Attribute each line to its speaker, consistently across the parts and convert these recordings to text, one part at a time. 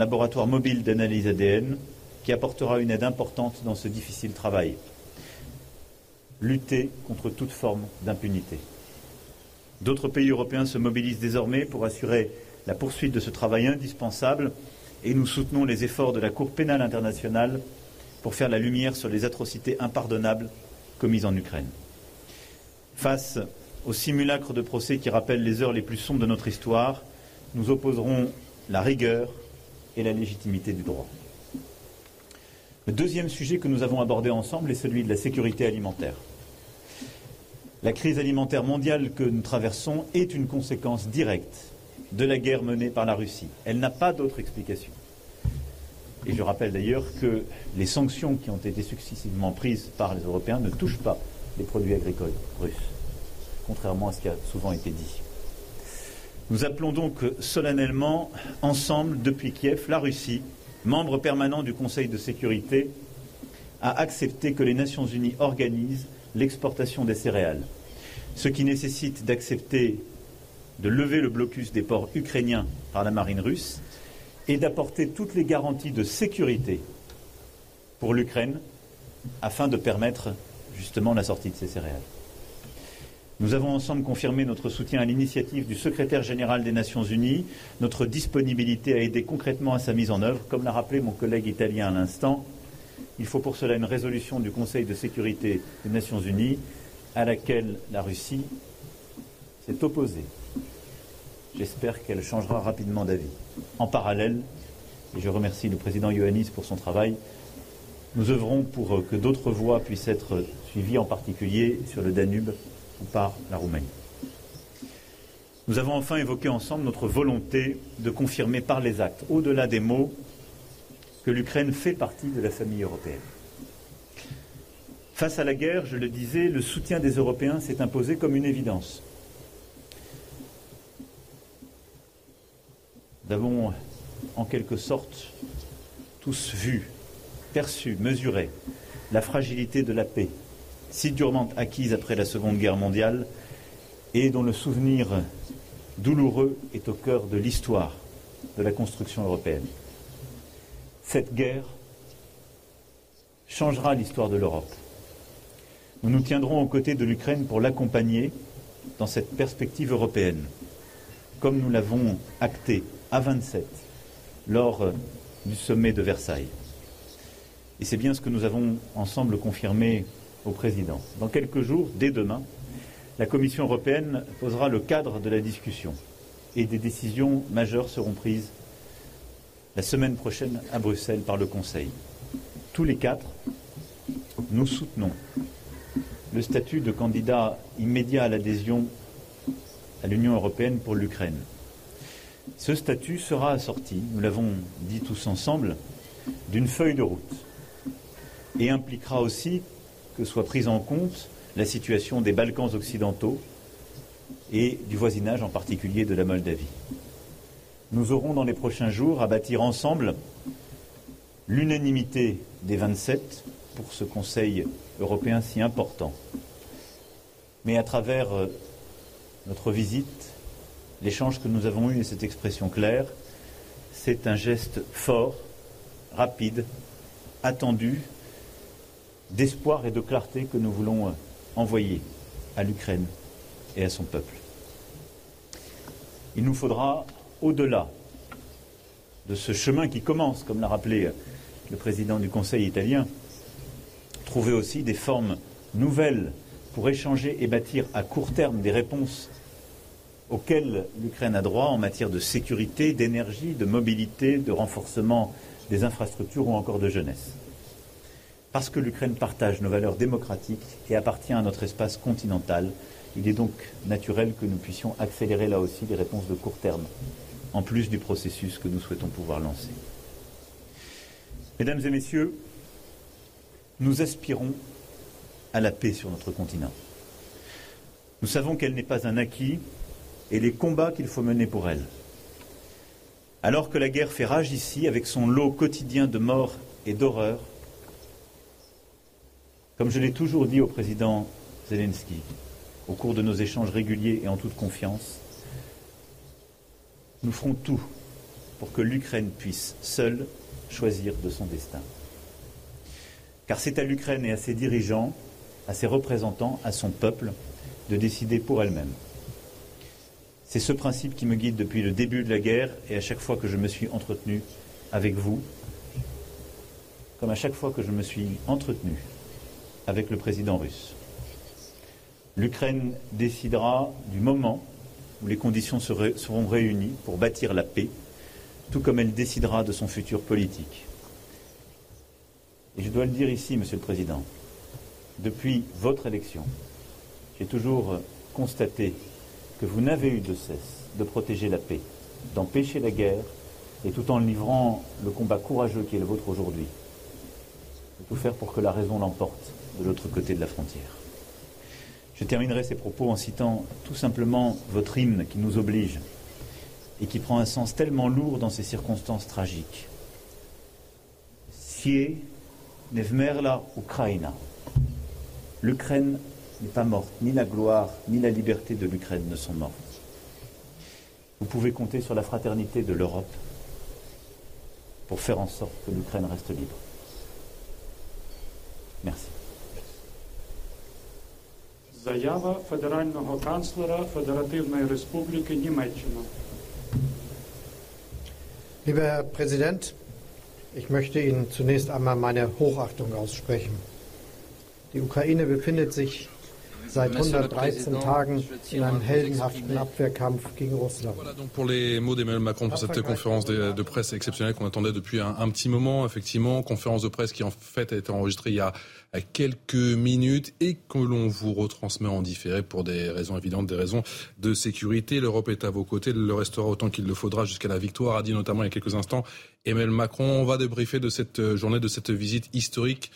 Speaker 1: Laboratoire mobile d'analyse ADN qui apportera une aide importante dans ce difficile travail. Lutter contre toute forme d'impunité. D'autres pays européens se mobilisent désormais pour assurer la poursuite de ce travail indispensable et nous soutenons les efforts de la Cour pénale internationale pour faire la lumière sur les atrocités impardonnables commises en Ukraine. Face au simulacre de procès qui rappelle les heures les plus sombres de notre histoire, nous opposerons la rigueur et la légitimité du droit. Le deuxième sujet que nous avons abordé ensemble est celui de la sécurité alimentaire. La crise alimentaire mondiale que nous traversons est une conséquence directe de la guerre menée par la Russie. Elle n'a pas d'autre explication. Et je rappelle d'ailleurs que les sanctions qui ont été successivement prises par les Européens ne touchent pas les produits agricoles russes, contrairement à ce qui a souvent été dit. Nous appelons donc solennellement ensemble, depuis Kiev, la Russie, membre permanent du Conseil de sécurité, à accepter que les Nations Unies organisent l'exportation des céréales, ce qui nécessite d'accepter de lever le blocus des ports ukrainiens par la marine russe et d'apporter toutes les garanties de sécurité pour l'Ukraine afin de permettre justement la sortie de ces céréales. Nous avons ensemble confirmé notre soutien à l'initiative du secrétaire général des Nations Unies, notre disponibilité à aider concrètement à sa mise en œuvre. Comme l'a rappelé mon collègue italien à l'instant, il faut pour cela une résolution du Conseil de sécurité des Nations Unies à laquelle la Russie s'est opposée. J'espère qu'elle changera rapidement d'avis. En parallèle, et je remercie le président Ioannis pour son travail, nous œuvrons pour que d'autres voies puissent être suivies, en particulier sur le Danube ou par la Roumanie. Nous avons enfin évoqué ensemble notre volonté de confirmer par les actes, au-delà des mots, que l'Ukraine fait partie de la famille européenne. Face à la guerre, je le disais, le soutien des Européens s'est imposé comme une évidence. Nous avons en quelque sorte tous vu, perçu, mesuré la fragilité de la paix, si durement acquise après la Seconde Guerre mondiale et dont le souvenir douloureux est au cœur de l'histoire de la construction européenne. Cette guerre changera l'histoire de l'Europe. Nous nous tiendrons aux côtés de l'Ukraine pour l'accompagner dans cette perspective européenne, comme nous l'avons acté à 27 lors du sommet de Versailles. Et c'est bien ce que nous avons ensemble confirmé au président. Dans quelques jours, dès demain, la Commission européenne posera le cadre de la discussion et des décisions majeures seront prises la semaine prochaine à Bruxelles par le Conseil. Tous les quatre, nous soutenons le statut de candidat immédiat à l'adhésion à l'Union européenne pour l'Ukraine. Ce statut sera assorti, nous l'avons dit tous ensemble, d'une feuille de route et impliquera aussi que soit prise en compte la situation des Balkans occidentaux et du voisinage en particulier de la Moldavie. Nous aurons dans les prochains jours à bâtir ensemble l'unanimité des 27 pour ce Conseil européen si important. Mais à travers euh, notre visite, l'échange que nous avons eu et cette expression claire, c'est un geste fort, rapide, attendu, d'espoir et de clarté que nous voulons euh, envoyer à l'Ukraine et à son peuple. Il nous faudra, au-delà de ce chemin qui commence, comme l'a rappelé euh, le président du Conseil italien, trouver aussi des formes nouvelles pour échanger et bâtir à court terme des réponses auxquelles l'Ukraine a droit en matière de sécurité, d'énergie, de mobilité, de renforcement des infrastructures ou encore de jeunesse. Parce que l'Ukraine partage nos valeurs démocratiques et appartient à notre espace continental, il est donc naturel que nous puissions accélérer là aussi les réponses de court terme en plus du processus que nous souhaitons pouvoir lancer. Mesdames et messieurs, nous aspirons à la paix sur notre continent. Nous savons qu'elle n'est pas un acquis et les combats qu'il faut mener pour elle. Alors que la guerre fait rage ici, avec son lot quotidien de morts et d'horreurs, comme je l'ai toujours dit au président Zelensky, au cours de nos échanges réguliers et en toute confiance, nous ferons tout pour que l'Ukraine puisse seule choisir de son destin. Car c'est à l'Ukraine et à ses dirigeants, à ses représentants, à son peuple, de décider pour elle-même. C'est ce principe qui me guide depuis le début de la guerre et à chaque fois que je me suis entretenu avec vous, comme à chaque fois que je me suis entretenu avec le président russe. L'Ukraine décidera du moment où les conditions seront réunies pour bâtir la paix, tout comme elle décidera de son futur politique. Et je dois le dire ici, Monsieur le Président, depuis votre élection, j'ai toujours constaté que vous n'avez eu de cesse de protéger la paix, d'empêcher la guerre, et tout en livrant le combat courageux qui est le vôtre aujourd'hui, de tout faire pour que la raison l'emporte de l'autre côté de la frontière. Je terminerai ces propos en citant tout simplement votre hymne qui nous oblige et qui prend un sens tellement lourd dans ces circonstances tragiques. Sie nevmerla Ukraina. L'Ukraine n'est pas morte, ni la gloire, ni la liberté de l'Ukraine ne sont mortes. Vous pouvez compter sur la fraternité de l'Europe pour faire en sorte que l'Ukraine reste libre. Merci.
Speaker 2: Заява федерального канцлера Федеративної Республіки Німеччина.
Speaker 3: Lieber Herr Präsident, ich möchte Ihnen zunächst einmal meine Hochachtung aussprechen. Die Ukraine befindet sich seit 113 Tagen in einem heldenhaften Abwehrkampf gegen Russland.
Speaker 4: Voilà donc pour les mots d'Emmanuel Macron pour cette conférence de, de presse exceptionnelle qu'on attendait depuis un, un, petit moment. Effectivement, conférence de presse qui en fait a été enregistrée il y a quelques minutes et que l'on vous retransmet en différé pour des raisons évidentes, des raisons de sécurité. L'Europe est à vos côtés, le restera autant qu'il le faudra jusqu'à la victoire, a dit notamment il y a quelques instants Emmanuel Macron. On va débriefer de cette journée, de cette visite historique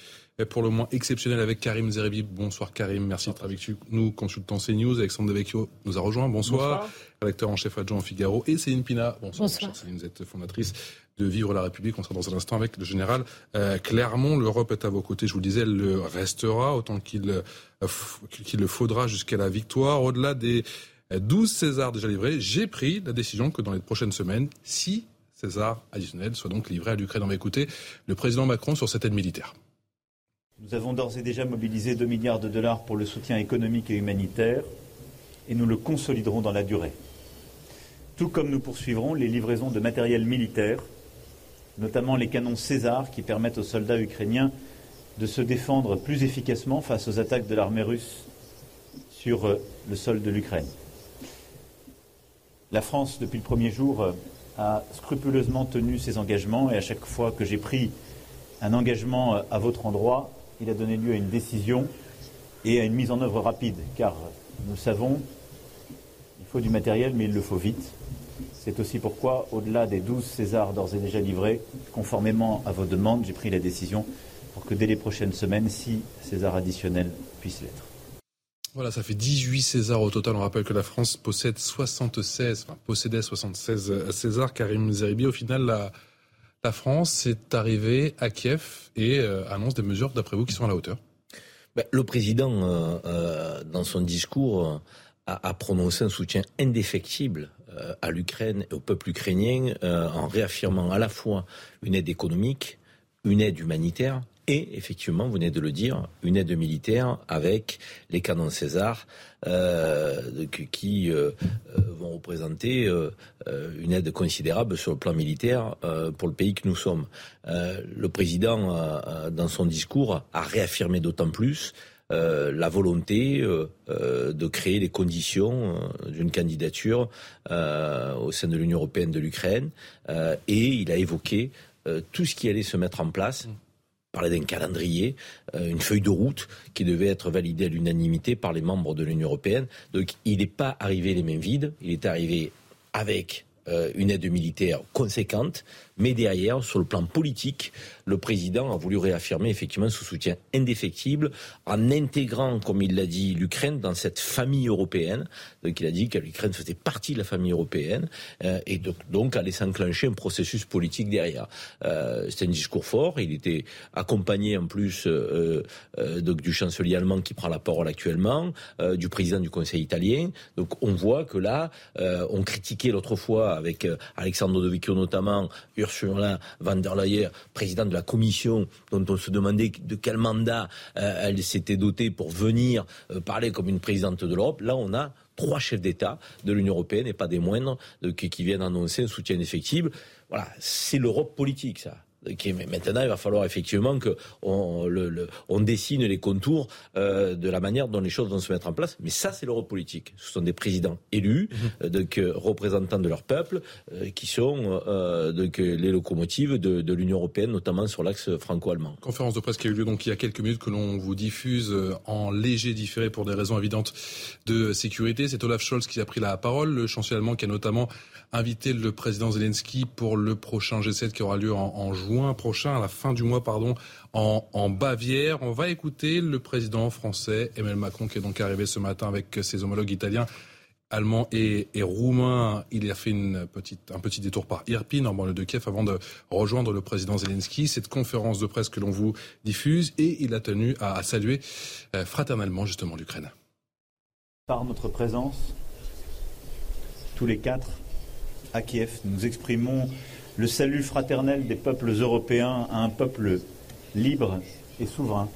Speaker 4: pour le moins exceptionnel avec Karim Zeribi. Bonsoir Karim, merci d'être avec nous. Consultant CNews, Alexandre Devecchio nous a rejoint. Bonsoir. Bonsoir. Rédacteur en chef adjoint Figaro. Et Céline Pina. Bonsoir. Bonsoir. Céline, vous êtes fondatrice de Vivre la République. On sera dans un instant avec le général euh, Clermont. L'Europe est à vos côtés, je vous le disais, elle le restera autant qu'il euh, le faudra jusqu'à la victoire. Au-delà des 12 Césars déjà livrés, j'ai pris la décision que dans les prochaines semaines, si César additionnels soient donc livrés à l'Ukraine. On va écouter le président Macron sur cette aide militaire.
Speaker 1: Nous avons d'ores et déjà mobilisé 2 milliards de dollars pour le soutien économique et humanitaire et nous le consoliderons dans la durée. Tout comme nous poursuivrons les livraisons de matériel militaire, notamment les canons César qui permettent aux soldats ukrainiens de se défendre plus efficacement face aux attaques de l'armée russe sur le sol de l'Ukraine. La France, depuis le premier jour, a scrupuleusement tenu ses engagements et à chaque fois que j'ai pris un engagement à votre endroit, il a donné lieu à une décision et à une mise en œuvre rapide, car nous savons, il faut du matériel, mais il le faut vite. C'est aussi pourquoi, au-delà des 12 Césars d'ores et déjà livrés, conformément à vos demandes, j'ai pris la décision pour que dès les prochaines semaines, six Césars additionnels puissent l'être.
Speaker 4: Voilà, ça fait 18 Césars au total. On rappelle que la France possède 76, enfin, possédait 76 Césars. Karim Zeribi, au final, la, la France est arrivée à Kiev et euh, annonce des mesures, d'après vous, qui sont à la hauteur?
Speaker 5: Ben, Le président, euh, euh, dans son discours, a, a, prononcé un soutien indéfectible à l'Ukraine et au peuple ukrainien en réaffirmant à la fois une aide économique, une aide humanitaire et effectivement, vous venez de le dire, une aide militaire avec les canons César euh, qui euh, vont représenter euh, une aide considérable sur le plan militaire pour le pays que nous sommes. le président, dans son discours, a réaffirmé d'autant plus la volonté de créer les conditions d'une candidature au sein de l'Union européenne de l'Ukraine et il a évoqué tout ce qui allait se mettre en place parlait d'un calendrier, euh, une feuille de route qui devait être validée à l'unanimité par les membres de l'Union européenne. Donc il n'est pas arrivé les mains vides, il est arrivé avec euh, une aide militaire conséquente, mais derrière, sur le plan politique, le président a voulu réaffirmer effectivement ce soutien indéfectible en intégrant, comme il l'a dit, l'Ukraine dans cette famille européenne. Donc il a dit que l'Ukraine faisait partie de la famille européenne euh, et donc, donc allait s'enclencher un processus politique derrière. Euh, C'était un discours fort. Il était accompagné en plus euh, euh, du chancelier allemand qui prend la parole actuellement, du président du Conseil italien. Donc on voit que là, on critiquait l'autre fois avec Alexandre De Vecchio notamment Ursula von der Leyen, présidente de la Commission, dont on se demandait de quel mandat euh, elle s'était dotée pour venir euh, parler comme une présidente de l'Europe. Là, on a trois chefs d'État de l'Union européenne, et pas des moindres, qui, qui viennent annoncer un soutien effectif. Voilà, c'est l'Europe politique, ça maintenant, il va falloir effectivement qu'on on dessine les contours euh, de la manière dont les choses vont se mettre en place. Mais ça, c'est l'Europe politique. Ce sont des présidents élus, mhm. euh, donc, euh, représentants de leur peuple, qui sont donc, les locomotives de, l'Union européenne, notamment sur l'axe franco-allemand.
Speaker 4: Conférence de presse qui a eu lieu donc il y a quelques minutes que l'on vous diffuse en léger différé pour des raisons évidentes de sécurité. C'est Olaf Scholz qui a pris la parole, le chancelier allemand qui a notamment invité le président Zelensky pour le prochain G7 qui aura lieu en, juin prochain, à la fin du mois, pardon, en, Bavière. On va écouter le président français Emmanuel Macron qui est donc arrivé ce matin avec ses homologues italiens allemands et, roumains. Il a fait une petite, un petit détour par Irpin, en banlieue de Kiev, avant de rejoindre le président Zelensky. Cette conférence de presse que l'on vous diffuse, et il a tenu à, saluer euh, fraternellement justement l'Ukraine.
Speaker 1: Par notre présence, tous les quatre, à Kiev. Nous exprimons le salut fraternel des peuples européens à un peuple libre et souverain,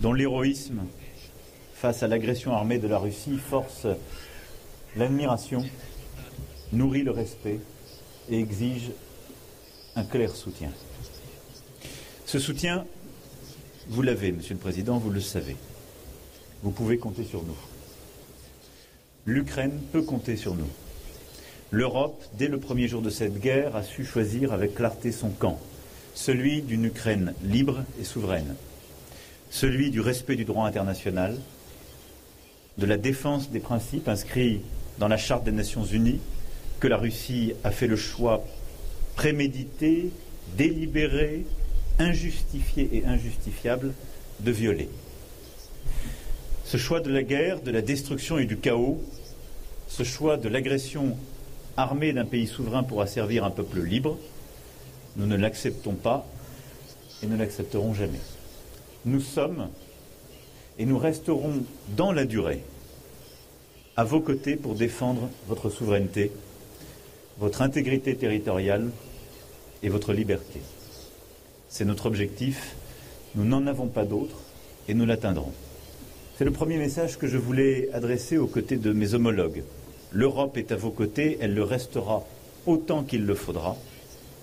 Speaker 1: dont l'héroïsme face à l'agression armée de la Russie force l'admiration, nourrit le respect et exige un clair soutien. Ce soutien, vous l'avez, Monsieur le Président, vous le savez. Vous pouvez compter sur nous. L'Ukraine peut compter sur nous. L'Europe, dès le premier jour de cette guerre, a su choisir avec clarté son camp, celui d'une Ukraine libre et souveraine, celui du respect du droit international, de la défense des principes inscrits dans la Charte des Nations Unies, que la Russie a fait le choix prémédité, délibéré, injustifié et injustifiable de violer. Ce choix de la guerre, de la destruction et du chaos, ce choix de l'agression armée d'un pays souverain pour asservir un peuple libre. Nous ne l'acceptons pas et ne l'accepterons jamais. Nous sommes et nous resterons dans la durée à vos côtés pour défendre votre souveraineté, votre intégrité territoriale et votre liberté. C'est notre objectif, nous n'en avons pas d'autre et nous l'atteindrons. C'est le premier message que je voulais adresser aux côtés de mes homologues L'Europe est à vos côtés, elle le restera autant qu'il le faudra,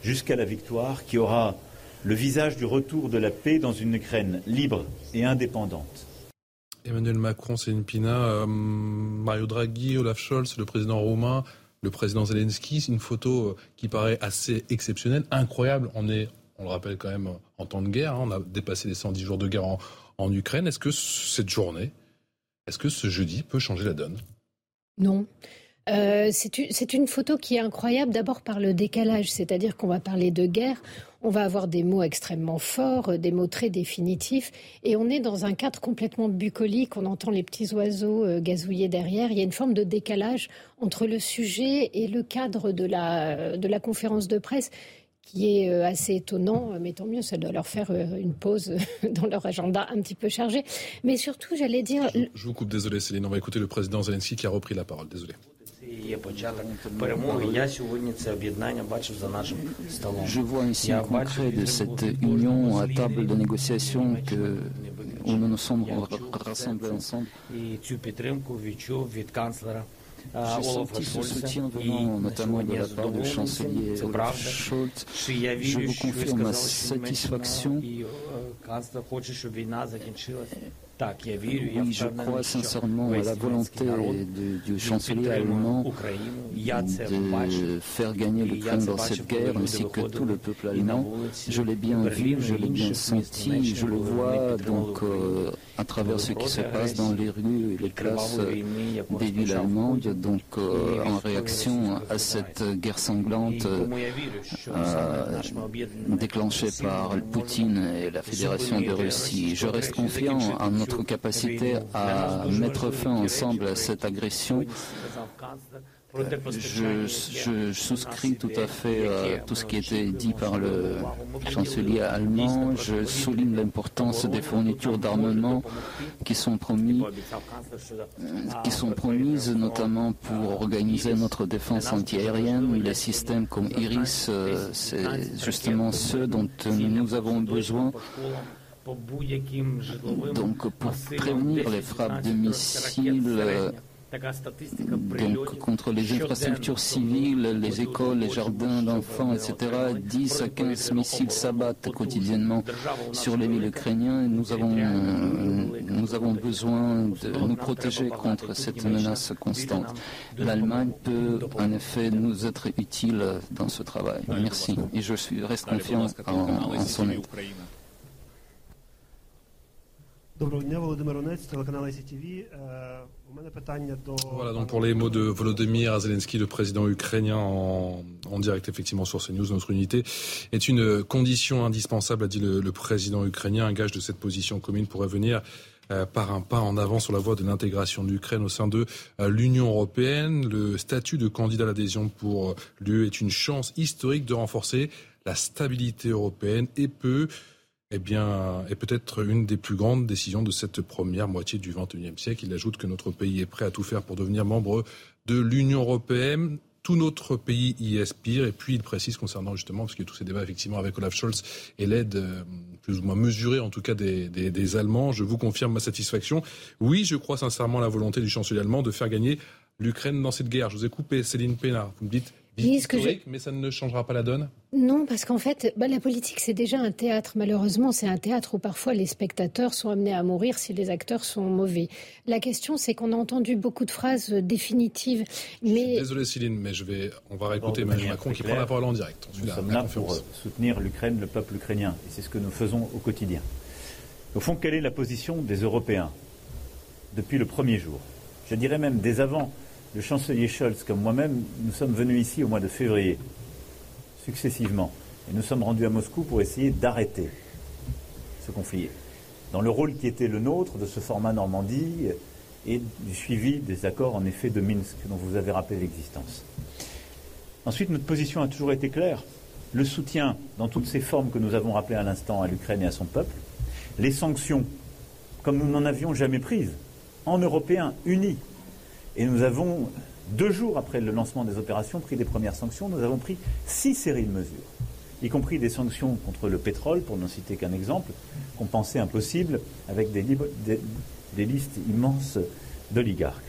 Speaker 1: jusqu'à la victoire qui aura le visage du retour de la paix dans une Ukraine libre et indépendante.
Speaker 4: Emmanuel Macron, c'est une pina. Euh, Mario Draghi, Olaf Scholz, le président roumain, le président Zelensky, c'est une photo euh, qui paraît assez exceptionnelle, incroyable. On est, on le rappelle quand même, en temps de guerre. Hein. on a dépassé les 110 jours de guerre en Ukraine. Est-ce que cette journée, est-ce que ce jeudi peut changer la donne?
Speaker 6: Non. Euh, c'est une photo qui est incroyable d'abord par le décalage, c'est-à-dire qu'on va parler de guerre, on va avoir des mots extrêmement forts, euh, des mots très définitifs, et on est dans un cadre complètement bucolique, on entend les petits oiseaux euh, gazouiller derrière, il y a une forme de décalage entre le sujet et le cadre de la, de la conférence de presse qui est assez étonnant, mais tant mieux, ça doit leur faire une pause dans leur agenda un petit peu chargé. Mais surtout, j'allais dire...
Speaker 4: Je, je, vous coupe, désolé Céline, on va écouter le président Zelensky qui a repris la parole, désolé.
Speaker 7: Je vois un signe concret de cette union à table de négociation que, où nous nous sommes rassemblés ensemble. J'ai senti ce soutien venant notamment de la part du chancelier Olaf Scholz. Je vous confirme ma satisfaction Oui, je crois sincèrement à la volonté du, chancelier allemand de faire gagner l'Ukraine dans cette guerre, ainsi que tout le peuple allemand. Je l'ai bien vu, je l'ai bien senti, je le vois donc euh, à travers ce qui se passe dans les rues et les classes des villes allemandes, donc euh, en réaction à cette guerre sanglante euh, déclenchée par Poutine et la Fédération de Russie. Je reste confiant notre capacité à mettre fin ensemble à cette agression je, souscris tout à fait à tout ce qui a été dit par le chancelier allemand. Je souligne l'importance des fournitures d'armement qui sont promis, qui sont promises notamment pour organiser notre défense antiaérienne. Les systèmes comme Iris, euh, c'est justement ceux dont nous avons besoin donc pour prévenir les frappes de missiles donc, contre les infrastructures civiles, les écoles, les jardins d'enfants, etc., 10 à 15 missiles s'abattent quotidiennement sur les villes ukrainiennes. Nous avons, nous avons besoin de nous protéger contre cette menace constante. L'Allemagne peut en effet nous être utile dans ce travail. Merci. Et je suis, reste confiant en, en son aide.
Speaker 4: Voilà donc pour les mots de Volodymyr Zelensky, le président ukrainien, en, direct effectivement sur CNews. Notre unité est une condition indispensable, a dit le, président ukrainien. Un gage de cette position commune pourrait venir euh, par un pas en avant sur la voie de l'intégration de l'Ukraine au sein de euh, l'Union européenne. Le statut de candidat à l'adhésion pour l'UE est une chance historique de renforcer la stabilité européenne et peut eh bien, est peut-être une des plus grandes décisions de cette première moitié du XXIe siècle. Il ajoute que notre pays est prêt à tout faire pour devenir membre de l'Union européenne. Tout notre pays y aspire. Et puis, il précise concernant justement, parce a tous ces débats effectivement avec Olaf Scholz et l'aide euh, plus ou moins mesurée en tout cas des, des Allemands, je vous confirme ma satisfaction. Oui, je crois sincèrement à la volonté du chancelier allemand de faire gagner l'Ukraine dans cette guerre. Je vous ai coupé, Céline Pénard. Vous me dites historique, mais ça ne changera pas la donne
Speaker 6: Non, parce qu'en fait, bah, la politique, c'est déjà un théâtre. Malheureusement, c'est un théâtre où parfois les spectateurs sont amenés à mourir si les acteurs sont mauvais. La question, c'est qu'on a entendu beaucoup de phrases définitives. Mais...
Speaker 4: Désolé, Céline, mais je vais, on va réécouter Emmanuel Macron qui prend la parole en direct.
Speaker 1: Nous sommes là pour euh, soutenir l'Ukraine, le peuple ukrainien. Et c'est ce que nous faisons au quotidien. Au fond, quelle est la position des Européens depuis le premier jour? Je dirais même dès avant le chancelier Scholz comme moi-même, nous sommes venus ici au mois de février, successivement, et nous sommes rendus à Moscou pour essayer d'arrêter ce conflit, dans le rôle qui était le nôtre de ce format Normandie et du suivi des accords en effet de Minsk dont vous avez rappelé l'existence. Ensuite, notre position a toujours été claire. Le soutien dans toutes ces formes que nous avons rappelées à l'instant à l'Ukraine et à son peuple, les sanctions comme nous n'en avions jamais prises, en Européens unis, et nous avons, deux jours après le lancement des opérations, pris des premières sanctions. Nous avons pris six séries de mesures, y compris des sanctions contre le pétrole, pour n'en citer qu'un exemple, qu'on pensait impossible, avec des, des listes immenses d'oligarques.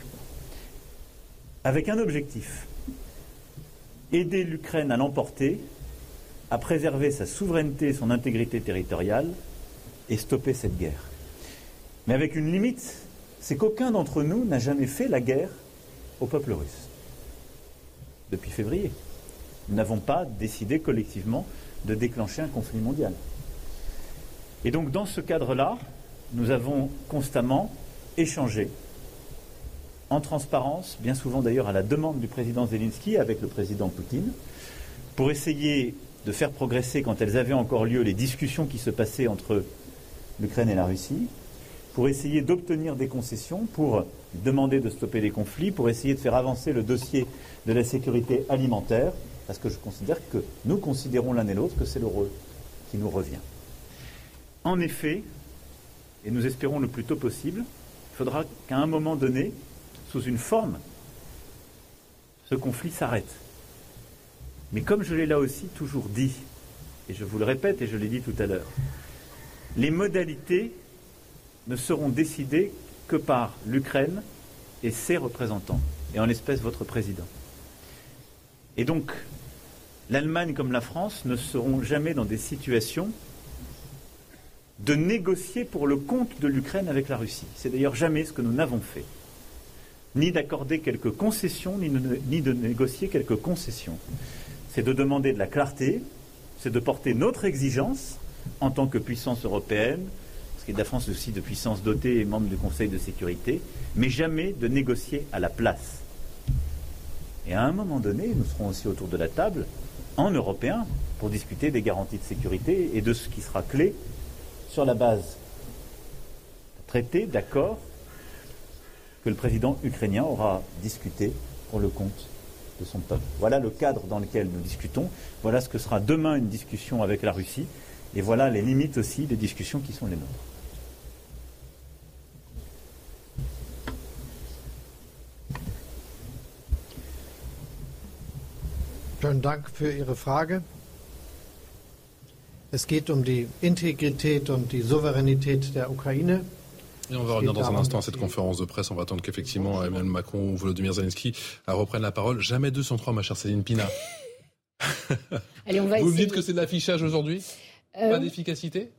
Speaker 1: Avec un objectif aider l'Ukraine à l'emporter, à préserver sa souveraineté et son intégrité territoriale et stopper cette guerre. Mais avec une limite c'est qu'aucun d'entre nous n'a jamais fait la guerre au peuple russe. Depuis février. Nous n'avons pas décidé collectivement de déclencher un conflit mondial. Et donc dans ce cadre-là, nous avons constamment échangé en transparence, bien souvent d'ailleurs à la demande du président Zelensky avec le président Poutine, pour essayer de faire progresser, quand elles avaient encore lieu, les discussions qui se passaient entre l'Ukraine et la Russie, pour essayer d'obtenir des concessions, pour demander de stopper les conflits, pour essayer de faire avancer le dossier de la sécurité alimentaire, parce que je considère que nous considérons l'un et l'autre que c'est le rôle qui nous revient. En effet, et nous espérons le plus tôt possible, il faudra qu'à un moment donné, sous une forme, ce conflit s'arrête. Mais comme je l'ai là aussi toujours dit, et je vous le répète et je l'ai dit tout à l'heure, les modalités ne seront décidés que par l'Ukraine et ses représentants, et en l'espèce votre président. Et donc, l'Allemagne comme la France ne seront jamais dans des situations de négocier pour le compte de l'Ukraine avec la Russie. C'est d'ailleurs jamais ce que nous n'avons fait. Ni d'accorder quelques concessions, ni de, négocier quelques concessions. C'est de demander de la clarté, c'est de porter notre exigence en tant que puissance européenne, y a de la France aussi de puissance dotée et membre du Conseil de sécurité, mais jamais de négocier à la place. Et à un moment donné, nous serons aussi autour de la table, en européen, pour discuter des garanties de sécurité et de ce qui sera clé sur la base traité, d'accord, que le président ukrainien aura discuté pour le compte de son peuple. Voilà le cadre dans lequel nous discutons. Voilà ce que sera demain une discussion avec la Russie. Et voilà les limites aussi des discussions qui sont les nôtres.
Speaker 3: Vielen Dank für Ihre Frage. Es geht um die Integrität und die Souveränität der Ukraine.
Speaker 4: Et on va revenir dans un instant à cette conférence de presse. On va attendre qu'effectivement Emmanuel Macron ou Volodymyr Zelensky reprennent la parole. Jamais 203, ma chère Céline Pina.
Speaker 6: Allez, on va
Speaker 4: Vous
Speaker 6: me
Speaker 4: dites que c'est de l'affichage aujourd'hui? Euh, Pas d'efficacité?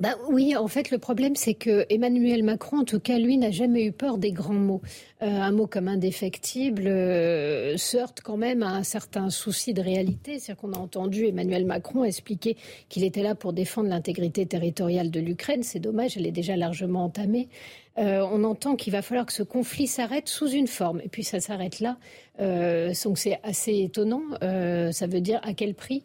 Speaker 6: Bah oui, en fait, le problème, c'est que Emmanuel Macron, en tout cas, lui, n'a jamais eu peur des grands mots. Euh, un mot comme indéfectible euh, se heurte quand même à un certain souci de réalité. C'est-à-dire qu'on a entendu Emmanuel Macron expliquer qu'il était là pour défendre l'intégrité territoriale de l'Ukraine. C'est dommage, elle est déjà largement entamée. Euh, on entend qu'il va falloir que ce conflit s'arrête sous une forme. Et puis ça s'arrête là. donc c'est assez étonnant. ça veut dire à quel prix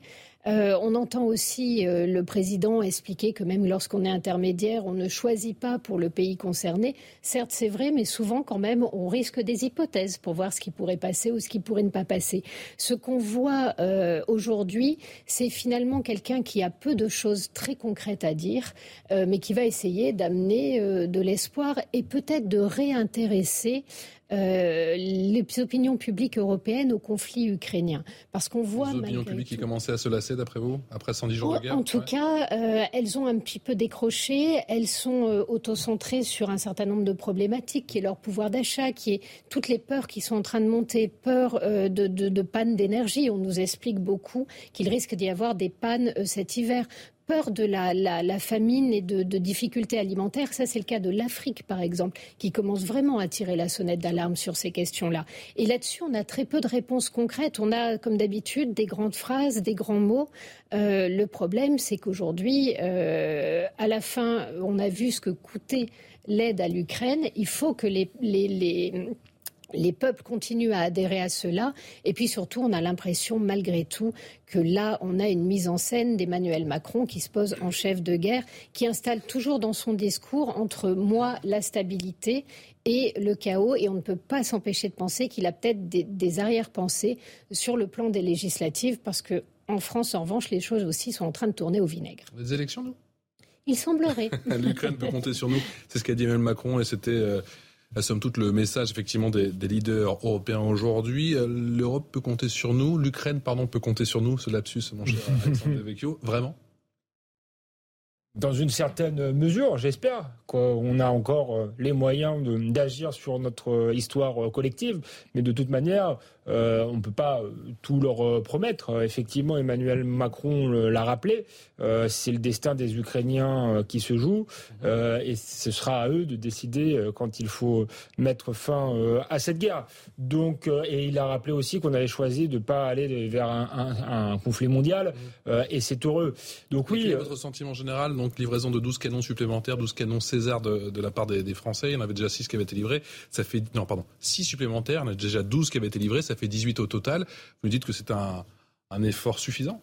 Speaker 6: euh, on entend aussi euh, le président expliquer que même lorsqu'on est intermédiaire, on ne choisit pas pour le pays concerné. Certes, c'est vrai, mais souvent quand même, on risque des hypothèses pour voir ce qui pourrait passer ou ce qui pourrait ne pas passer. Ce qu'on voit euh, aujourd'hui, c'est finalement quelqu'un qui a peu de choses très concrètes à dire, mais qui va essayer d'amener de l'espoir et peut-être de réintéresser euh, les opinions publiques européennes au conflit ukrainien. Parce qu'on voit.
Speaker 4: Les opinions publiques qui commençaient à se lasser, d'après vous, après 110 jours de guerre
Speaker 6: En tout cas, euh, elles ont un petit peu décroché. Elles sont euh, autocentrées sur un certain nombre de problématiques, qui est leur pouvoir d'achat, qui est toutes les peurs qui sont en train de monter, peur de, de, de panne d'énergie. On nous explique beaucoup qu'il risque d'y avoir des pannes cet hiver peur de la, famine et de, difficultés alimentaires. Ça, c'est le cas de l'Afrique, par exemple, qui commence vraiment à tirer la sonnette d'alarme sur ces questions-là. Et là-dessus, on a très peu de réponses concrètes. On a, comme d'habitude, des grandes phrases, des grands mots. Euh, le problème, c'est qu'aujourd'hui, euh, à la fin, on a vu ce que coûtait l'aide à l'Ukraine. Il faut que les, peuples continuent à adhérer à cela. Et puis surtout, on a l'impression, malgré tout, que là, on a une mise en scène d'Emmanuel Macron qui se pose en chef de guerre, qui installe toujours dans son discours entre moi, la stabilité et le chaos. Et on ne peut pas s'empêcher de penser qu'il a peut-être des, arrière-pensées sur le plan des législatives, parce que en France, en revanche, les choses aussi sont en train de tourner au vinaigre.
Speaker 4: Les élections, nous
Speaker 6: Il semblerait.
Speaker 4: L'Ukraine peut compter sur nous. C'est ce qu'a dit Emmanuel Macron et c'était. Euh, somme toute le message effectivement des, leaders européens aujourd'hui. Euh, L'Europe peut compter sur nous, l'Ukraine pardon peut compter sur nous. Ce lapsus, mon cher Alexandre Vecchio, vraiment?
Speaker 8: Dans une certaine mesure, j'espère qu'on a encore euh, les moyens d'agir sur notre euh, histoire collective, mais de toute manière, euh, on ne peut pas euh, tout leur euh, promettre. Effectivement, Emmanuel Macron l'a rappelé, c'est le destin des Ukrainiens qui se joue et ce sera à eux de décider quand il faut mettre fin à cette guerre. Donc, et il a rappelé aussi qu'on avait choisi de ne pas aller vers un, conflit mondial et c'est heureux. Donc oui.
Speaker 4: Quel est votre sentiment général Donc livraison de 12 canons supplémentaires, 12 canons César de, la part des, des, Français? Il y en avait déjà 6 qui avaient été livrés. Ça fait non pardon 6 supplémentaires. On a déjà 12 qui avaient été livrés. Ça fait 18 au total. Vous me dites que c'est un, effort suffisant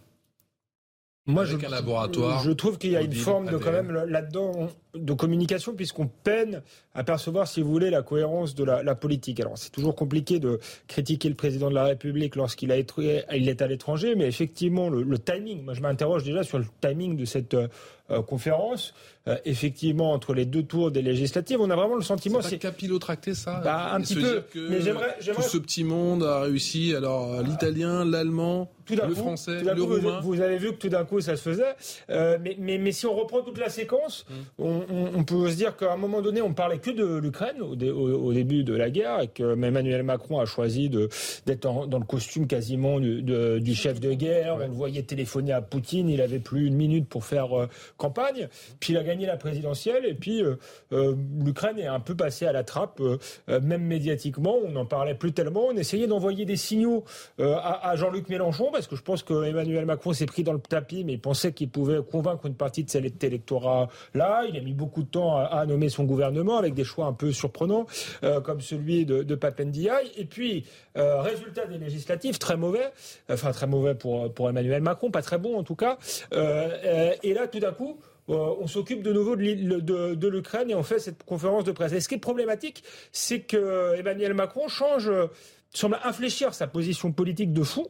Speaker 8: moi, je, laboratoire, je trouve qu'il y a une forme de quand même là-dedans de communication puisqu'on peine à percevoir, si vous voulez, la cohérence de la, politique. Alors, c'est toujours compliqué de critiquer le président de la République lorsqu'il a il est à l'étranger, mais effectivement, le, timing. Moi, je m'interroge déjà sur le timing de cette euh, conférence. Euh, effectivement, entre les deux tours des législatives, on a vraiment le sentiment.
Speaker 4: C'est capillotracté ça.
Speaker 8: Bah, un petit peu.
Speaker 4: mais j'aimerais, tout ce petit monde a réussi. Alors, l'italien, l'allemand, le français, le roumain.
Speaker 8: Vous, avez vu que tout d'un coup, ça se faisait. Euh, mais, mais, mais, si on reprend toute la séquence, hum. on, peut se dire qu'à un moment donné, on parlait que de l'Ukraine au, au, début de la guerre et que Emmanuel Macron a choisi d'être dans le costume quasiment du, du, chef de guerre. On le voyait téléphoner à Poutine. Il avait plus une minute pour faire euh, campagne. Puis il a gagné la présidentielle et puis euh, euh, l'Ukraine est un peu passée à la trappe, même médiatiquement. On n'en parlait plus tellement. On essayait d'envoyer des signaux à, à Jean-Luc Mélenchon parce que je pense que Emmanuel Macron s'est pris dans le tapis, mais il pensait qu'il pouvait convaincre une partie de cet électorat-là. Il a mis beaucoup de temps à, nommer son gouvernement avec des choix un peu surprenants, euh, comme celui de, de Papendiaï. Et puis, euh, résultat des législatives, très mauvais, enfin très mauvais pour, pour Emmanuel Macron, pas très bon en tout cas. Euh, et là, tout d'un coup, on s'occupe de nouveau de, de l'Ukraine et on fait cette conférence de presse. Et ce qui est problématique, c'est que Emmanuel Macron change, semble infléchir sa position politique de fou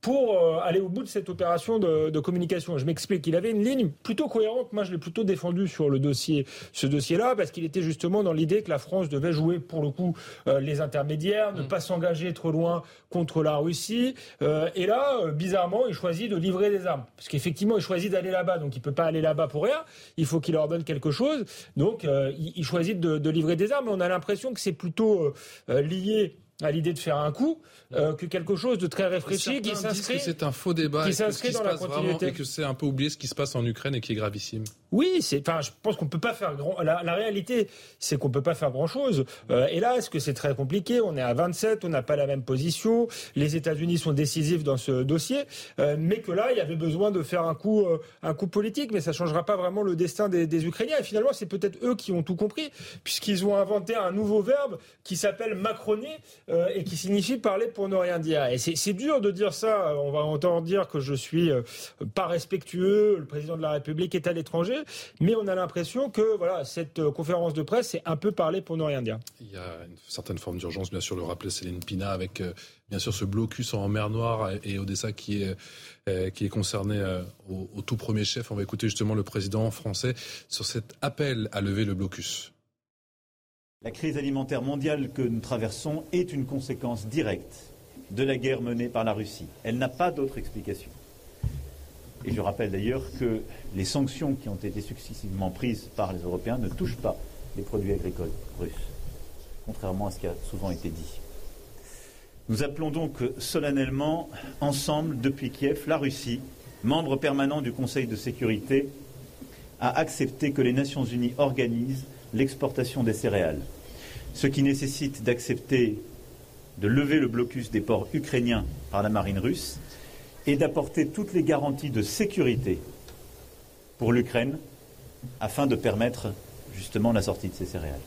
Speaker 8: pour euh, aller au bout de cette opération de, communication. Je m'explique. Il avait une ligne plutôt cohérente. Moi, je l'ai plutôt défendu sur le dossier, ce dossier-là, parce qu'il était justement dans l'idée que la France devait jouer, pour le coup, euh, les intermédiaires, ne mm. pas s'engager trop loin contre la Russie. Euh, et là, bizarrement, il choisit de livrer des armes, parce qu'effectivement, il choisit d'aller là-bas, donc il peut pas aller là-bas pour rien. Il faut qu'il leur donne quelque chose. Donc, il, choisit de, de, livrer des armes. On a l'impression que c'est plutôt lié à l'idée de faire un coup euh, que quelque chose de très réfléchi qui s'inscrit.
Speaker 4: C'est un faux débat. Qui s'inscrit dans la continuité. et que c'est un peu oublié ce qui se passe en Ukraine et qui est gravissime.
Speaker 8: Oui, c'est. Enfin, je pense qu'on peut pas faire grand. La, réalité, c'est qu'on peut pas faire grand chose. Euh, est-ce que c'est très compliqué On est à 27, on n'a pas la même position. Les États-Unis sont décisifs dans ce dossier, euh, mais que là, il y avait besoin de faire un coup, un coup politique, mais ça changera pas vraiment le destin des, des Ukrainiens. Et finalement, c'est peut-être eux qui ont tout compris, puisqu'ils ont inventé un nouveau verbe qui s'appelle macroner et qui signifie parler pour ne rien dire. Et c'est dur de dire ça. On va entendre dire que je suis pas respectueux. Le président de la République est à l'étranger mais on a l'impression que voilà, cette euh, conférence de presse est un peu parlée pour ne rien dire.
Speaker 4: Il y a une certaine forme d'urgence, bien sûr, le rappelait Céline Pina, avec euh, bien sûr ce blocus en mer Noire et Odessa qui est, euh, qui est concerné au, au, tout premier chef. On va écouter justement le président français sur cet appel à lever le blocus.
Speaker 1: La crise alimentaire mondiale que nous traversons est une conséquence directe de la guerre menée par la Russie. Elle n'a pas d'autre explication. Et je rappelle d'ailleurs que les sanctions qui ont été successivement prises par les Européens ne touchent pas les produits agricoles russes, contrairement à ce qui a souvent été dit. Nous appelons donc solennellement ensemble, depuis Kiev, la Russie, membre permanent du Conseil de sécurité, à accepter que les Nations Unies organisent l'exportation des céréales, ce qui nécessite d'accepter de lever le blocus des ports ukrainiens par la marine russe et d'apporter toutes les garanties de sécurité pour l'Ukraine afin de permettre justement la sortie de ces céréales.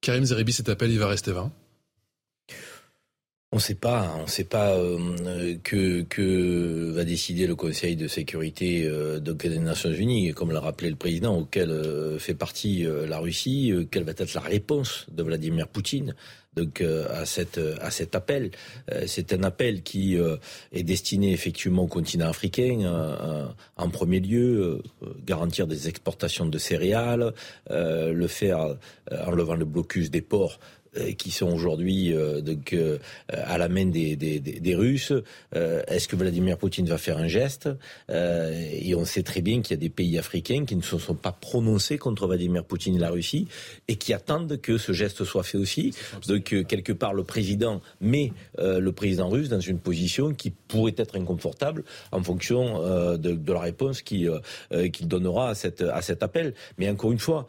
Speaker 4: Karim Zeribi, cet appel, il va rester vain?
Speaker 5: On ne sait pas, on sait pas euh, que, que va décider le Conseil de sécurité euh, des Nations Unies, comme l'a rappelé le président, auquel euh, fait partie euh, la Russie. quelle va être la réponse de Vladimir Poutine donc à à cet appel? c'est un appel qui est destiné effectivement au continent africain en premier lieu, garantir des exportations de céréales, le faire en levant le blocus des ports euh, qui sont aujourd'hui euh, donc euh, à la main des, des, des Russes. Est-ce que Vladimir Poutine va faire un geste? Et on sait très bien qu'il y a des pays africains qui ne se sont pas prononcés contre Vladimir Poutine et la Russie et qui attendent que ce geste soit fait aussi. Donc quelque part le président met le président russe dans une position qui pourrait être inconfortable en fonction de, de, la réponse qu'il donnera à, cette, à cet appel. Mais encore une fois,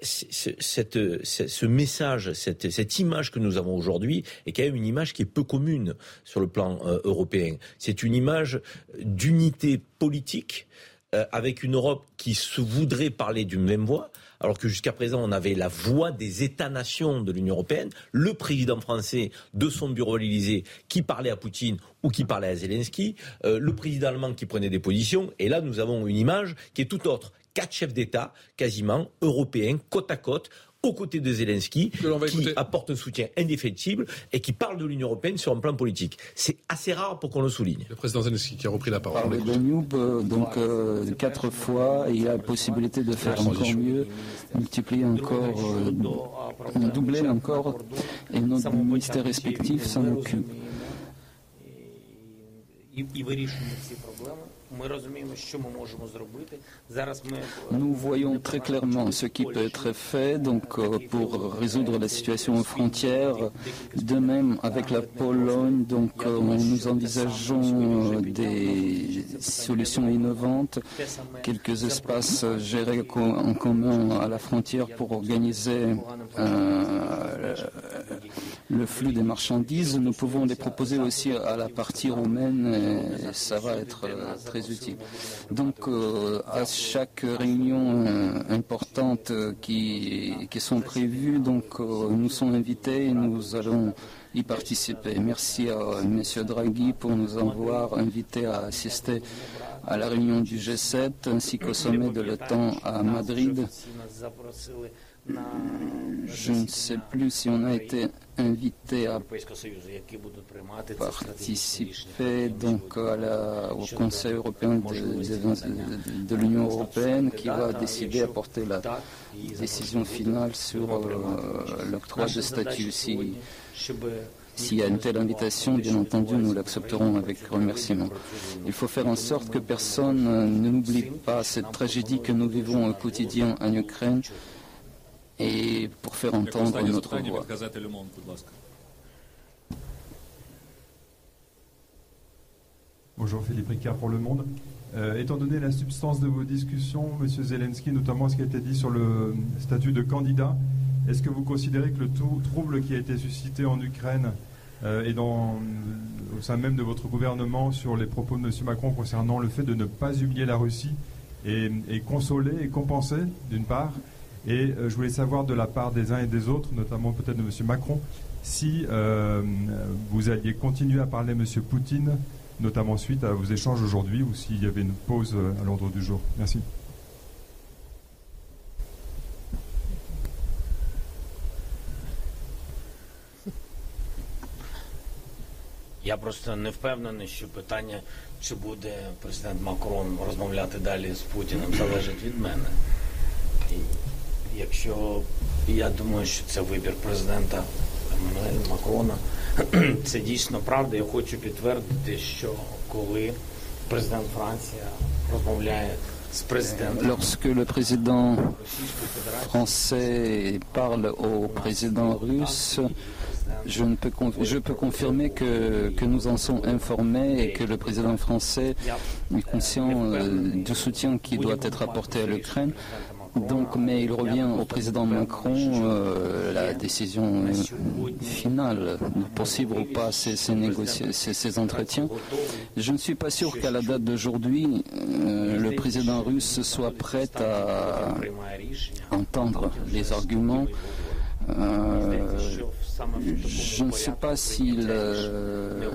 Speaker 5: cette, ce message, cette, cette image que nous avons aujourd'hui est quand même une image qui est peu commune sur le plan euh, européen. C'est une image d'unité politique euh, avec une Europe qui se voudrait parler d'une même voix, alors que jusqu'à présent on avait la voix des États-nations de l'Union européenne, le président français de son bureau à l'Élysée qui parlait à Poutine ou qui parlait à Zelensky, euh, le président allemand qui prenait des positions, et là nous avons une image qui est tout autre. Quatre chefs d'État, quasiment européens, côte à côte, aux côtés de Zelensky, qui apporte un soutien indéfectible et qui parle de l'Union européenne sur un plan politique. C'est assez rare pour qu'on le souligne.
Speaker 4: Le président Zelensky qui a repris la parole.
Speaker 7: Euh, donc euh, quatre fois, il y a la possibilité de faire encore mieux, multiplier encore, euh, doubler encore, et notre ministère respectif s'en occupe. Nous voyons très clairement ce qui peut être fait donc, euh, pour résoudre la situation aux frontières. De même, avec la Pologne, donc, euh, nous envisageons euh, des solutions innovantes, quelques espaces gérés en commun à la frontière pour organiser le flux des marchandises. Nous pouvons les proposer aussi à la partie roumaine et ça va être euh, utile. Donc euh, à chaque réunion euh, importante qui, qui sont prévues, donc nous sommes invités et nous allons y participer. Merci à M. Draghi pour nous avoir invités à assister à la réunion du G7 ainsi qu'au sommet de l'OTAN à Madrid. Je ne sais plus si on a été invité à participer donc au Conseil européen de, l'Union européenne qui va décider à porter la décision finale sur euh, l'octroi de statut. s'il y a une telle invitation, bien entendu, nous l'accepterons avec remerciement. Il faut faire en sorte que personne ne n'oublie pas cette tragédie que nous vivons au quotidien en Ukraine et pour faire entendre notre voix.
Speaker 9: Bonjour Philippe Ricard pour Le Monde. Euh, étant donné la substance de vos discussions, Monsieur Zelensky, notamment ce qui a été dit sur le statut de candidat, est-ce que vous considérez que le trouble qui a été suscité en Ukraine euh, et dans, au sein même de votre gouvernement sur les propos de M. Macron concernant le fait de ne pas humilier la Russie est consoler et compenser, d'une part, et euh, je voulais savoir de la part des uns et des autres, notamment peut-être de M. Macron, si euh, vous alliez continuer à parler M. Poutine, notamment suite à vos échanges aujourd'hui, ou s'il y avait une pause euh, à l'ordre du jour. Merci.
Speaker 10: Я просто не впевнений, що питання, чи буде президент Макрон розмовляти далі з Путіним, залежить від мене. Якщо я думаю, що це вибір президента Еммануеля Макрона, це дійсно правда. Я хочу підтвердити, що коли президент Франції розмовляє
Speaker 7: Lorsque le président français parle au président russe, je, ne peux, je peux confirmer que, que, nous en sommes informés et que le président français est conscient du soutien qui doit être apporté à l'Ukraine. Donc, mais il revient au président Macron euh, la décision finale poursuivre ou pas ces, ces, ces, entretiens. Je ne suis pas sûr qu'à la date d'aujourd'hui, euh, le président russe soit prêt à entendre les arguments. Euh, je ne sais pas s'il euh,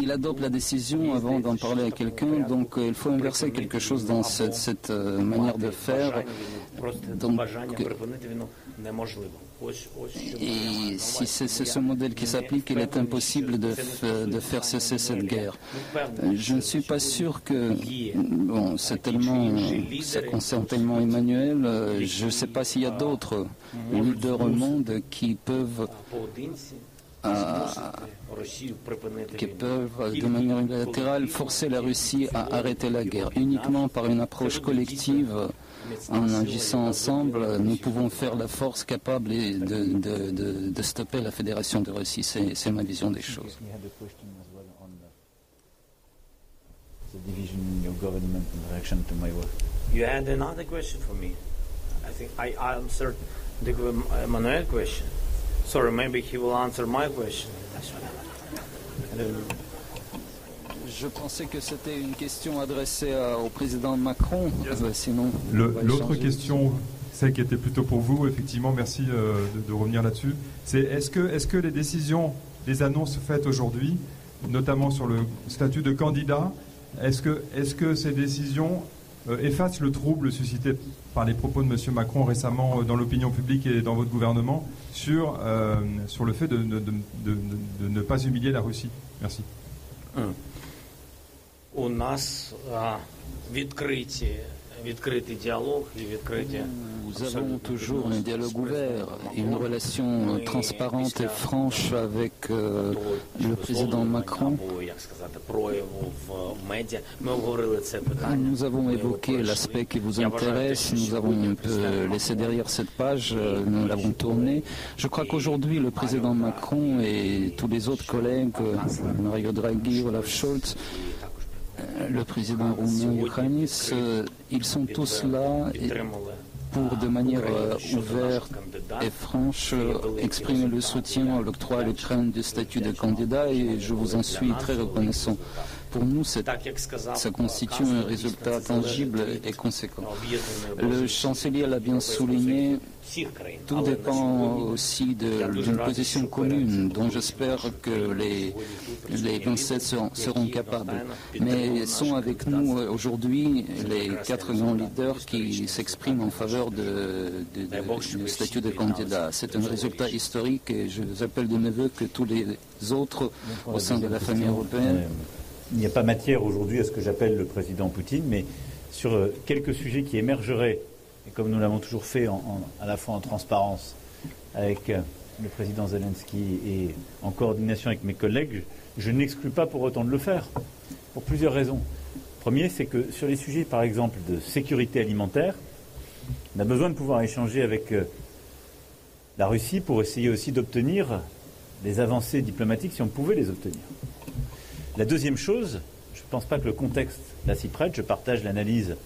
Speaker 7: il adopte la décision avant d'en parler à quelqu'un, donc euh, il faut inverser quelque chose dans cette, euh, manière de faire. Et si c'est ce modèle qui s'applique, il est impossible de, faire cesser cette guerre. Je ne suis pas sûr que bon, c'est tellement, ça concerne tellement Emmanuel. Je ne sais pas s'il y a d'autres leaders au monde qui peuvent qui peuvent de manière unilatérale forcer la Russie à arrêter la guerre. Uniquement par une approche collective, en agissant ensemble, nous pouvons faire la force capable de, de, stopper la Fédération de Russie. C'est ma vision des choses.
Speaker 10: You had another question for me. I think I answered the Emmanuel question. Sorry, maybe he will answer my question.
Speaker 7: Je pensais que c'était une question adressée au président Macron. Euh, sinon,
Speaker 9: l'autre question, celle qui était plutôt pour vous, effectivement, merci euh, de, revenir là-dessus. C'est est-ce que, est-ce que les décisions, les annonces faites aujourd'hui, notamment sur le statut de candidat, est-ce que, est-ce que ces décisions euh, effacent le trouble suscité par les propos de M. Macron récemment dans l'opinion publique et dans votre gouvernement sur, sur le fait de, de, de, de ne pas humilier la Russie? Merci.
Speaker 10: У нас відкриті
Speaker 7: Nous avons toujours un dialogue ouvert, une relation transparente et franche avec euh, le président Macron. Nous avons évoqué l'aspect qui vous intéresse, nous avons un peu laissé derrière cette page, euh, nous l'avons tournée. Je crois qu'aujourd'hui, le président Macron et tous les autres collègues, euh, Mario Draghi, Olaf Scholz, le président roumain Iohannis, ils sont tous là pour de manière euh, ouverte et franche exprimer le soutien à l'octroi à l'Ukraine du statut de candidat et je vous en suis très reconnaissant. Pour nous, ça constitue un résultat tangible et conséquent. Le chancelier l'a bien souligné, tout dépend aussi d'une position commune dont j'espère que les, les 27 seront, capables. Mais sont avec nous aujourd'hui les quatre grands leaders qui s'expriment en faveur de, du statut de candidat. C'est un résultat historique et je vous appelle de mes voeux que tous les autres au sein de la famille européenne
Speaker 1: il n'y a pas matière aujourd'hui à ce que j'appelle le président Poutine, mais sur euh, quelques sujets qui émergeraient, et comme nous l'avons toujours fait à la fois en transparence avec euh, le président Zelensky et en coordination avec mes collègues, je n'exclus pas pour autant de le faire, pour plusieurs raisons. Premier, c'est que sur les sujets, par exemple, de sécurité alimentaire, on a besoin de pouvoir échanger avec euh, la Russie pour essayer aussi d'obtenir des avancées diplomatiques si on pouvait les obtenir. La deuxième chose, je ne pense pas que le contexte là s'y prête, je partage l'analyse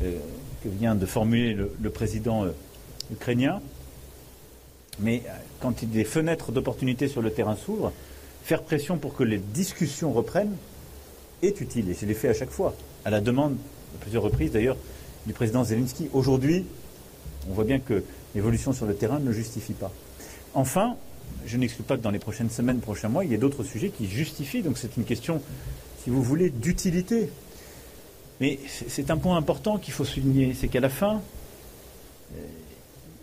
Speaker 1: que vient de formuler le, président euh, ukrainien, mais euh, quand des fenêtres d'opportunité sur le terrain s'ouvrent, faire pression pour que les discussions reprennent est utile, et je l'ai fait à chaque fois, à la demande, à plusieurs reprises d'ailleurs, du président Zelensky. Aujourd'hui, on voit bien que l'évolution sur le terrain ne justifie pas. Enfin, je n'exclus pas que dans les prochaines semaines, prochains mois, il y ait d'autres sujets qui justifient. Donc c'est une question, si vous voulez, d'utilité. Mais c'est un point important qu'il faut souligner, c'est qu'à la fin, euh,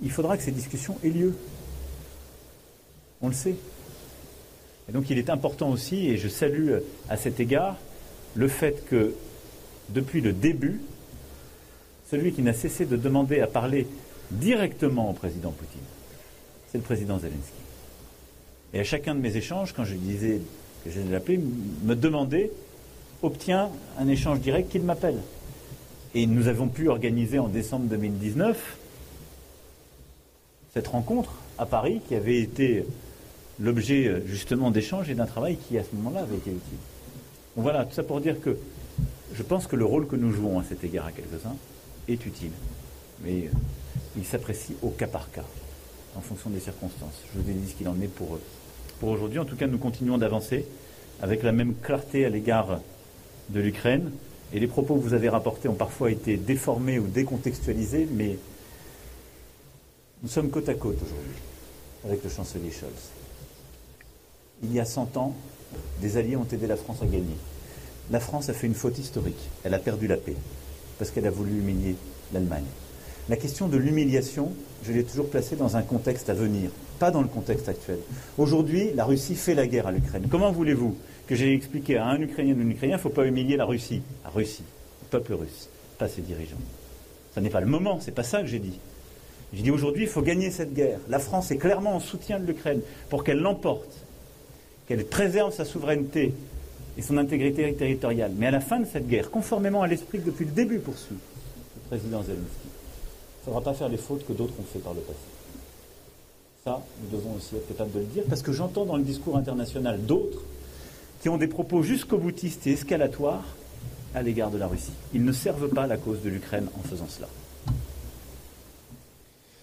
Speaker 1: il faudra que ces discussions aient lieu. On le sait. Et donc il est important aussi, et je salue à cet égard, le fait que depuis le début, celui qui n'a cessé de demander à parler directement au président Poutine, c'est le président Zelensky. Et à chacun de mes échanges, quand je disais que j'allais l'appeler, me demandait, obtient un échange direct qu'il m'appelle. Et nous avons pu organiser en décembre 2019 cette rencontre à Paris qui avait été l'objet justement d'échanges et d'un travail qui à ce moment-là avait été utile. Donc voilà, tout ça pour dire que je pense que le rôle que nous jouons à cet égard à quelques-uns est utile. Mais il s'apprécie au cas par cas, en fonction des circonstances. Je vous ai dit ce qu'il en est pour eux pour aujourd'hui. En tout cas, nous continuons d'avancer avec la même clarté à l'égard de l'Ukraine. Et les propos que vous avez rapportés ont parfois été déformés ou décontextualisés, mais nous sommes côte à côte aujourd'hui avec le chancelier Scholz. Il y a 100 ans, des alliés ont aidé la France à gagner. La France a fait une faute historique. Elle a perdu la paix parce qu'elle a voulu humilier l'Allemagne. La question de l'humiliation, je l'ai toujours placée dans un contexte à venir, pas dans le contexte actuel. Aujourd'hui, la Russie fait la guerre à l'Ukraine. Comment voulez-vous que j'ai expliqué à un Ukrainien un Ukrainien, il ne faut pas humilier la Russie La Russie, le peuple russe, pas ses dirigeants. Ce n'est pas le moment, c'est pas ça que j'ai dit. J'ai dit aujourd'hui, il faut gagner cette guerre. La France est clairement en soutien de l'Ukraine pour qu'elle l'emporte, qu'elle préserve sa souveraineté et son intégrité territoriale. Mais à la fin de cette guerre, conformément à l'esprit que depuis le début poursuit le président Zelensky, il ne faudra pas faire les fautes que d'autres ont fait par le passé. Ça, nous devons aussi être capables de le dire, parce que j'entends dans le discours international d'autres qui ont des propos jusqu'au boutistes et escalatoires à l'égard de la Russie. Ils ne servent pas la cause de l'Ukraine en faisant cela.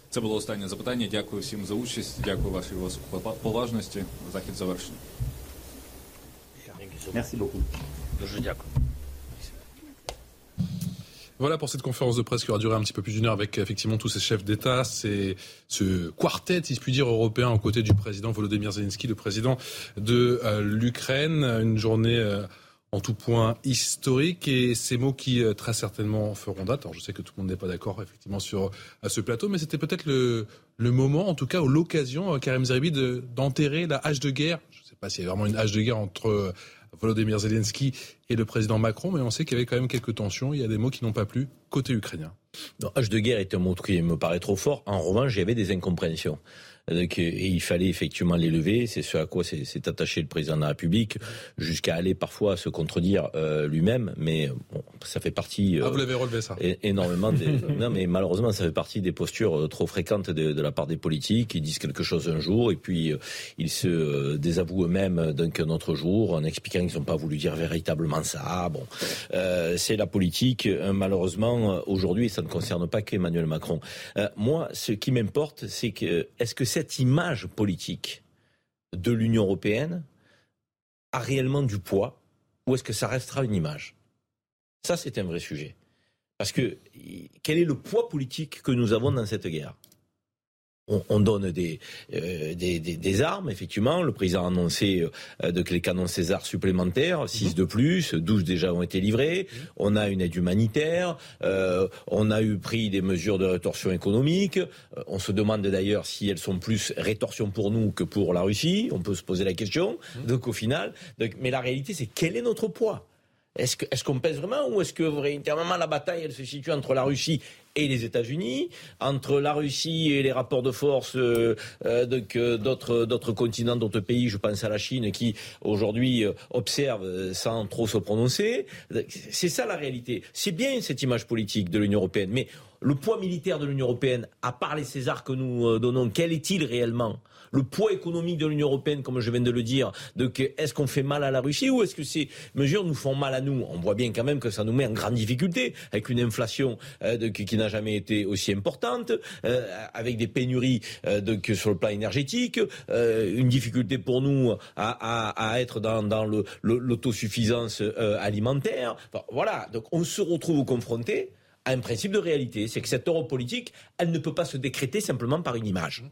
Speaker 11: Це було останнє запитання. Дякую всім за участь. Дякую вашій поважності. Захід завершений.
Speaker 1: Merci beaucoup.
Speaker 10: Дуже дякую.
Speaker 4: Voilà pour cette conférence de presse qui aura duré un petit peu plus d'une heure avec effectivement tous ces chefs d'État, c'est ce quartet, si je puis dire, européen aux côtés du président Volodymyr Zelensky, le président de euh, l'Ukraine. Une journée euh, en tout point historique et ces mots qui euh, très certainement feront date. Alors je sais que tout le monde n'est pas d'accord effectivement sur à ce plateau, mais c'était peut-être le, moment, en tout cas, ou l'occasion, Karim Zeribi, d'enterrer la hache de guerre. Je ne sais pas s'il y a vraiment une hache de guerre entre Volodymyr Zelensky et le président Macron, mais on sait qu'il y avait quand même quelques tensions. Il y a des mots qui n'ont pas plu côté ukrainien.
Speaker 5: H de guerre est un mot qui me paraît trop fort. En revanche, il y avait des incompréhensions. Donc, et il fallait effectivement les lever. C'est ce à quoi s'est attaché le président de la République, jusqu'à aller parfois se contredire euh, lui-même. Mais bon, ça fait partie.
Speaker 4: Euh, ah, vous l'avez relevé ça
Speaker 5: Énormément. Des, non, mais malheureusement, ça fait partie des postures euh, trop fréquentes de, de, la part des politiques. Ils disent quelque chose un jour et puis euh, ils se euh, désavouent eux-mêmes d'un autre jour en expliquant qu'ils n'ont pas voulu dire véritablement ça. Bon, c'est la politique. malheureusement, aujourd'hui, ça ne concerne pas qu'Emmanuel Macron. moi, ce qui m'importe, c'est que est-ce que cette image politique de l'Union européenne a réellement du poids ou est-ce que ça restera une image? Ça, c'est un vrai sujet. Parce que quel est le poids politique que nous avons dans cette guerre? On, donne euh, des, des, armes, effectivement. Le président a annoncé euh, de les canons César supplémentaires, 6 de plus, 12 déjà ont été livrés. On a une aide humanitaire, euh, on a eu pris des mesures de rétorsion économique. on se demande d'ailleurs si elles sont plus rétorsion pour nous que pour la Russie. On peut se poser la question. Donc au final, mais la réalité c'est quel est notre poids? Est-ce qu'on pèse vraiment ou est-ce que véritablement la bataille elle se situe entre la Russie et les États-Unis, entre la Russie et les rapports de force euh, euh, d'autres continents, d'autres pays, je pense à la Chine, qui aujourd'hui euh, observe sans trop se prononcer. C'est ça la réalité. C'est bien cette image politique de l'Union européenne, mais le poids militaire de l'Union européenne, à part les Césars que nous donnons, quel est-il réellement? Le poids économique de l'Union européenne, comme je viens de le dire, de est-ce qu'on fait mal à la Russie ou est-ce que ces mesures nous font mal à nous? On voit bien quand même que ça nous met en grande difficulté, avec une inflation euh, qui, n'a jamais été aussi importante, euh, avec des pénuries euh, sur le plan énergétique, une difficulté pour nous à, être dans, l'autosuffisance alimentaire. voilà, donc on se retrouve confronté à un principe de réalité, c'est que cette Europe politique, elle ne peut pas se décréter simplement par une image.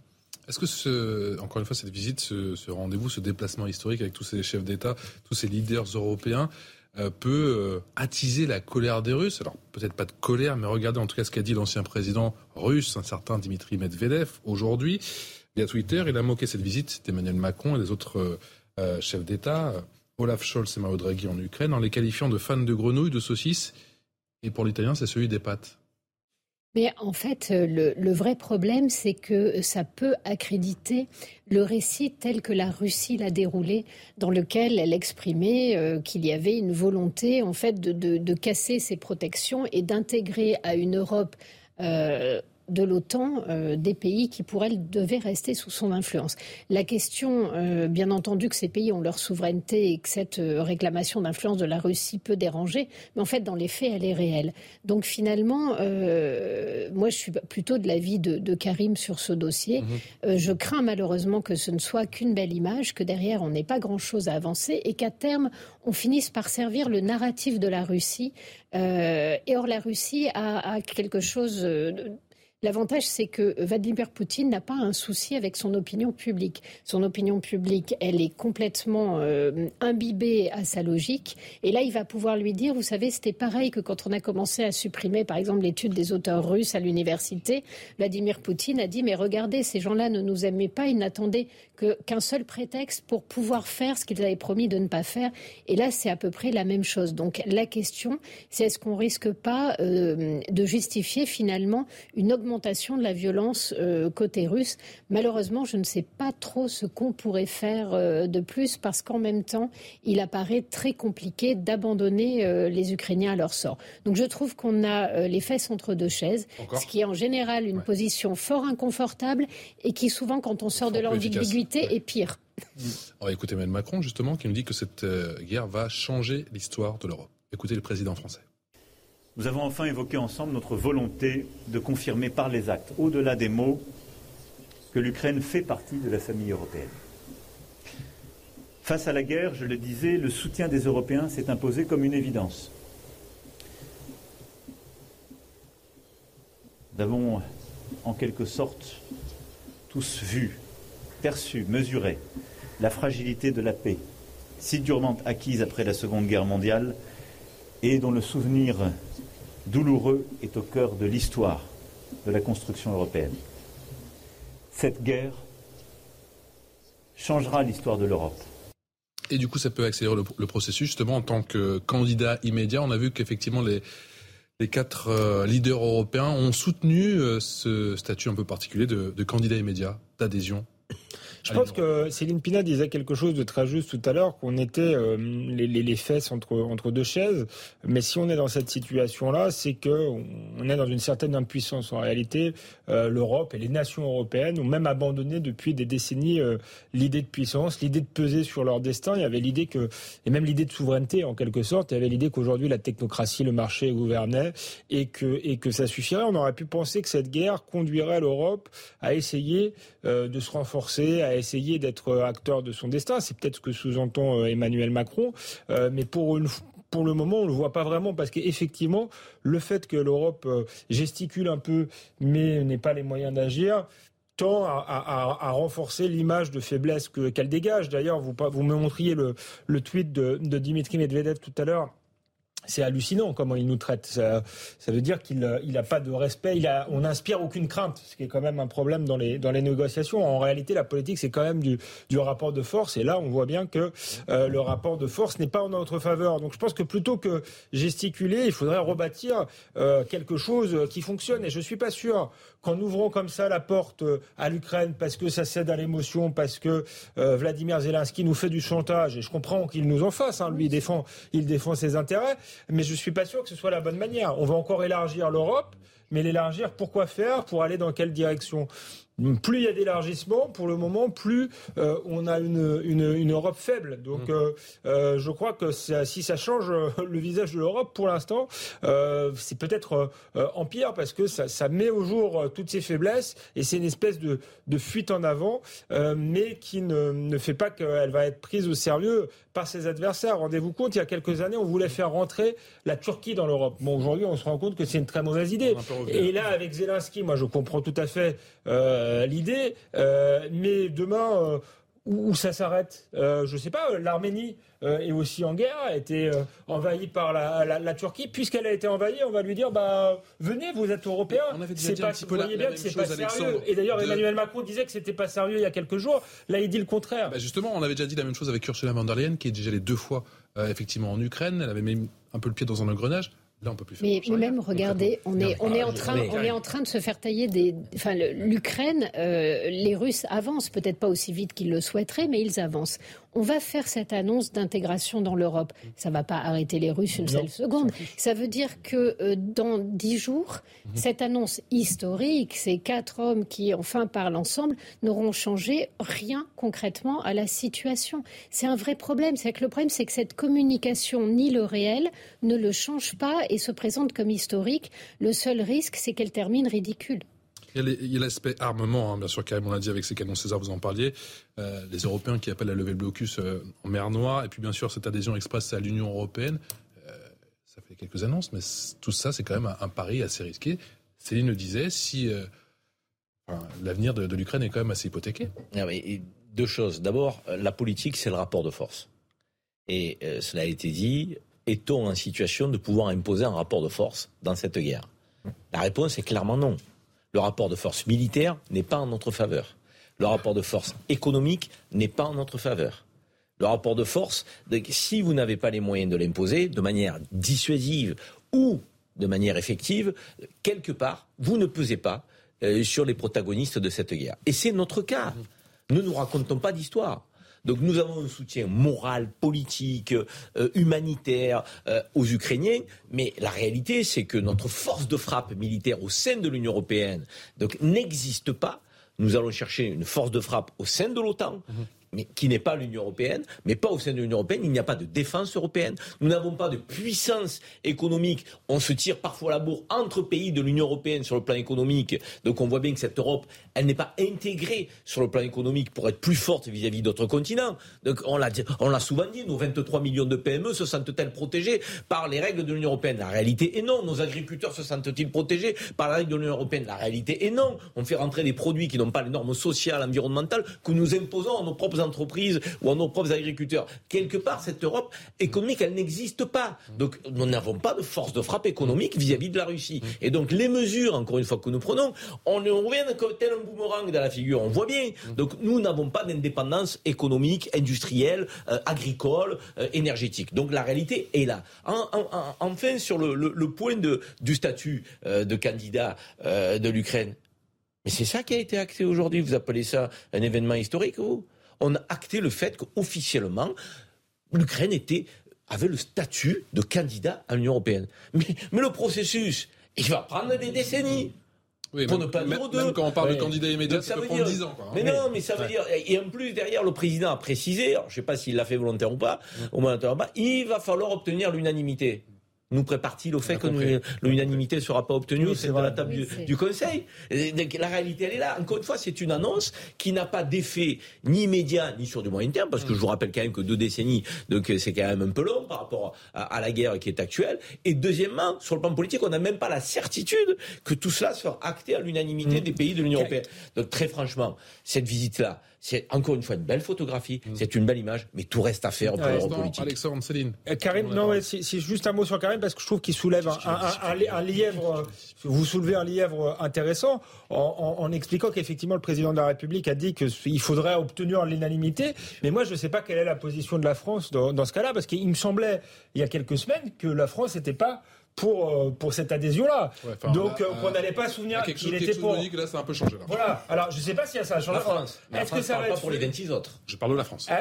Speaker 4: Est-ce que, encore une fois, cette visite, ce, rendez-vous, ce déplacement historique avec tous ces chefs d'État, tous ces leaders européens, euh, peut euh, attiser la colère des Russes? Alors, peut-être pas de colère, mais regardez en tout cas ce qu'a dit l'ancien président russe, un certain Dimitri Medvedev, aujourd'hui, via Twitter. Il a moqué cette visite d'Emmanuel Macron et des autres euh, chefs d'État, Olaf Scholz et Mario Draghi en Ukraine, en les qualifiant de fans de grenouilles, de saucisses. Et pour l'italien, c'est celui des pâtes.
Speaker 6: Mais en fait, euh, le, vrai problème, c'est que ça peut accréditer le récit tel que la Russie l'a déroulé, dans lequel elle exprimait euh, qu'il y avait une volonté, en fait, de, casser ses protections et d'intégrer à une Europe euh, de l'OTAN euh, des pays qui, pour elle, devaient rester sous son influence. La question, euh, bien entendu, que ces pays ont leur souveraineté et que cette euh, réclamation d'influence de la Russie peut déranger, mais en fait, dans les faits, elle est réelle. Donc finalement, moi, je suis plutôt de l'avis de, de Karim sur ce dossier. Mhm. je crains malheureusement que ce ne soit qu'une belle image, que derrière, on n'ait pas grand-chose à avancer et qu'à terme, on finisse par servir le narratif de la Russie. et or, la Russie a, a quelque chose... De, L'avantage, c'est que Vladimir Poutine n'a pas un souci avec son opinion publique. Son opinion publique, elle est complètement euh, imbibée à sa logique. Et là, il va pouvoir lui dire, vous savez, c'était pareil que quand on a commencé à supprimer, par exemple, l'étude des auteurs russes à l'université. Vladimir Poutine a dit, mais regardez, ces gens-là ne nous aimaient pas, ils n'attendaient qu'un seul prétexte pour pouvoir faire ce qu'ils avaient promis de ne pas faire. Et là, c'est à peu près la même chose. Donc la question, c'est est-ce qu'on risque pas euh, de justifier finalement une augmentation de la violence euh, côté russe Malheureusement, je ne sais pas trop ce qu'on pourrait faire euh, de plus parce qu'en même temps, il apparaît très compliqué d'abandonner les Ukrainiens à leur sort. Donc je trouve qu'on a les fesses entre deux chaises, ce qui est en général une position fort inconfortable et qui souvent, quand on sort de l'ambiguïté, et pire.
Speaker 4: On va écouter Emmanuel Macron, justement, qui nous dit que cette euh, guerre va changer l'histoire de l'Europe. Écoutez le président français.
Speaker 1: Nous avons enfin évoqué ensemble notre volonté de confirmer par les actes, au-delà des mots, que l'Ukraine fait partie de la famille européenne. Face à la guerre, je le disais, le soutien des Européens s'est imposé comme une évidence. Nous avons en quelque sorte tous vu perçu, mesuré la fragilité de la paix, si durement acquise après la Seconde Guerre mondiale, et dont le souvenir douloureux est au cœur de l'histoire de la construction européenne. Cette guerre changera l'histoire de l'Europe.
Speaker 4: Et du coup, ça peut accélérer le, processus. Justement, en tant que candidat immédiat, on a vu qu'effectivement, les, quatre euh, leaders européens ont soutenu euh, ce statut un peu particulier de candidat immédiat d'adhésion
Speaker 8: je pense que Céline Pina disait quelque chose de très juste tout à l'heure, qu'on était euh, les, les, les, fesses entre, entre deux chaises. Mais si on est dans cette situation-là, c'est que on est dans une certaine impuissance. En réalité, euh, l'Europe et les nations européennes ont même abandonné depuis des décennies euh, l'idée de puissance, l'idée de peser sur leur destin. Il y avait l'idée que, et même l'idée de souveraineté en quelque sorte, il y avait l'idée qu'aujourd'hui la technocratie, le marché gouvernait et que, et que ça suffirait. On aurait pu penser que cette guerre conduirait l'Europe à essayer de se renforcer, à essayer d'être acteur de son destin. C'est peut-être ce que sous-entend euh, Emmanuel Macron. Euh, mais pour le moment, on ne le voit pas vraiment parce qu'effectivement, le fait que l'Europe euh, gesticule un peu mais n'ait pas les moyens d'agir tend à, renforcer l'image de faiblesse qu'elle dégage. D'ailleurs, vous, me montriez le, tweet de Dimitri Medvedev tout à l'heure c'est hallucinant comment il nous traite. Ça, veut dire qu'il n'a pas de respect. On n'inspire aucune crainte, ce qui est quand même un problème dans les, dans les négociations. En réalité, la politique, c'est quand même du, du rapport de force. Et là, on voit bien que euh, le rapport de force n'est pas en notre faveur. Donc je pense que plutôt que gesticuler, il faudrait rebâtir euh, quelque chose qui fonctionne. Et je suis pas sûr qu'en ouvrant comme ça la porte euh, à l'Ukraine parce que ça cède à l'émotion, parce que Vladimir Zelensky nous fait du chantage, et je comprends qu'il nous en fasse, hein, lui il défend, il défend ses intérêts, mais je ne suis pas sûr que ce soit la bonne manière. On va encore élargir l'Europe, mais l'élargir, pourquoi faire Pour aller dans quelle direction? Plus il y a d'élargissement, pour le moment, plus euh, on a une, une, Europe faible. Donc, mmh. euh, euh, je crois que si ça change le visage de l'Europe, pour l'instant, c'est peut-être empire parce que ça, ça, met au jour toutes ses faiblesses et c'est une espèce de, de, fuite en avant, mais qui ne, ne fait pas qu'elle va être prise au sérieux par ses adversaires. Rendez-vous compte, il y a quelques années, on voulait faire rentrer la Turquie dans l'Europe. Bon, aujourd'hui, on se rend compte que c'est une très mauvaise idée. Et là, avec Zelensky, moi, je comprends tout à fait l'idée, euh, mais demain, euh, où, ça s'arrête Je ne sais pas. L'Arménie est aussi en guerre, a été envahie par la, Turquie. Puisqu'elle a été envahie, on va lui dire bah venez, vous êtes européens.
Speaker 4: Dit pas, vous bien que c'est pas
Speaker 8: sérieux. Et d'ailleurs, Emmanuel Macron disait que c'était pas sérieux il y a quelques jours. Là, il dit le contraire.
Speaker 4: Bah, justement, on avait déjà dit la même chose avec Ursula von der Leyen, qui est déjà les deux fois effectivement en Ukraine. Elle avait mis un peu le pied dans un engrenage.
Speaker 6: Là, on peut plus faire mais, mais même, regardez, on est, on, est en train, on est en train de se faire tailler des. Enfin, l'Ukraine, euh, les Russes avancent, peut-être pas aussi vite qu'ils le souhaiteraient, mais ils avancent on va faire cette annonce d'intégration dans l'Europe. Ça ne va pas arrêter les Russes une seule seconde. Ça veut dire que euh, dans dix jours, mhm. cette annonce historique, ces quatre hommes qui enfin parlent ensemble, n'auront changé rien concrètement à la situation. C'est un vrai problème. C'est que le problème, c'est que cette communication ni le réel ne le change pas et se présente comme historique. Le seul risque, c'est qu'elle termine ridicule.
Speaker 4: Il y a l'aspect armement, hein, bien sûr, Karim, on l'a dit avec ces canons César, vous en parliez. Euh, les Européens qui appellent à lever le blocus euh, en mer Noire, et puis bien sûr cette adhésion express à l'Union Européenne. Euh, ça fait quelques annonces, mais tout ça, c'est quand même un, pari assez risqué. Céline le disait, si l'avenir de, l'Ukraine est quand même assez hypothéqué.
Speaker 5: Ah deux choses. D'abord, la politique, c'est le rapport de force. Et cela a été dit, est-on en situation de pouvoir imposer un rapport de force dans cette guerre? La réponse est clairement non. Le rapport de force militaire n'est pas en notre faveur. Le rapport de force économique n'est pas en notre faveur. Le rapport de force, si vous n'avez pas les moyens de l'imposer de manière dissuasive ou de manière effective, quelque part, vous ne pesez pas euh, sur les protagonistes de cette guerre. Et c'est notre cas. Ne nous racontons pas d'histoire. Donc nous avons un soutien moral, politique, euh, humanitaire euh, aux Ukrainiens, mais la réalité c'est que notre force de frappe militaire au sein de l'Union européenne n'existe pas. Nous allons chercher une force de frappe au sein de l'OTAN, mhm qui n'est pas l'Union européenne, mais pas au sein de l'Union européenne, il n'y a pas de défense européenne. Nous n'avons pas de puissance économique. On se tire parfois la bourre entre pays de l'Union européenne sur le plan économique. Donc on voit bien que cette Europe, elle n'est pas intégrée sur le plan économique pour être plus forte vis-à-vis d'autres continents. Donc on l'a, on l'a souvent dit, nos 23 millions de PME se sentent-elles protégées par les règles de l'Union européenne? La réalité est non. Nos agriculteurs se sentent-ils protégés par la règle de l'Union européenne? La réalité est non. On fait rentrer des produits qui n'ont pas les normes sociales, environnementales que nous imposons à nos propres propres entreprises ou à nos propres agriculteurs. Quelque part, cette Europe économique, elle n'existe pas. Donc, nous n'avons pas de force de frappe économique vis-à-vis de la Russie. Et donc, les mesures, encore une fois, que nous prenons, on, on revient comme tel un boomerang dans la figure. On voit bien. Donc, nous n'avons pas d'indépendance économique, industrielle, euh, agricole, euh, énergétique. Donc, la réalité est là. enfin, sur le, point de, du statut euh, de candidat de l'Ukraine, mais c'est ça qui a été acté aujourd'hui. Vous appelez ça un événement historique, vous? On a acté le fait qu'officiellement, l'Ukraine était avait le statut de candidat à l'Union européenne. Mais, mais le processus, il va prendre des décennies.
Speaker 4: Oui, pour ne pas dire deux. Même quand on parle de candidat immédiat, ça, peut prendre 10 ans. Quoi.
Speaker 5: Mais non, mais ça veut dire. Et en plus, derrière, le président a précisé, je ne sais pas s'il l'a fait volontaire ou pas, au moment ou pas, il va falloir obtenir l'unanimité nous prépare-t-il au fait que l'unanimité ne sera pas obtenue c'est dans la table du, Conseil La réalité, elle est là. Encore une fois, c'est une annonce qui n'a pas d'effet ni immédiat ni sur du moyen terme, parce que je vous rappelle quand même que deux décennies, donc c'est quand même un peu long par rapport à, la guerre qui est actuelle. Et deuxièmement, sur le plan politique, on n'a même pas la certitude que tout cela sera acté à l'unanimité mm. des pays de l'Union européenne. Donc très franchement, cette visite-là, c'est encore une fois une belle photographie, mm. c'est une belle image, mais tout reste à faire pour ouais, politique.
Speaker 4: Alexandre, Céline.
Speaker 8: Euh, Karim, non, c'est juste un mot sur Karim parce que je trouve qu'il soulève un, lièvre. Vous soulevez un lièvre intéressant en, expliquant qu'effectivement le président de la République a dit qu'il faudrait obtenir l'unanimité. Mais moi, je ne sais pas quelle est la position de la France dans, dans ce cas-là, parce qu'il me semblait il y a quelques semaines que la France n'était pas pour, euh, pour cette adhésion-là. Donc, euh, on n'allait pas souvenir qu'il était pour.
Speaker 4: là, ça a un peu changé. Là.
Speaker 8: Voilà. Alors, je ne sais pas si ça a changé.
Speaker 5: La France. Est-ce que ça va pas pour les 26 autres.
Speaker 4: Je parle de la France.
Speaker 8: Euh,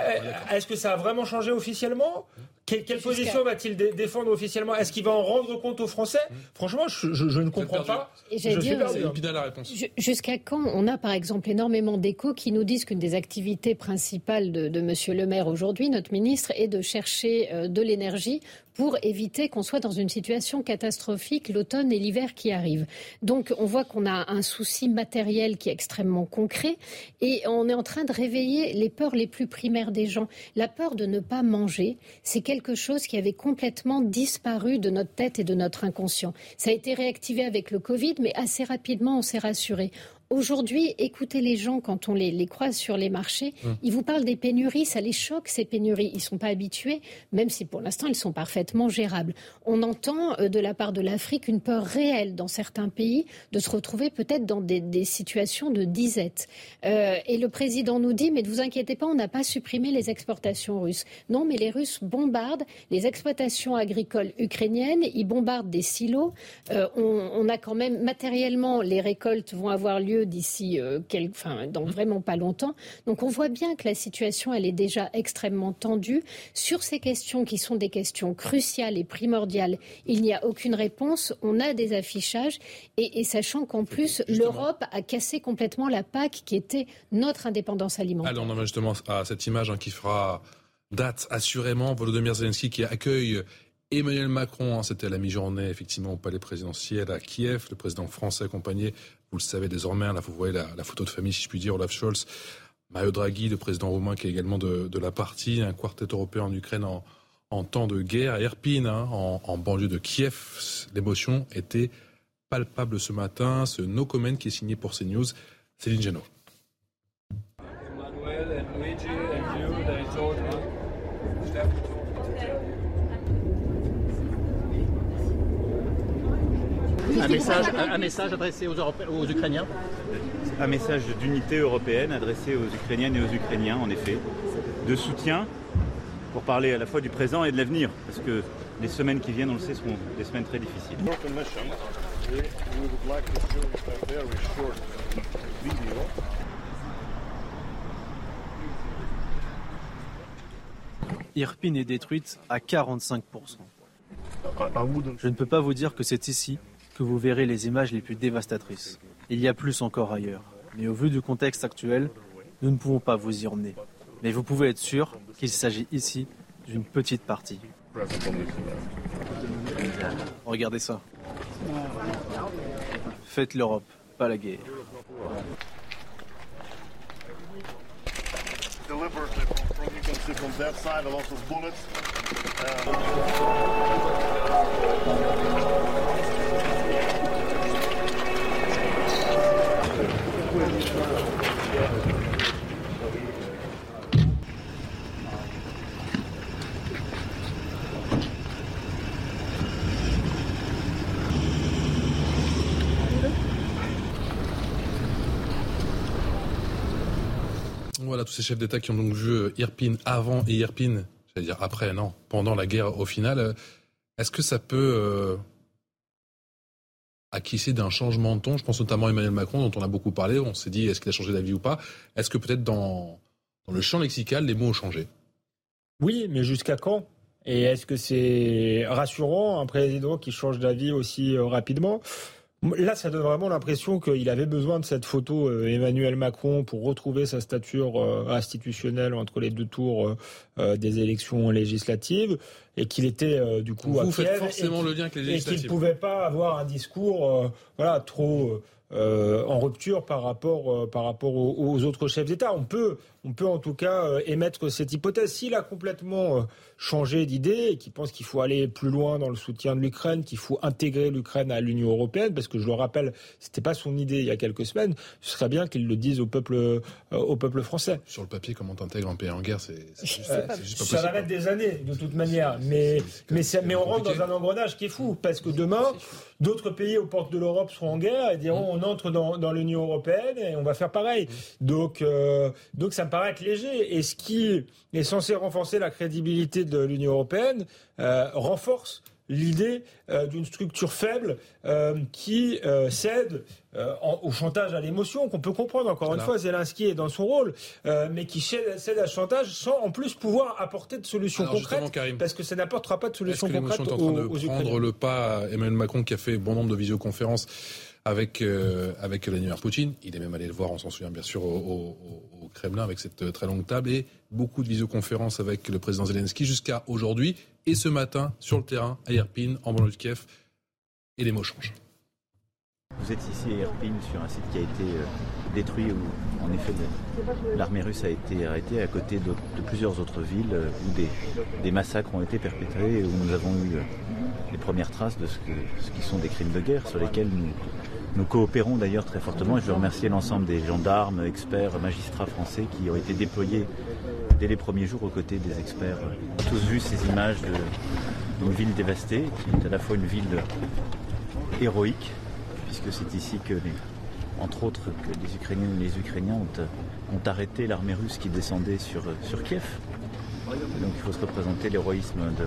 Speaker 8: est-ce que ça a vraiment changé officiellement? Quelle, position va-t-il défendre officiellement? Est-ce qu'il va en rendre compte aux Français? Mmh. Franchement, je, je, ne comprends pas.
Speaker 6: Et je suis la réponse. Jusqu'à quand on a, par exemple, énormément d'échos qui nous disent qu'une des activités principales de, de M. Le Maire aujourd'hui, notre ministre, est de chercher de l'énergie pour éviter qu'on soit dans une situation catastrophique l'automne et l'hiver qui arrivent. Donc on voit qu'on a un souci matériel qui est extrêmement concret et on est en train de réveiller les peurs les plus primaires des gens. La peur de ne pas manger, c'est quelque chose qui avait complètement disparu de notre tête et de notre inconscient. Ça a été réactivé avec le Covid, mais assez rapidement on s'est rassuré. Aujourd'hui, écoutez les gens quand on les, croise sur les marchés. Hum. Ils vous parlent des pénuries, ça les choque ces pénuries. Ils ne sont pas habitués, même si pour l'instant ils sont parfaitement gérables. On entend euh, de la part de l'Afrique une peur réelle dans certains pays de se retrouver peut-être dans des, situations de disette. Euh, et le président nous dit, mais ne vous inquiétez pas, on n'a pas supprimé les exportations russes. Non, mais les Russes bombardent les exploitations agricoles ukrainiennes, ils bombardent des silos. Euh, on, on a quand même matériellement, les récoltes vont avoir lieu d'ici euh, enfin, dans vraiment pas longtemps. Donc on voit bien que la situation, elle est déjà extrêmement tendue. Sur ces questions qui sont des questions cruciales et primordiales, il n'y a aucune réponse. On a des affichages et, sachant qu'en plus, l'Europe a cassé complètement la PAC qui était notre indépendance alimentaire.
Speaker 4: Alors on en justement à cette image hein, qui fera date assurément. Volodymyr Zelensky qui accueille Emmanuel Macron, hein, c'était à la mi-journée, effectivement, au palais présidentiel à Kiev. Le président français accompagné vous le savez désormais, là vous voyez la, photo de famille, si je puis dire, Olaf Scholz, Mario Draghi, le président roumain qui est également de, la partie, un quartet européen en Ukraine en, temps de guerre, à Irpin, hein, en, banlieue de Kiev. L'émotion était palpable ce matin. Ce no comment qui est signé pour CNews, Céline Geno.
Speaker 12: Un message, un, message adressé aux, aux Ukrainiens
Speaker 1: Un message d'unité européenne adressé aux Ukrainiennes et aux Ukrainiens, en effet, de soutien pour parler à la fois du présent et de l'avenir, parce que les semaines qui viennent, on le sait, seront des semaines très difficiles.
Speaker 13: Irpin est détruite à 45%. Je ne peux pas vous dire que c'est ici que vous verrez les images les plus dévastatrices. Il y a plus encore ailleurs. Mais au vu du contexte actuel, nous ne pouvons pas vous y emmener. Mais vous pouvez être sûr qu'il s'agit ici d'une petite partie. Regardez ça. Faites l'Europe, pas la guerre.
Speaker 4: Tous ces chefs d'État qui ont donc vu euh, Irpine avant et Irpine, j'allais dire après, non, pendant la guerre au final, euh, est-ce que ça peut euh, acquiescer d'un changement de ton? Je pense notamment à Emmanuel Macron, dont on a beaucoup parlé, on s'est dit est-ce qu'il a changé d'avis ou pas? Est-ce que peut-être dans, dans le champ lexical, les mots ont changé?
Speaker 8: Oui, mais jusqu'à quand? Et est-ce que c'est rassurant un président qui change d'avis aussi rapidement? Là, ça donne vraiment l'impression qu'il avait besoin de cette photo euh, Emmanuel Macron pour retrouver sa stature euh, institutionnelle entre les deux tours euh, des élections législatives et qu'il était du coup
Speaker 4: Vous à faites forcément le lien avec les législatives.
Speaker 8: Et qu'il ne pouvait pas avoir un discours voilà trop en rupture par rapport par rapport aux, aux autres chefs d'État. On peut on peut en tout cas émettre cette hypothèse. S'il a complètement changer d'idée et qui pense qu'il faut aller plus loin dans le soutien de l'Ukraine, qu'il faut intégrer l'Ukraine à l'Union européenne, parce que je le rappelle, c'était pas son idée il y a quelques semaines. Ce serait bien qu'il le dise au peuple, euh, au peuple français.
Speaker 4: Sur le papier, comment t'intègres un pays en guerre, c'est juste,
Speaker 8: euh, juste, pas possible. Ça va mettre des années, de toute manière. Mais, mais, mais on rentre dans un engrenage qui est fou, parce que demain, d'autres pays aux portes de l'Europe seront en guerre et diront on entre dans, dans l'Union européenne et on va faire pareil. Donc, euh, donc ça me paraît être léger. Et ce qui est censé renforcer la crédibilité de l'Union européenne euh, renforce l'idée euh, d'une structure faible euh, qui cède au chantage à l'émotion, qu'on peut comprendre encore une fois, Zelensky est dans son rôle, mais qui cède à ce chantage sans en plus pouvoir apporter de solutions concrètes, parce que ça n'apportera pas de solutions concrètes aux, aux,
Speaker 4: de prendre le pas Emmanuel Macron qui a fait bon nombre de visioconférences avec, euh, avec Vladimir Poutine. Il est même allé le voir, on s'en souvient bien sûr, au, Kremlin avec cette euh, très longue table et beaucoup de visioconférences avec le président Zelensky jusqu'à aujourd'hui et ce matin sur le terrain à Irpin, en banlieue de Kiev. Et les mots changent.
Speaker 14: Vous êtes ici à Irpin sur un site qui a été euh, détruit où en effet l'armée russe a été arrêtée à côté de, plusieurs autres villes où des, massacres ont été perpétrés et où nous avons eu les premières traces de ce qui sont des crimes de guerre sur lesquels nous, nous coopérons d'ailleurs très fortement et je veux remercier l'ensemble des gendarmes, experts, magistrats français qui ont été déployés dès les premiers jours aux côtés des experts. On a tous vu ces images d'une ville dévastée, qui est à la fois une ville héroïque, puisque c'est ici que, entre autres, que les Ukrainiens et les Ukrainiens ont, ont arrêté l'armée russe qui descendait sur, sur Kiev. donc il faut se représenter l'héroïsme de,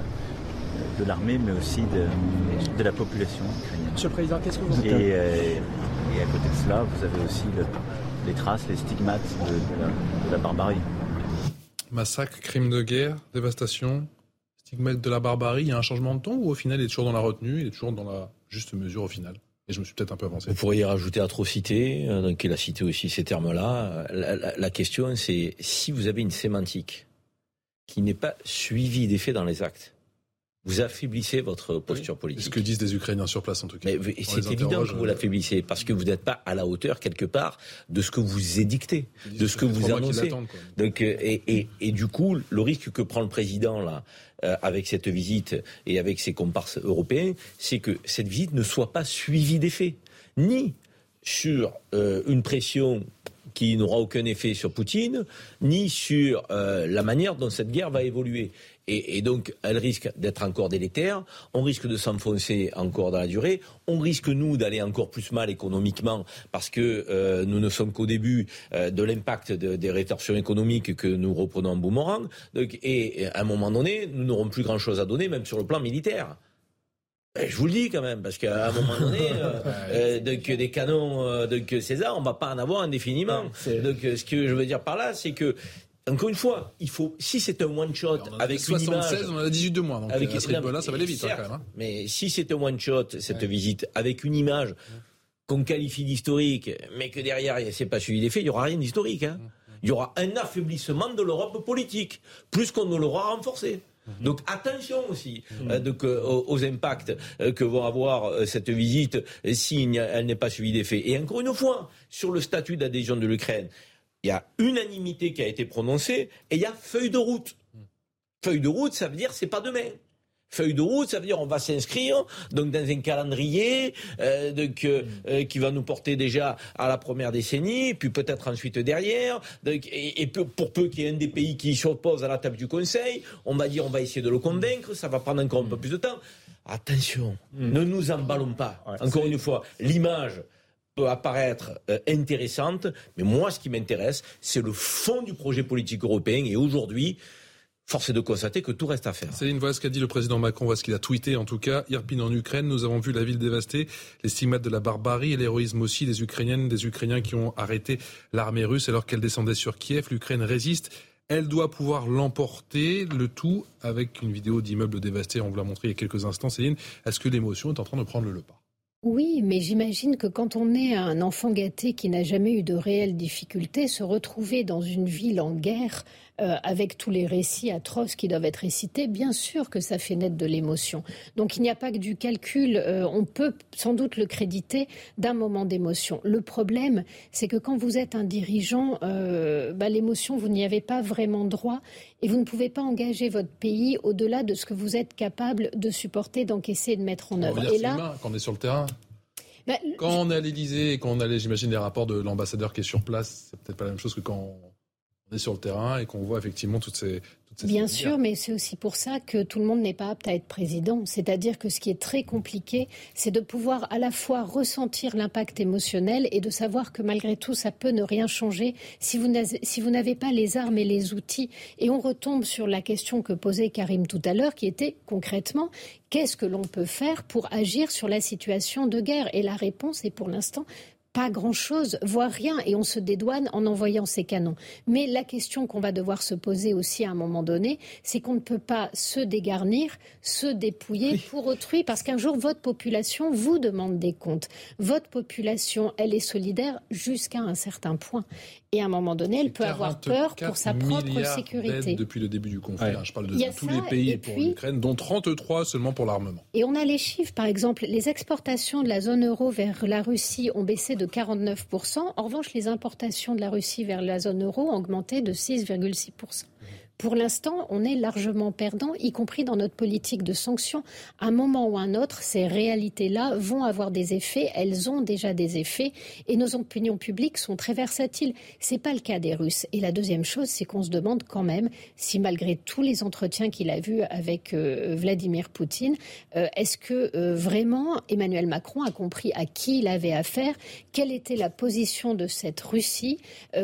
Speaker 14: de l'armée, mais aussi de, la population ukrainienne.
Speaker 15: Monsieur le Président, qu'est-ce que vous
Speaker 14: et, euh, et à côté de cela, vous avez aussi les traces, les stigmates de, la, barbarie.
Speaker 4: Massacre, crime de guerre, dévastation, stigmates de la barbarie, il y a un changement de ton ou au final il est toujours dans la retenue, il est toujours dans la juste mesure au final? Et je me suis peut-être un peu avancé.
Speaker 5: Vous pourriez rajouter atrocité, euh, donc il a cité aussi ces termes-là. la question, c'est si vous avez une sémantique qui n'est pas suivie des faits dans les actes, vous affaiblissez votre posture politique.
Speaker 4: C'est ce que disent des Ukrainiens sur place en tout cas.
Speaker 5: C'est évident que vous euh, l'affaiblissez parce que vous n'êtes pas à la hauteur quelque part de ce que vous édictez, de ce que vous annoncez. Donc euh, et, et, du coup, le risque que prend le président là euh, avec cette visite et avec ses comparses européens, c'est que cette visite ne soit pas suivie des faits, ni sur une pression qui n'aura aucun effet sur Poutine, ni sur la manière dont cette guerre va évoluer et, donc elle risque d'être encore délétère, on risque de s'enfoncer encore dans la durée, on risque nous d'aller encore plus mal économiquement parce que euh, nous ne sommes qu'au début euh, de l'impact des rétorsions économiques que nous reprenons en boomerang, donc, et, à un moment donné, nous n'aurons plus grand-chose à donner, même sur le plan militaire. je vous le dis quand même, parce qu'à un moment donné, euh, donc, des canons de César, on ne va pas en avoir indéfiniment. donc ce que je veux dire par là, c'est que encore une fois, il faut, si c'est un one shot avec 76, une image,
Speaker 4: on a 18 de moins, donc avec, à ce ça va aller vite hein, quand même. Hein.
Speaker 5: Mais si c'est un one shot, cette visite avec une image qu'on qualifie d'historique, mais que derrière c'est pas suivi des faits, il y aura rien d'historique. Hein. Il y aura un affaiblissement de l'Europe politique, plus qu'on ne l'aura renforcé. Donc attention aussi euh, aux, impacts euh, que va avoir euh, cette visite si elle n'est pas suivie des faits. Et encore une fois, sur le statut d'adhésion de l'Ukraine, il y a unanimité qui a été prononcée et il y a feuille de route. Feuille de route, ça veut dire c'est pas demain. Feuille de route, ça veut dire on va s'inscrire donc dans un calendrier euh, euh, euh, qui va nous porter déjà à la première décennie, puis peut-être ensuite derrière. et, pour peu qu'il y ait un des pays qui s'oppose à la table du Conseil, on va dire on va essayer de le convaincre, ça va prendre encore un peu plus de temps. Attention, mm. ne nous emballons pas. Encore une fois, l'image peut apparaître euh, intéressante, mais moi, ce qui m'intéresse, c'est le fond du projet politique européen. Et aujourd'hui, force est de constater que tout reste à faire.
Speaker 4: Céline, voilà ce qu'a dit le président Macron, voilà ce qu'il a tweeté en tout cas. Irpin en Ukraine, nous avons vu la ville dévastée, les stigmates de la barbarie et l'héroïsme aussi des Ukrainiennes, des Ukrainiens qui ont arrêté l'armée russe alors qu'elle descendait sur Kiev. L'Ukraine résiste. Elle doit pouvoir l'emporter, le tout avec une vidéo d'immeubles dévastés. On vous l'a montré il y a quelques instants, Céline. Est-ce que l'émotion est en train de prendre le pas?
Speaker 6: Oui, mais j'imagine que quand on est un enfant gâté qui n'a jamais eu de réelles difficultés, se retrouver dans une ville en guerre euh, avec tous les récits atroces qui doivent être récités, bien sûr que ça fait naître de l'émotion. Donc il n'y a pas que du calcul, euh, on peut sans doute le créditer d'un moment d'émotion. Le problème, c'est que quand vous êtes un dirigeant, euh, bah, l'émotion, vous n'y avez pas vraiment droit et vous ne pouvez pas engager votre pays au-delà de ce que vous êtes capable de supporter, d'encaisser et de mettre en œuvre.
Speaker 4: Et là, quand on est sur le terrain. Bah, quand on est à l'Élysée et quand on a, j'imagine, les rapports de l'ambassadeur qui est sur place, c'est peut-être pas la même chose que quand on est sur le terrain et qu'on voit effectivement toutes ces,
Speaker 6: Bien sûr, mais c'est aussi pour ça que tout le monde n'est pas apte à être président. C'est-à-dire que ce qui est très compliqué, c'est de pouvoir à la fois ressentir l'impact émotionnel et de savoir que malgré tout, ça peut ne rien changer si vous n'avez pas les armes et les outils. Et on retombe sur la question que posait Karim tout à l'heure, qui était concrètement, qu'est-ce que l'on peut faire pour agir sur la situation de guerre? Et la réponse est pour l'instant pas grand-chose, voire rien, et on se dédouane en envoyant ces canons. Mais la question qu'on va devoir se poser aussi à un moment donné, c'est qu'on ne peut pas se dégarnir, se dépouiller pour autrui, parce qu'un jour, votre population vous demande des comptes. Votre population, elle est solidaire jusqu'à un certain point. Et à un moment donné, elle peut avoir peur pour sa propre sécurité.
Speaker 4: Depuis le début du conflit, hein, je parle de tous les pays pour l'Ukraine, dont 33 seulement pour l'armement.
Speaker 6: Et on a les chiffres, par exemple, les exportations de la zone euro vers la Russie ont baissé de 49%. En revanche, les importations de la Russie vers la zone euro ont augmenté de 6,6%. Pour l'instant, on est largement perdant, y compris dans notre politique de sanctions. À un moment ou à un autre, ces réalités-là vont avoir des effets. Elles ont déjà des effets. Et nos opinions publiques sont très versatiles. C'est pas le cas des Russes. Et la deuxième chose, c'est qu'on se demande quand même si, malgré tous les entretiens qu'il a vus avec euh, Vladimir Poutine, euh, est-ce que euh, vraiment Emmanuel Macron a compris à qui il avait affaire, quelle était la position de cette Russie,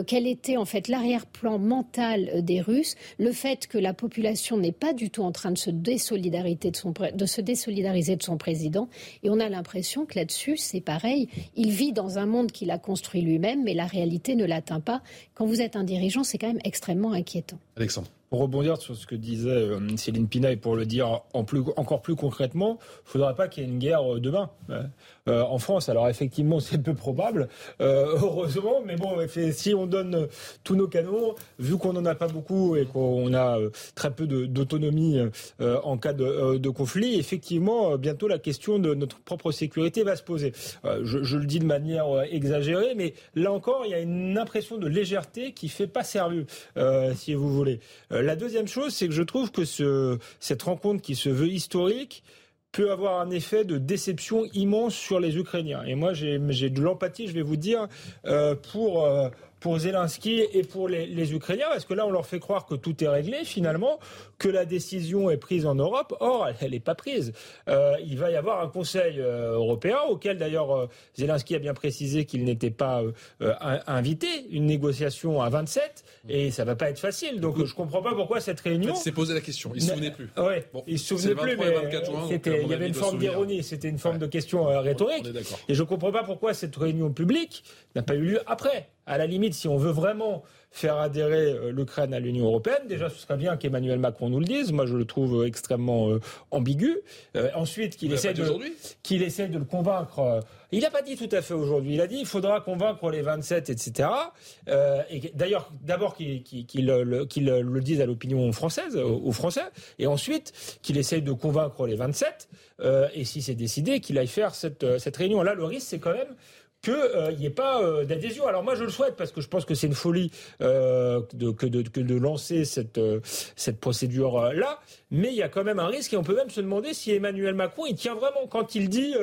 Speaker 6: quel était en fait l'arrière-plan mental des Russes? Le fait que la population n'est pas du tout en train de se, désolidariser de son, de se désolidariser de son président. Et on a l'impression que là-dessus, c'est pareil. Il vit dans un monde qu'il a construit lui-même, mais la réalité ne l'atteint pas. Quand vous êtes un dirigeant, c'est quand même extrêmement inquiétant.
Speaker 4: Alexandre.
Speaker 8: Pour rebondir sur ce que disait euh, Céline Pina et pour le dire en plus, encore plus concrètement, il ne faudra pas qu'il y ait une guerre euh, demain euh, en France. Alors effectivement, c'est peu probable, heureusement, mais bon, si on donne tous nos canons, vu qu'on n'en a pas beaucoup et qu'on a très peu d'autonomie en cas de, conflit, effectivement, bientôt la question de notre propre sécurité va se poser. Je, je, le dis de manière exagérée, mais là encore, il y a une impression de légèreté qui fait pas sérieux, si vous voulez. La deuxième chose, c'est que je trouve que ce, cette rencontre qui se veut historique peut avoir un effet de déception immense sur les Ukrainiens. Et moi, j'ai de l'empathie, je vais vous dire, euh, pour euh, pour Zelensky et pour les, Ukrainiens Parce que là, on leur fait croire que tout est réglé finalement, que la décision est prise en Europe? Or, elle n'est pas prise. Euh, il va y avoir un Conseil euh, européen auquel d'ailleurs euh, Zelensky a bien précisé qu'il n'était pas invité, une négociation à 27, et ça va pas être facile. Donc, je comprends pas pourquoi cette réunion.
Speaker 4: Il s'est posé la question. Il se souvenait plus.
Speaker 8: Ouais, bon, il se souvenait plus, mais il y avait une forme d'ironie. C'était une forme de question rhétorique. Et je comprends pas pourquoi cette réunion publique n'a pas eu lieu après à la limite, si on veut vraiment faire adhérer euh, l'Ukraine à l'Union européenne, déjà ce serait bien qu'Emmanuel Macron nous le dise. Moi, je le trouve euh, extrêmement euh, ambigu. ensuite, qu'il essaie de qu'il essaie de le convaincre. il n'a pas dit tout à fait aujourd'hui. Il a dit il faudra convaincre les 27, etc. et d'ailleurs, d'abord qu'il le, le, dise à l'opinion française, aux, Français, et ensuite qu'il essaye de convaincre les 27. et si c'est décidé, qu'il aille faire cette, cette réunion. Là, le risque, c'est quand même qu'il n'y euh, ait pas euh, d'adhésion. Alors moi je le souhaite parce que je pense que c'est une folie euh, de, que, de, lancer cette, cette procédure-là, mais il y a quand même un risque et on peut même se demander si Emmanuel Macron il tient vraiment quand il dit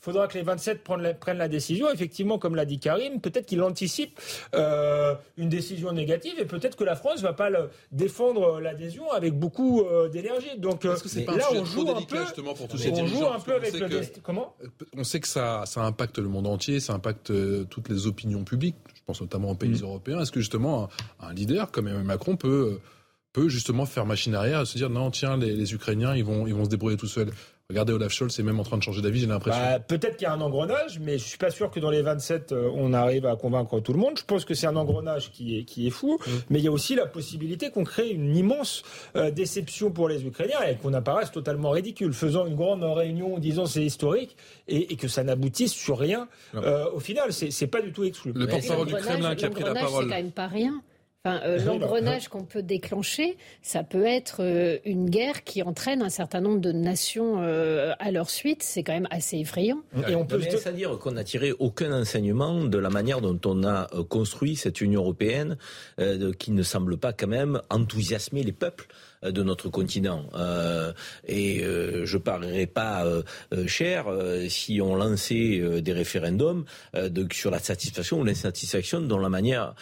Speaker 8: faudra que les 27 prennent la, prennent la décision. Effectivement, comme l'a dit Karim, peut-être qu'il anticipe euh, une décision négative et peut-être que la France ne va pas le, défendre l'adhésion avec beaucoup euh, d'énergie. Donc
Speaker 4: euh, là, on joue un peu, justement pour tous ces
Speaker 8: on joue un peu avec le
Speaker 4: comment? On sait que ça, ça impacte le monde entier, ça impacte toutes les opinions publiques. Je pense notamment aux pays mm. européens. Est-ce que justement un, leader comme Emmanuel Macron peut peut justement faire machine arrière et se dire non tiens les, les Ukrainiens ils vont ils vont se débrouiller tout seuls? Regardez, Olaf Scholz est même en train de changer d'avis, j'ai l'impression.
Speaker 8: Bah, peut-être qu'il y a un engrenage, mais je suis pas sûr que dans les 27, euh, on arrive à convaincre tout le monde. Je pense que c'est un engrenage qui est, qui est fou, mm. mais il y a aussi la possibilité qu'on crée une immense euh, déception pour les Ukrainiens et qu'on apparaisse totalement ridicule, faisant une grande réunion, disant c'est historique, et, que ça n'aboutisse sur rien. Euh, au final, c'est pas du tout exclu.
Speaker 4: Le porte-parole du Kremlin qui a pris la parole.
Speaker 6: C'est quand même pas rien. Enfin, euh, l'engrenage qu'on peut déclencher, ça peut être euh, une guerre qui entraîne un certain nombre de nations euh, à leur suite. C'est quand même assez effrayant.
Speaker 5: Et on peut se dire qu'on n'a tiré aucun enseignement de la manière dont on a construit cette Union européenne, qui ne semble pas quand même enthousiasmer les peuples. Euh, de notre continent. Euh, et euh, je parlerai pas cher si on lançait des référendums de, sur la satisfaction ou l'insatisfaction dont la manière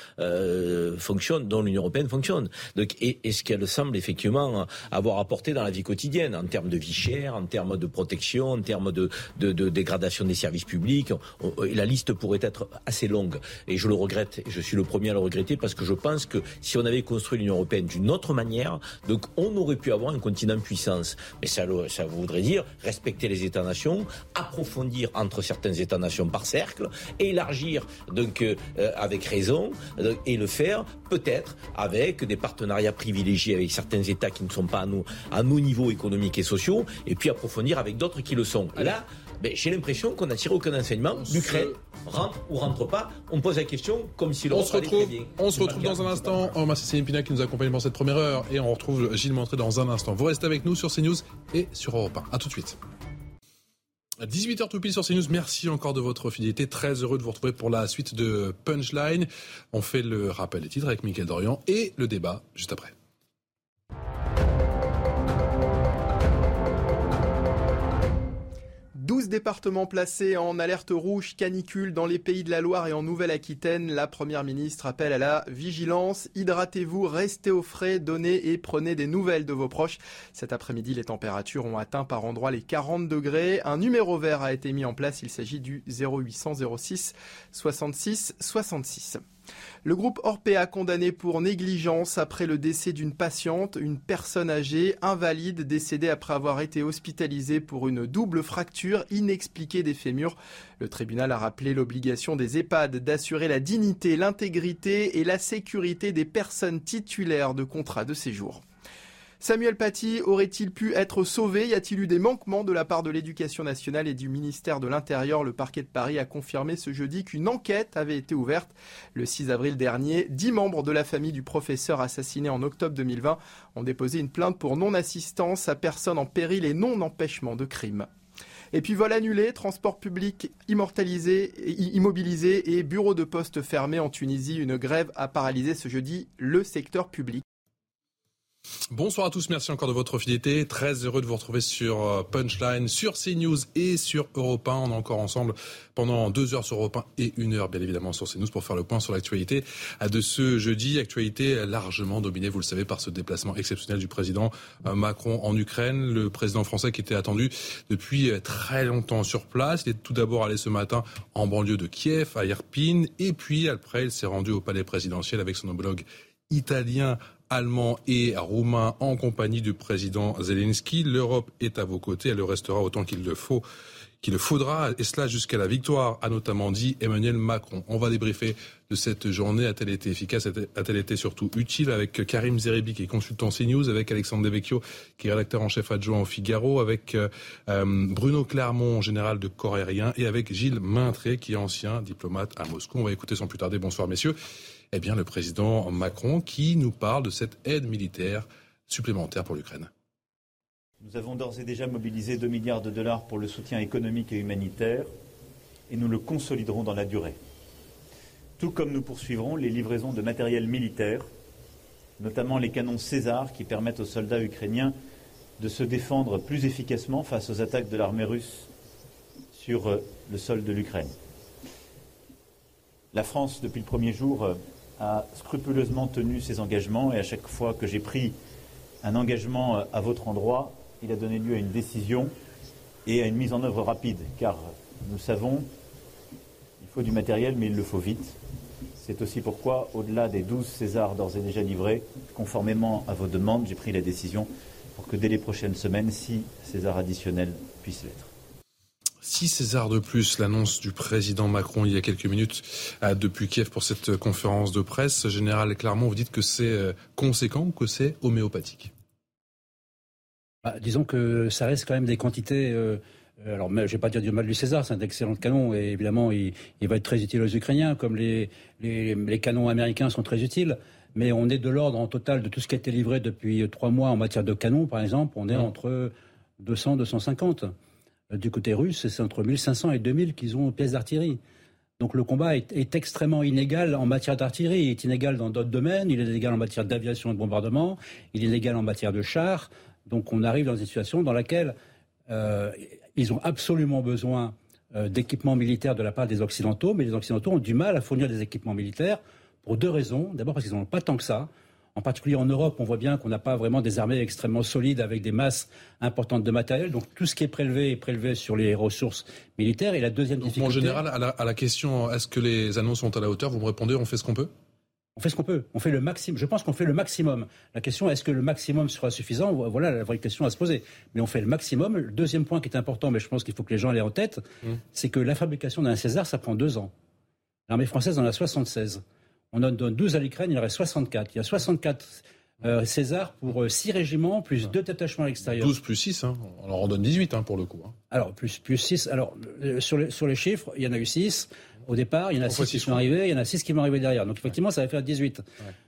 Speaker 5: fonctionne, dont l'Union européenne fonctionne. Donc, et, ce qu'elle semble effectivement avoir apporté dans la vie quotidienne en termes de vie chère, en termes de protection, en termes de, de, de dégradation des services publics. la liste pourrait être assez longue. Et je le regrette. Et je suis le premier à le regretter parce que je pense que si on avait construit l'Union européenne d'une autre manière, on aurait pu avoir un continent puissance. Mais ça, ça voudrait dire respecter les États-nations, approfondir entre certains États-nations par cercle, élargir donc euh, avec raison et le faire peut-être avec des partenariats privilégiés avec certains États qui ne sont pas à, nous, à nos niveaux économiques et sociaux, et puis approfondir avec d'autres qui le sont. là, ben, j'ai l'impression qu'on n'a tiré aucun enseignement. L'Ukraine rentre ou rentre pas. On pose la question comme si
Speaker 4: l'on se retrouve. On se retrouve dans un instant. C'est Céline Pina qui nous accompagne pour cette première heure et on retrouve Gilles Montré dans un instant. Vous restez avec nous sur CNews et sur Europe 1. À tout de suite. 18h tout pile sur CNews. Merci encore de votre fidélité. Très heureux de vous retrouver pour la suite de Punchline. On fait le rappel des titres avec Mickaël Dorian et le débat juste après.
Speaker 15: 12 départements placés en alerte rouge canicule dans les pays de la Loire et en Nouvelle-Aquitaine. La Première ministre appelle à la vigilance. Hydratez-vous, restez au frais, donnez et prenez des nouvelles de vos proches. Cet après-midi, les températures ont atteint par endroits les 40 degrés. Un numéro vert a été mis en place. Il s'agit du 0800 06 66 66. Le groupe Orpea condamné pour négligence après le décès d'une patiente, une personne âgée, invalide, décédée après avoir été hospitalisée pour une double fracture inexpliquée des fémurs. Le tribunal a rappelé l'obligation des EHPAD d'assurer la dignité, l'intégrité et la sécurité des personnes titulaires de contrats de séjour. Samuel Paty aurait-il pu être sauvé? Y a-t-il eu des manquements de la part de l'éducation nationale et du ministère de l'Intérieur? Le parquet de Paris a confirmé ce jeudi qu'une enquête avait été ouverte. Le 6 avril dernier, dix membres de la famille du professeur assassiné en octobre 2020 ont déposé une plainte pour non-assistance à personne en péril et non-empêchement de crime. Et puis vol annulé, transport public immortalisé, immobilisé et bureau de poste fermé en Tunisie. Une grève a paralysé ce jeudi le secteur public.
Speaker 4: Bonsoir à tous, merci encore de votre fidélité. Très heureux de vous retrouver sur euh, Punchline, sur CNews et sur Europe 1. On est encore ensemble pendant deux heures sur Europe 1 et une heure, bien évidemment, sur CNews pour faire le point sur l'actualité de ce jeudi. Actualité largement dominée, vous le savez, par ce déplacement exceptionnel du président euh, Macron en Ukraine. Le président français qui était attendu depuis euh, très longtemps sur place. Il est tout d'abord allé ce matin en banlieue de Kiev, à Irpin, et puis après, il s'est rendu au palais présidentiel avec son homologue italien allemand et roumain en compagnie du président Zelensky. L'Europe est à vos côtés, elle le restera autant qu'il le faut qu'il le faudra, et cela jusqu'à la victoire, a notamment dit Emmanuel Macron. On va débriefer de cette journée. A-t-elle été efficace? A-t-elle été surtout utile? Avec Karim Zeribi, qui est consultant CNews, avec Alexandre Devecchio, qui est rédacteur en chef adjoint au Figaro, avec euh, Bruno Clermont, général de corps aérien, et avec Gilles Maintré, qui est ancien diplomate à Moscou. On va écouter sans plus tarder. Bonsoir, messieurs eh bien, le président Macron qui nous parle de cette aide militaire supplémentaire pour l'Ukraine.
Speaker 1: Nous avons d'ores et déjà mobilisé 2 milliards de dollars pour le soutien économique et humanitaire et nous le consoliderons dans la durée. Tout comme nous poursuivrons les livraisons de matériel militaire, notamment les canons César qui permettent aux soldats ukrainiens de se défendre plus efficacement face aux attaques de l'armée russe sur euh, le sol de l'Ukraine. La France, depuis le premier jour, euh, a scrupuleusement tenu ses engagements et à chaque fois que j'ai pris un engagement euh, à votre endroit, il a donné lieu à une décision et à une mise en œuvre rapide, car nous savons Il faut du matériel, mais il le faut vite. C'est aussi pourquoi, au-delà des 12 Césars d'ores et déjà livrés, conformément à vos demandes, j'ai pris la décision pour que dès les prochaines semaines, six Césars additionnels puissent l'être.
Speaker 4: Six Césars de plus, l'annonce du président Macron il y a quelques minutes euh, depuis Kiev pour cette conférence de presse. Général Clermont, vous dites que c'est euh, conséquent ou que c'est homéopathique?
Speaker 16: Bah, Disons que ça reste quand même des quantités euh, euh, alors, je ne vais pas dire du mal du César, c'est un excellent canon et évidemment, il, va être très utile aux Ukrainiens, comme les, canons américains sont très utiles. Mais on est de l'ordre en total de tout ce qui a été livré depuis trois mois en matière de canons, par exemple, on est entre 200 250. Du côté russe, c'est entre 1500 et 2000 qu'ils ont pièces d'artillerie. Donc le combat est, est, extrêmement inégal en matière d'artillerie. Il est inégal dans d'autres domaines. Il est inégal en matière d'aviation et de bombardement. Il est inégal en matière de chars. Donc on arrive dans une situation dans laquelle euh, ils ont absolument besoin euh, d'équipements militaires de la part des Occidentaux, mais les Occidentaux ont du mal à fournir des équipements militaires pour deux raisons. D'abord parce qu'ils n'en ont pas tant que ça. En particulier en Europe, on voit bien qu'on n'a pas vraiment des armées extrêmement solides avec des masses importantes de matériel. Donc tout ce qui est prélevé est prélevé sur les ressources militaires. Et la deuxième difficulté.
Speaker 4: en général, à la, à la question est-ce que les annonces sont à la hauteur, vous me répondez on fait ce qu'on peut?
Speaker 16: On fait ce qu'on peut. On fait le maximum. Je pense qu'on fait le maximum. La question, est-ce que le maximum sera suffisant? Voilà la vraie question à se poser. Mais on fait le maximum. Le deuxième point qui est important, mais je pense qu'il faut que les gens l'aient en tête, mmh. c'est que la fabrication d'un César, ça prend deux ans. L'armée française en a 76. On en donne 12 à l'Ukraine, il y en reste 64. Il y a 64 euh, César pour 6 euh, régiments, plus 2 détachements à l'extérieur.
Speaker 4: 12 plus 6, hein. on en donne 18 hein, pour le coup. Hein.
Speaker 16: Alors, plus, plus 6. Alors, euh, sur, les, sur les chiffres, il y en a eu 6 au départ, il y en a 6 qui sont arrivés, il y en a 6 qui vont arriver derrière. Donc effectivement, ça va faire 18.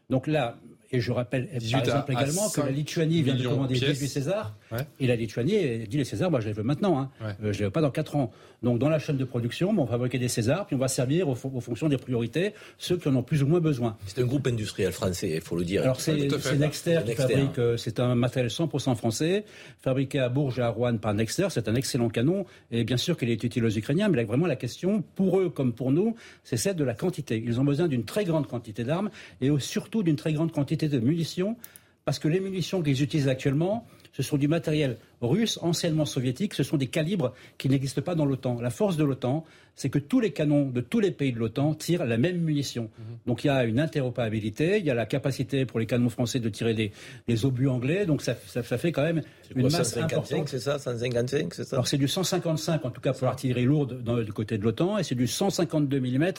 Speaker 16: Donc là, et je rappelle par exemple également que la Lituanie vient de commander 18 Césars. Et la Lituanie dit les Césars, moi je les veux maintenant. Hein. Euh, je les veux pas dans 4 ans. Donc dans la chaîne de production, on va fabriquer des Césars, puis on va servir aux, fonctions des priorités ceux qui en ont plus ou moins besoin.
Speaker 5: C'est un groupe industriel français, il faut le dire.
Speaker 16: Alors c'est Nexter qui fabrique, euh, c'est un matériel 100% français, fabriqué à Bourges et à Rouen par Nexter. C'est un excellent canon. Et bien sûr qu'il est utile aux Ukrainiens, mais là, vraiment la question, pour eux comme pour nous, c'est celle de la quantité. Ils ont besoin d'une très grande quantité d'armes et surtout d'une très grande quantité de munitions, parce que les munitions qu'ils utilisent actuellement, ce sont du matériel russe, anciennement soviétique, ce sont des calibres qui n'existent pas dans l'OTAN. La force de l'OTAN, c'est que tous les canons de tous les pays de l'OTAN tirent la même munition. Mhm. Donc il y a une interopérabilité, il y a la capacité pour les canons français de tirer des, obus anglais, donc ça, fait quand même une masse 155, importante.
Speaker 5: c'est ça 155, c'est ça?
Speaker 16: Alors c'est du 155 en tout cas pour l'artillerie lourde du côté de l'OTAN, et c'est du 152 mm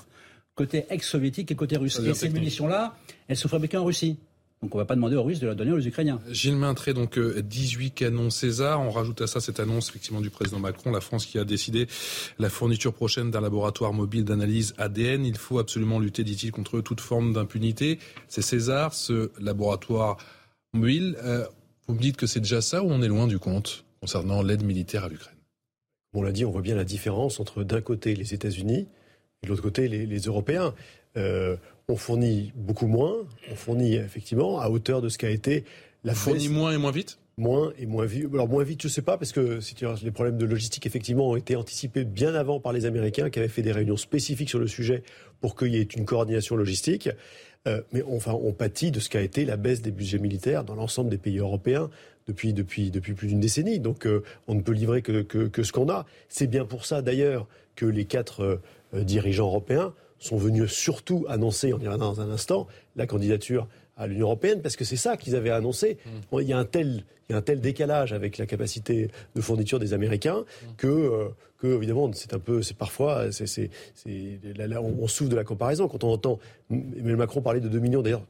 Speaker 16: côté ex-soviétique et côté russe. Et ces munitions-là, elles sont fabriquées en Russie. Donc on ne va pas demander aux Russes de la donner aux Ukrainiens.
Speaker 4: Gilles Maintré, donc 18 euh, canons César. On rajoute à ça cette annonce effectivement du président Macron, la France qui a décidé la fourniture prochaine d'un laboratoire mobile d'analyse ADN. Il faut absolument lutter, dit-il, contre toute forme d'impunité. C'est César, ce laboratoire mobile. Euh, vous me dites que c'est déjà ça ou on est loin du compte concernant l'aide militaire à l'Ukraine?
Speaker 17: On l'a dit, on voit bien la différence entre d'un côté les États-Unis et de l'autre côté les, Européens. Euh, on fournit beaucoup moins, on fournit effectivement à hauteur de ce qu'a été la
Speaker 4: On fournit moins et moins vite?
Speaker 17: Moins et moins vite. Alors moins vite, je ne sais pas, parce que les problèmes de logistique, effectivement, ont été anticipés bien avant par les Américains, qui avaient fait des réunions spécifiques sur le sujet pour qu'il y ait une coordination logistique. Euh, mais enfin, on pâtit de ce qu'a été la baisse des budgets militaires dans l'ensemble des pays européens depuis, depuis, depuis plus d'une décennie. Donc euh, on ne peut livrer que, que, ce qu'on a. C'est bien pour ça, d'ailleurs, que les quatre euh, dirigeants européens sont venus surtout annoncer, on dira dans un instant, la candidature à l'Union européenne, parce que c'est ça qu'ils avaient annoncé. Mm. Il, y a un tel, il y a un tel décalage avec la capacité de fourniture des Américains mm. que, euh, que évidemment, c'est un peu, c'est parfois, c'est, c'est, on, on souffre de la comparaison. Quand on entend Emmanuel Macron parler de 2 millions, d'ailleurs,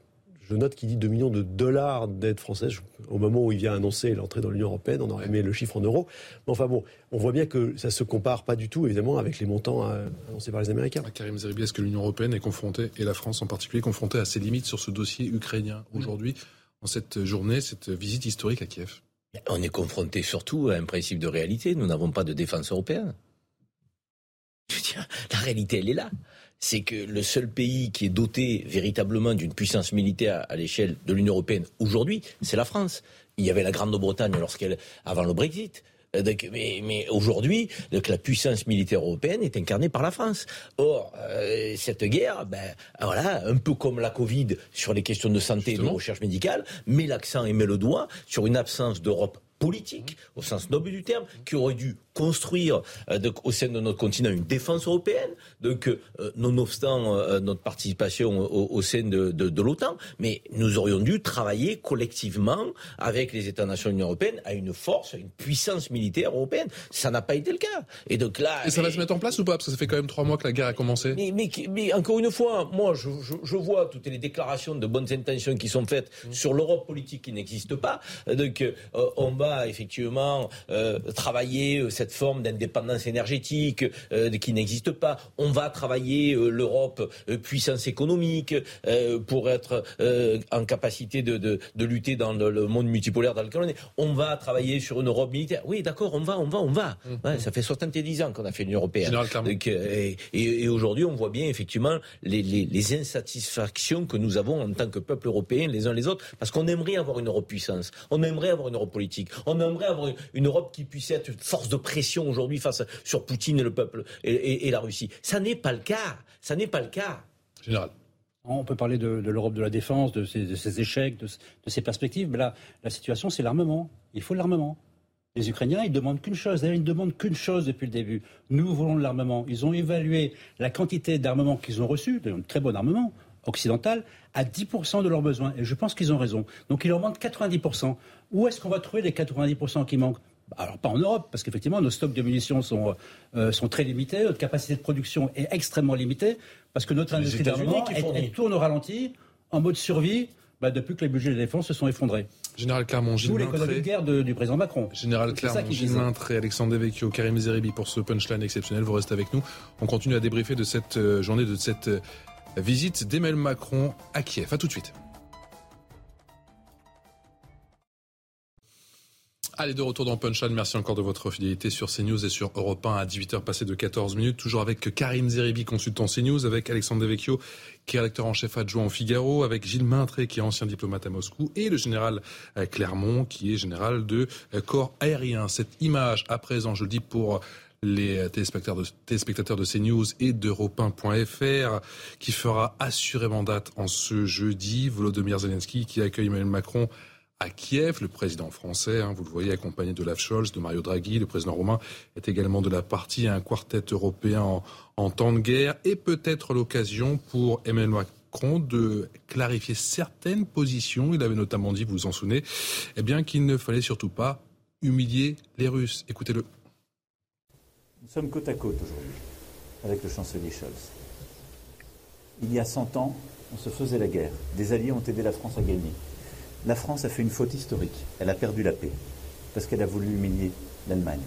Speaker 17: je note qu'il dit 2 millions de dollars d'aide française. Au moment où il vient annoncer l'entrée dans l'Union européenne, on aurait aimé le chiffre en euros. Mais enfin bon, on voit bien que ça ne se compare pas du tout, évidemment, avec les montants euh, annoncés par les Américains.
Speaker 4: Karim Zeribi, est-ce que l'Union européenne est confrontée, et la France en particulier, confrontée à ses limites sur ce dossier ukrainien aujourd'hui, en cette journée, cette visite historique à Kiev
Speaker 5: On est confronté surtout à un principe de réalité. Nous n'avons pas de défense européenne. Je veux dire, la réalité, elle est là c'est que le seul pays qui est doté véritablement d'une puissance militaire à l'échelle de l'Union européenne aujourd'hui, c'est la France. Il y avait la Grande-Bretagne lorsqu'elle, avant le Brexit. Euh, mais, aujourd'hui, la puissance militaire européenne est incarnée par la France. Or, euh, cette guerre, ben, voilà, un peu comme la Covid sur les questions de santé et de recherche médicale, met l'accent et met le doigt sur une absence d'Europe politique, au sens noble du terme, qui aurait dû construire au sein de notre continent une défense européenne, donc nonobstant notre participation au, sein de, de l'OTAN, mais nous aurions dû travailler collectivement avec les États-nations de l'Union européenne à une force, à une puissance militaire européenne. Ça n'a pas été le cas.
Speaker 4: Et donc là. Et ça va se mettre en place ou pas? Parce que ça fait quand même trois mois que la guerre a commencé.
Speaker 5: Mais, mais, encore une fois, moi, je, je, vois toutes les déclarations de bonnes intentions qui sont faites mmh. sur l'Europe politique qui n'existe pas. Donc, euh, on va effectivement euh, travailler euh, cette forme d'indépendance énergétique qui n'existe pas. On va travailler l'Europe puissance économique pour être en capacité de, de, de lutter dans le, monde multipolaire dans lequel on est. On va travailler sur une Europe militaire. Oui, d'accord, on va, on va, on va. Mmh. ça fait 70 ans qu'on a fait l'Union européenne. et, et, aujourd'hui, on voit bien effectivement les, les, les, insatisfactions que nous avons en tant que peuple européen les uns les autres, parce qu'on aimerait avoir une Europe puissance, on aimerait avoir une Europe politique, on aimerait avoir une, Europe qui puisse être une force de pression aujourd'hui face sur Poutine et le peuple et, et la Russie. Ça n'est pas le cas. Ça n'est pas le cas.
Speaker 4: Général.
Speaker 16: On peut parler de, l'Europe de la défense, de ses, échecs, de, ses perspectives, mais là, la situation, c'est l'armement. Il faut l'armement. Les Ukrainiens, ils demandent qu'une chose. Ils ne demandent qu'une chose depuis le début. Nous voulons de l'armement. Ils ont évalué la quantité d'armement qu'ils ont reçu, de très bon armement occidental, à 10% de leurs besoins. Et je pense qu'ils ont raison. Donc il leur manque 90%. Où est-ce qu'on va trouver les 90% qui manquent? Alors pas en Europe, parce qu'effectivement nos stocks de munitions sont, euh, sont très limités, notre capacité de production est extrêmement limitée, parce que notre industrie d'armement, tourne au ralenti, en mode survie, bah, depuis que les budgets de défense se sont effondrés.
Speaker 4: Général Clermont, Gilles
Speaker 16: l'économie de guerre du président Macron.
Speaker 4: Général Clermont, Gilles Maintré, Alexandre Devecchio, Karim Zeribi pour ce punchline exceptionnel. Vous restez avec nous. On continue à débriefer de cette euh, journée, de cette euh, visite d'Emmanuel Macron à Kiev. A tout de suite. Allez, de retour dans Punchline. Merci encore de votre fidélité sur CNews et sur Europe 1 à 18h passé de 14 minutes. Toujours avec Karim Zeribi, consultant CNews, avec Alexandre Devecchio, qui est rédacteur en chef adjoint au Figaro, avec Gilles Maintré, qui est ancien diplomate à Moscou, et le général euh, Clermont, qui est général de euh, corps aérien. Cette image, à présent, je le dis pour les téléspectateurs de, téléspectateurs de CNews et d'Europe 1.fr, qui fera assurément date en ce jeudi. Volodymyr Zelensky, qui accueille Emmanuel Macron à Kiev. Le président français, hein, vous le voyez, accompagné de Olaf Scholz, de Mario Draghi, le président roumain est également de la partie, un quartet européen en, temps de guerre, et peut-être l'occasion pour Emmanuel Macron de clarifier certaines positions. Il avait notamment dit, vous vous en souvenez, eh bien qu'il ne fallait surtout pas humilier les Russes. Écoutez-le.
Speaker 1: Nous sommes côte à côte aujourd'hui avec le chancelier Scholz. Il y a 100 ans, on se faisait la guerre. Des alliés ont aidé la France à gagner la France a fait une faute historique. Elle a perdu la paix parce qu'elle a voulu humilier l'Allemagne.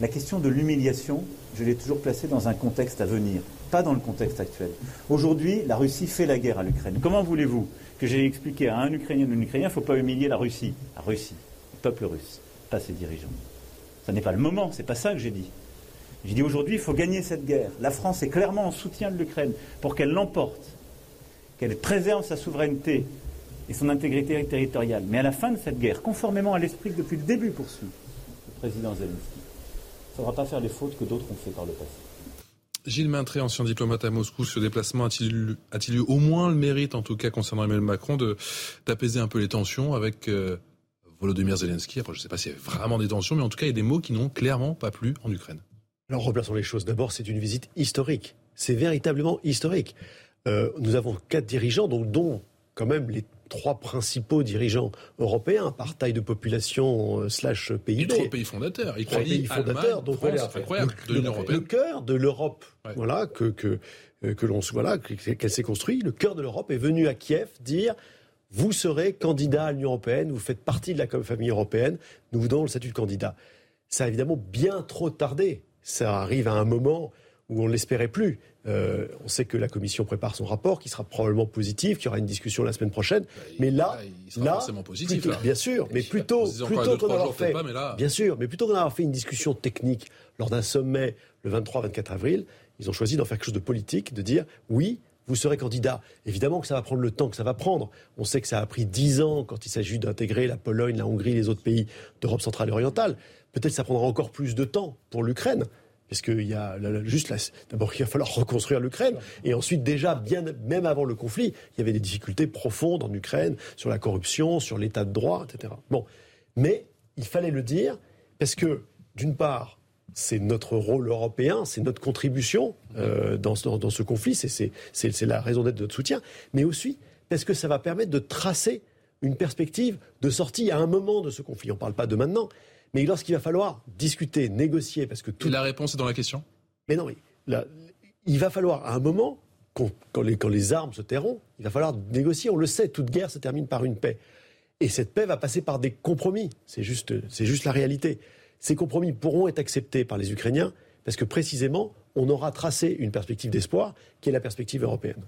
Speaker 1: La question de l'humiliation, je l'ai toujours placée dans un contexte à venir, pas dans le contexte actuel. Aujourd'hui, la Russie fait la guerre à l'Ukraine. Comment voulez-vous que j'ai expliqué à un Ukrainien ou un Ukrainien, il ne faut pas humilier la Russie? La Russie, le peuple russe, pas ses dirigeants. Ce n'est pas le moment, c'est pas ça que j'ai dit. J'ai dit aujourd'hui, il faut gagner cette guerre. La France est clairement en soutien de l'Ukraine pour qu'elle l'emporte, qu'elle préserve sa souveraineté, et son intégrité territoriale. Mais à la fin de cette guerre, conformément à l'esprit que depuis le début poursuit le président Zelensky, il ne faudra pas faire les fautes que d'autres ont fait par le passé.
Speaker 4: Gilles Maintré, ancien diplomate à Moscou, ce déplacement a-t-il eu, au moins le mérite, en tout cas concernant Emmanuel Macron, d'apaiser un peu les tensions avec euh, Volodymyr Zelensky? Après, je ne sais pas s'il y avait vraiment des tensions, mais en tout cas, il y a des mots qui n'ont clairement pas plu en Ukraine.
Speaker 17: Alors, replaçons les choses. D'abord, c'est une visite historique. C'est véritablement historique. Euh, nous avons quatre dirigeants, donc, dont quand même les trois principaux dirigeants européens par taille de population euh, slash PIB.
Speaker 4: Et trois pays fondateurs. trois pays fondateurs. donc
Speaker 17: France, incroyable, le, le, cœur de l'Europe, voilà que que euh, que l'on voilà qu'elle s'est construite. Le cœur de l'Europe est venu à Kiev dire vous serez candidat à l'Union européenne, vous faites partie de la famille européenne, nous vous donnons le statut de candidat. Ça a évidemment bien trop tardé. Ça arrive à un moment où on ne l'espérait plus. Euh, on sait que la Commission prépare son rapport, qui sera probablement positif, qu'il y aura une discussion la semaine prochaine. Bah, mais là,
Speaker 4: il sera forcément positif,
Speaker 17: bien sûr, mais plutôt, plutôt qu'on avoir fait, bien sûr, mais plutôt qu'on avoir fait une discussion technique lors d'un sommet le 23-24 avril, ils ont choisi d'en faire quelque chose de politique, de dire oui, vous serez candidat. Évidemment que ça va prendre le temps que ça va prendre. On sait que ça a pris dix ans quand il s'agit d'intégrer la Pologne, la Hongrie, les autres pays d'Europe centrale et orientale. Peut-être que ça prendra encore plus de temps pour l'Ukraine. Parce qu'il y a juste d'abord il va falloir reconstruire l'Ukraine et ensuite déjà bien même avant le conflit il y avait des difficultés profondes en Ukraine sur la corruption sur l'état de droit etc. Bon mais il fallait le dire parce que d'une part c'est notre rôle européen, c'est notre contribution euh, dans, dans, ce conflit, c'est la raison d'être de notre soutien, mais aussi parce que ça va permettre de tracer une perspective de sortie à un moment de ce conflit. On ne parle pas de maintenant, mais lorsqu'il va falloir discuter, négocier, parce que
Speaker 4: tout... la réponse est dans la question?
Speaker 17: Mais non, il va falloir à un moment, quand les, quand les armes se tairont, il va falloir négocier. On le sait, toute guerre se termine par une paix. Et cette paix va passer par des compromis. C'est juste, c'est juste la réalité. Ces compromis pourront être acceptés par les Ukrainiens parce que précisément, on aura tracé une perspective d'espoir qui est la perspective européenne.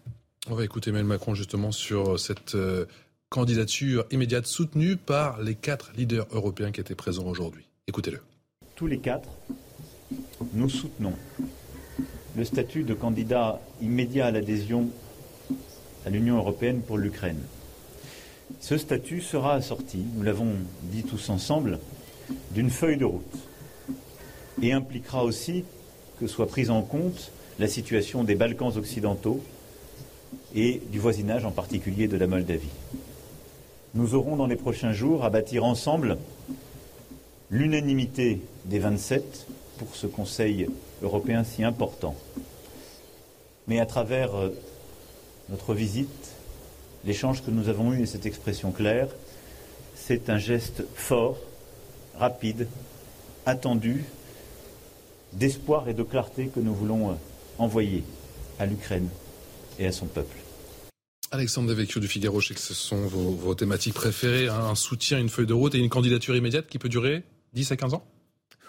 Speaker 4: On va écouter Emmanuel Macron justement sur cette euh, candidature immédiate soutenue par les quatre leaders européens qui étaient présents aujourd'hui. Écoutez-le.
Speaker 1: Tous les quatre, nous soutenons le statut de candidat immédiat à l'adhésion à l'Union européenne pour l'Ukraine. Ce statut sera assorti, nous l'avons dit tous ensemble, d'une feuille de route et impliquera aussi que soit prise en compte la situation des Balkans occidentaux et du voisinage en particulier de la Moldavie. Nous aurons dans les prochains jours à bâtir ensemble l'unanimité des 27 pour ce Conseil européen si important. Mais à travers euh, notre visite, l'échange que nous avons eu et cette expression claire, c'est un geste fort, rapide, attendu, d'espoir et de clarté que nous voulons euh, envoyer à l'Ukraine et à son peuple.
Speaker 4: Alexandre Devecchio du Figaro, je sais que ce sont vos, thématiques préférées, hein. un soutien, une feuille de route et une candidature immédiate qui peut durer 10 à 15 ans?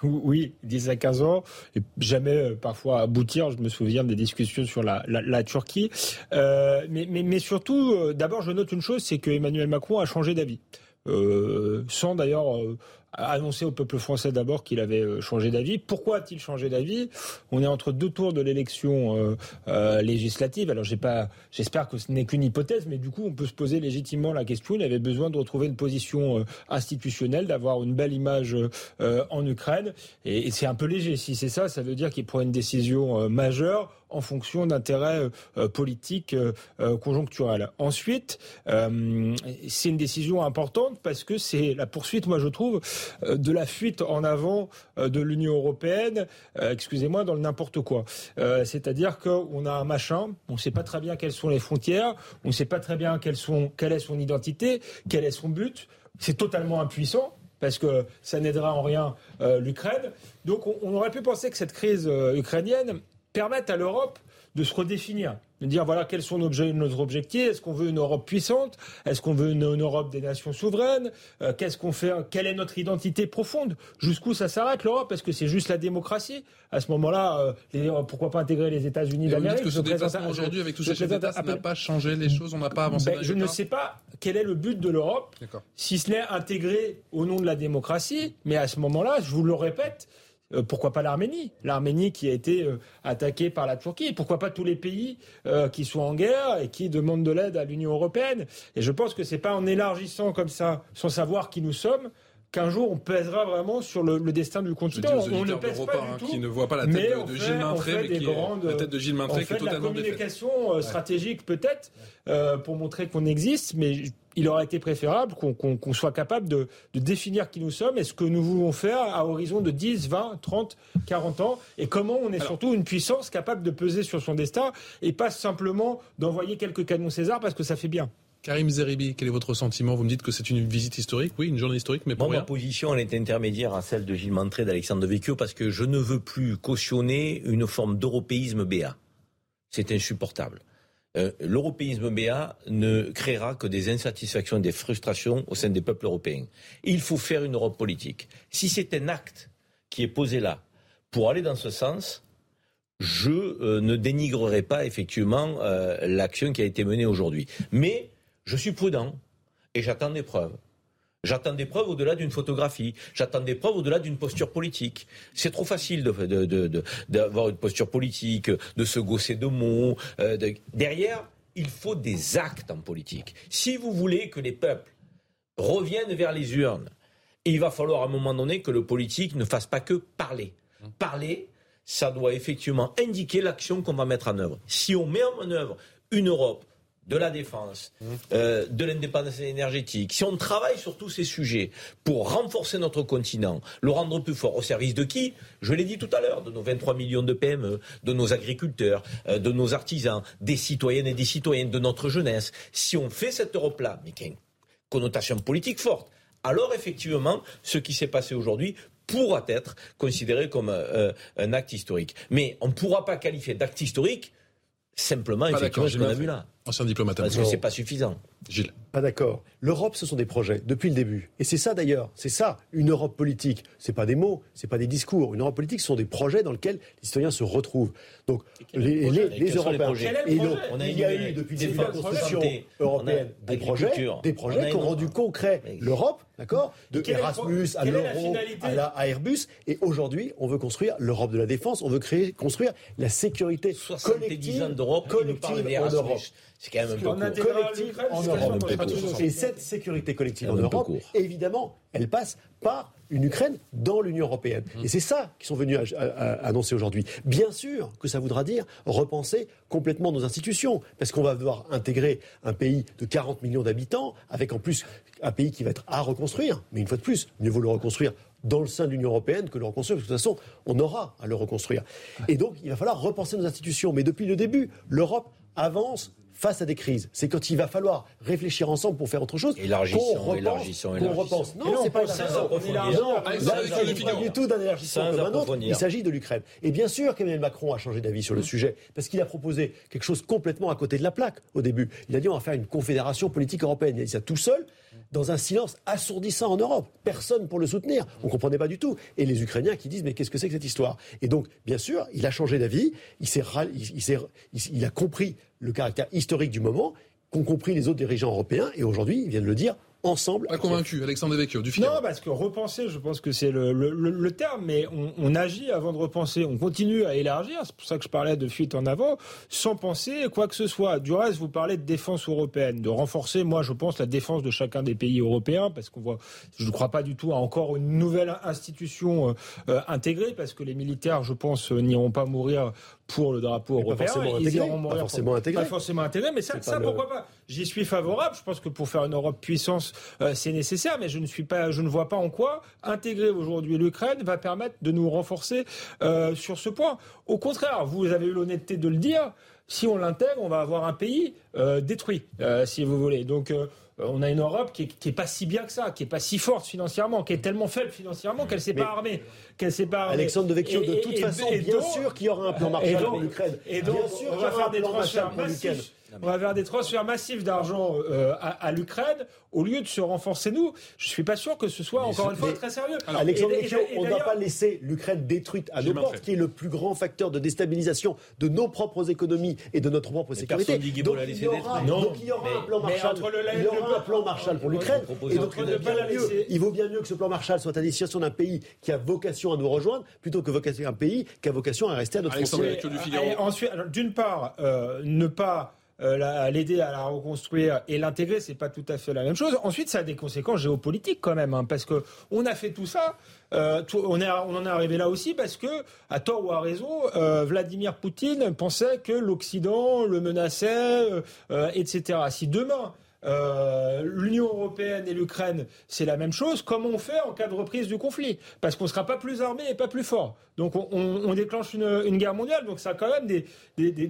Speaker 8: Oui, 10 à 15 ans, et jamais euh, parfois aboutir. Je me souviens des discussions sur la, Turquie. Euh, mais, surtout, euh, d'abord, je note une chose, c'est que Emmanuel Macron a changé d'avis. sans d'ailleurs annoncé au peuple français d'abord qu'il avait euh, changé d'avis. Pourquoi a-t-il changé d'avis? On est entre deux tours de l'élection euh, euh, législative. Alors j'ai pas, j'espère que ce n'est qu'une hypothèse, mais du coup on peut se poser légitimement la question. Il avait besoin de retrouver une position institutionnelle, d'avoir une belle image en Ukraine, et, c'est un peu léger. Si c'est ça, ça veut dire qu'il prend une décision majeure en fonction d'intérêts politiques conjoncturels. Ensuite, c'est une décision importante parce que c'est la poursuite, moi je trouve, de la fuite en avant de l'Union européenne, excusez-moi, dans le n'importe quoi. C'est-à-dire qu'on a un machin, on ne sait pas très bien quelles sont les frontières, on ne sait pas très bien quelle est son identité, quel est son but. C'est totalement impuissant parce que ça n'aidera en rien l'Ukraine. Donc on, aurait pu penser que cette crise ukrainienne permettent à l'Europe de se redéfinir, de dire voilà quels sont nos objectifs. Est-ce qu'on veut une Europe puissante? Est-ce qu'on veut une, Europe des nations souveraines? Euh, Qu'est-ce qu'on fait? Quelle est notre identité profonde? Jusqu'où ça s'arrête l'Europe? Est-ce que c'est juste la démocratie. À ce moment-là, euh, pourquoi pas intégrer les États-Unis d'Amérique?
Speaker 4: que ce déplacement aujourd'hui avec tous ces chefs d'État, ça n'a pas changé les choses, on n'a pas avancé.
Speaker 8: Ben, je ne sais pas quel est le but de l'Europe, si ce n'est intégrer au nom de la démocratie. Mais à ce moment-là, je vous le répète, euh, pourquoi pas l'Arménie? L'Arménie qui a été euh, attaquée par la Turquie. Pourquoi pas tous les pays euh, qui sont en guerre et qui demandent de l'aide à l'Union européenne? Et je pense que c'est pas en élargissant comme ça, sans savoir qui nous sommes, qu'un jour on pèsera vraiment sur le, destin du continent.
Speaker 4: on ne pèse pas du hein, tout, qui ne voit pas la tête de, Gilles Maintré, mais qui est, la tête de Gilles Maintré qui est totalement
Speaker 8: la communication stratégique peut-être pour montrer qu'on existe, mais il aurait été préférable qu'on soit capable de, définir qui nous sommes et ce que nous voulons faire à horizon de 10, 20, 30, 40 ans et comment on est surtout une puissance capable de peser sur son destin et pas simplement d'envoyer quelques canons César parce que ça fait bien.
Speaker 4: Karim Zeribi, quel est votre sentiment? Vous me dites que c'est une visite historique, oui, une journée historique, mais pour
Speaker 5: Moi, ma position, elle est intermédiaire à celle de Gilles Mantré, d'Alexandre Vecchio, parce que je ne veux plus cautionner une forme d'européisme béat. C'est insupportable. Euh, l'européisme béat ne créera que des insatisfactions et des frustrations au sein des peuples européens. Il faut faire une Europe politique. Si c'est un acte qui est posé là pour aller dans ce sens, je euh, ne dénigrerai pas effectivement euh, l'action qui a été menée aujourd'hui. Mais je suis prudent et j'attends des preuves. J'attends des preuves au-delà d'une photographie. J'attends des preuves au-delà d'une posture politique. C'est trop facile d'avoir une posture politique, de se gausser de mots. Euh, derrière, il faut des actes en politique. Si vous voulez que les peuples reviennent vers les urnes, il va falloir à un moment donné que le politique ne fasse pas que parler. Parler, ça doit effectivement indiquer l'action qu'on va mettre en œuvre. Si on met en œuvre une Europe de la défense, mmh. euh, de l'indépendance énergétique, si on travaille sur tous ces sujets pour renforcer notre continent, le rendre plus fort, au service de qui? Je l'ai dit tout à l'heure, de nos 23 millions de PME, de nos agriculteurs, euh, de nos artisans, des citoyennes et des citoyens, de notre jeunesse. Si on fait cette Europe-là, mais qui a une connotation politique forte, alors effectivement, ce qui s'est passé aujourd'hui pourra être considéré comme euh, un acte historique. Mais on ne pourra pas qualifier d'acte historique simplement, effectivement, ce qu'on a vu là.
Speaker 4: Ancien diplomate.
Speaker 5: Parce que c'est pas suffisant.
Speaker 4: Gilles.
Speaker 17: Pas d'accord. L'Europe, ce sont des projets depuis le début. Et c'est ça d'ailleurs, c'est ça, une Europe politique. C'est pas des mots, c'est pas des discours. Une Europe politique, ce sont des projets dans lesquels les citoyens se retrouvent. Donc les, les, les Européens.
Speaker 5: Et
Speaker 17: donc, il y a eu depuis le début de la construction européenne des projets, des projets qui ont rendu concret l'Europe, d'accord, de Erasmus à l'euro, à, à, Airbus. Et aujourd'hui, on veut construire l'Europe de la défense. On veut créer, construire la sécurité collective, collective en Europe.
Speaker 5: C'est quand même un peu
Speaker 17: collective en Europe. Et cette sécurité collective en Europe, évidemment, elle passe par une Ukraine dans l'Union européenne. Et c'est ça qu'ils sont venus annoncer aujourd'hui. Bien sûr que ça voudra dire repenser complètement nos institutions, parce qu'on va devoir intégrer un pays de 40 millions d'habitants, avec en plus un pays qui va être à reconstruire. Mais une fois de plus, mieux vaut le reconstruire dans le sein de l'Union européenne que le reconstruire, parce que de toute façon, on aura à le reconstruire. Et donc, il va falloir repenser nos institutions. Mais depuis le début, l'Europe avance face à des crises. C'est quand il va falloir réfléchir ensemble pour faire autre chose.
Speaker 5: Élargissons, élargissons,
Speaker 17: Qu'on repense. Non, c'est pas élargissant. Non, il ne pas du tout d'un élargissement comme un autre. Il s'agit de l'Ukraine. Et bien sûr qu'Emmanuel Macron a changé d'avis sur le sujet, parce qu'il a proposé quelque chose complètement à côté de la plaque au début. Il a dit on va faire une confédération politique européenne. Il a dit ça tout seul dans un silence assourdissant en Europe. Personne pour le soutenir. On ne comprenait pas du tout. Et les Ukrainiens qui disent mais qu'est-ce que c'est que cette histoire? Et donc, bien sûr, il a changé d'avis. Il, il, a compris le caractère historique du moment, qu'ont compris les autres dirigeants européens. Et aujourd'hui, ils viennent le dire, ensemble.
Speaker 4: Pas convaincu, Alexandre Devecchio, du
Speaker 8: Non, parce que repenser, je pense que c'est le, le, le, terme, mais on, on, agit avant de repenser. On continue à élargir, c'est pour ça que je parlais de fuite en avant, sans penser quoi que ce soit. Du reste, vous parlez de défense européenne, de renforcer, moi je pense, la défense de chacun des pays européens, parce qu'on voit, je ne crois pas du tout à encore une nouvelle institution euh, euh intégrée, parce que les militaires, je pense, euh, n'iront pas mourir pour le drapeau européen.
Speaker 17: Pas forcément, intégré, pas forcément intégré.
Speaker 8: Pas forcément intégré, mais ça, ça pourquoi pas J'y suis favorable. Je pense que pour faire une Europe puissance, euh, c'est nécessaire, mais je ne suis pas, je ne vois pas en quoi intégrer aujourd'hui l'Ukraine va permettre de nous renforcer euh, sur ce point. Au contraire, vous avez eu l'honnêteté de le dire. Si on l'intègre, on va avoir un pays euh, détruit, si vous voulez. Donc on a une Europe qui est, pas si bien que ça, qui est pas si forte financièrement, qui est tellement faible financièrement qu'elle s'est pas armée, qu'elle s'est pas armée.
Speaker 17: Alexandre de Vecchio, de toute façon, bien sûr qu'il y aura un plan Marshall pour l'Ukraine.
Speaker 8: Et donc,
Speaker 17: sûr
Speaker 8: on va faire des transferts massifs on va vers des transferts massifs d'argent euh, à, à l'Ukraine au lieu de se renforcer nous. Je suis pas sûr que ce soit encore une fois très sérieux.
Speaker 17: Alors, Alexandre et, et, on ne va pas laisser l'Ukraine détruite à nos portes, qui est le plus grand facteur de déstabilisation de nos propres économies et de notre propre sécurité. Donc, il y aura,
Speaker 5: non,
Speaker 17: donc il y aura un plan Marshall. il y aura un plan Marshall pour l'Ukraine. Et donc il, mieux, il vaut bien mieux que ce plan Marshall soit à destination d'un pays qui a vocation à nous rejoindre plutôt que vocation un pays qui a vocation à rester à notre frontière.
Speaker 8: Ensuite, d'une part, euh, ne pas l'aider à la reconstruire et l'intégrer, c'est pas tout à fait la même chose. Ensuite, ça a des conséquences géopolitiques quand même, hein, parce que on a fait tout ça. Euh, on, est, en est arrivé là aussi parce que, à tort ou à raison, euh, Vladimir Poutine pensait que l'Occident le menaçait, euh, etc. Si demain euh, L'Union européenne et l'Ukraine, c'est la même chose. Comment on fait en cas de reprise du conflit? Parce qu'on ne sera pas plus armé et pas plus fort. Donc on, on, déclenche une, une, guerre mondiale. Donc ça a quand même des, des, des,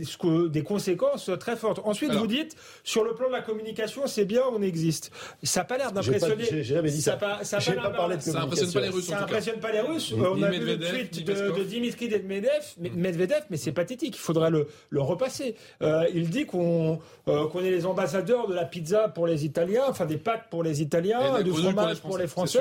Speaker 8: des conséquences très fortes. Ensuite, vous dites, sur le plan de la communication, c'est bien, on existe. Ça n'a pas l'air d'impressionner.
Speaker 17: J'ai jamais dit ça.
Speaker 4: Ça, ça, pas, parlé de
Speaker 8: ça
Speaker 4: impressionne pas les Russes.
Speaker 8: Ça impressionne pas les Russes. on a vu le tweet de, de, Dimitri Medvedev, Medvedev, mais c'est pathétique. Il faudrait le, le repasser. Euh, il dit qu'on euh, qu'on est les ambassadeurs de la pizza pour les Italiens, enfin des pâtes pour les Italiens, du fromage pour les Français.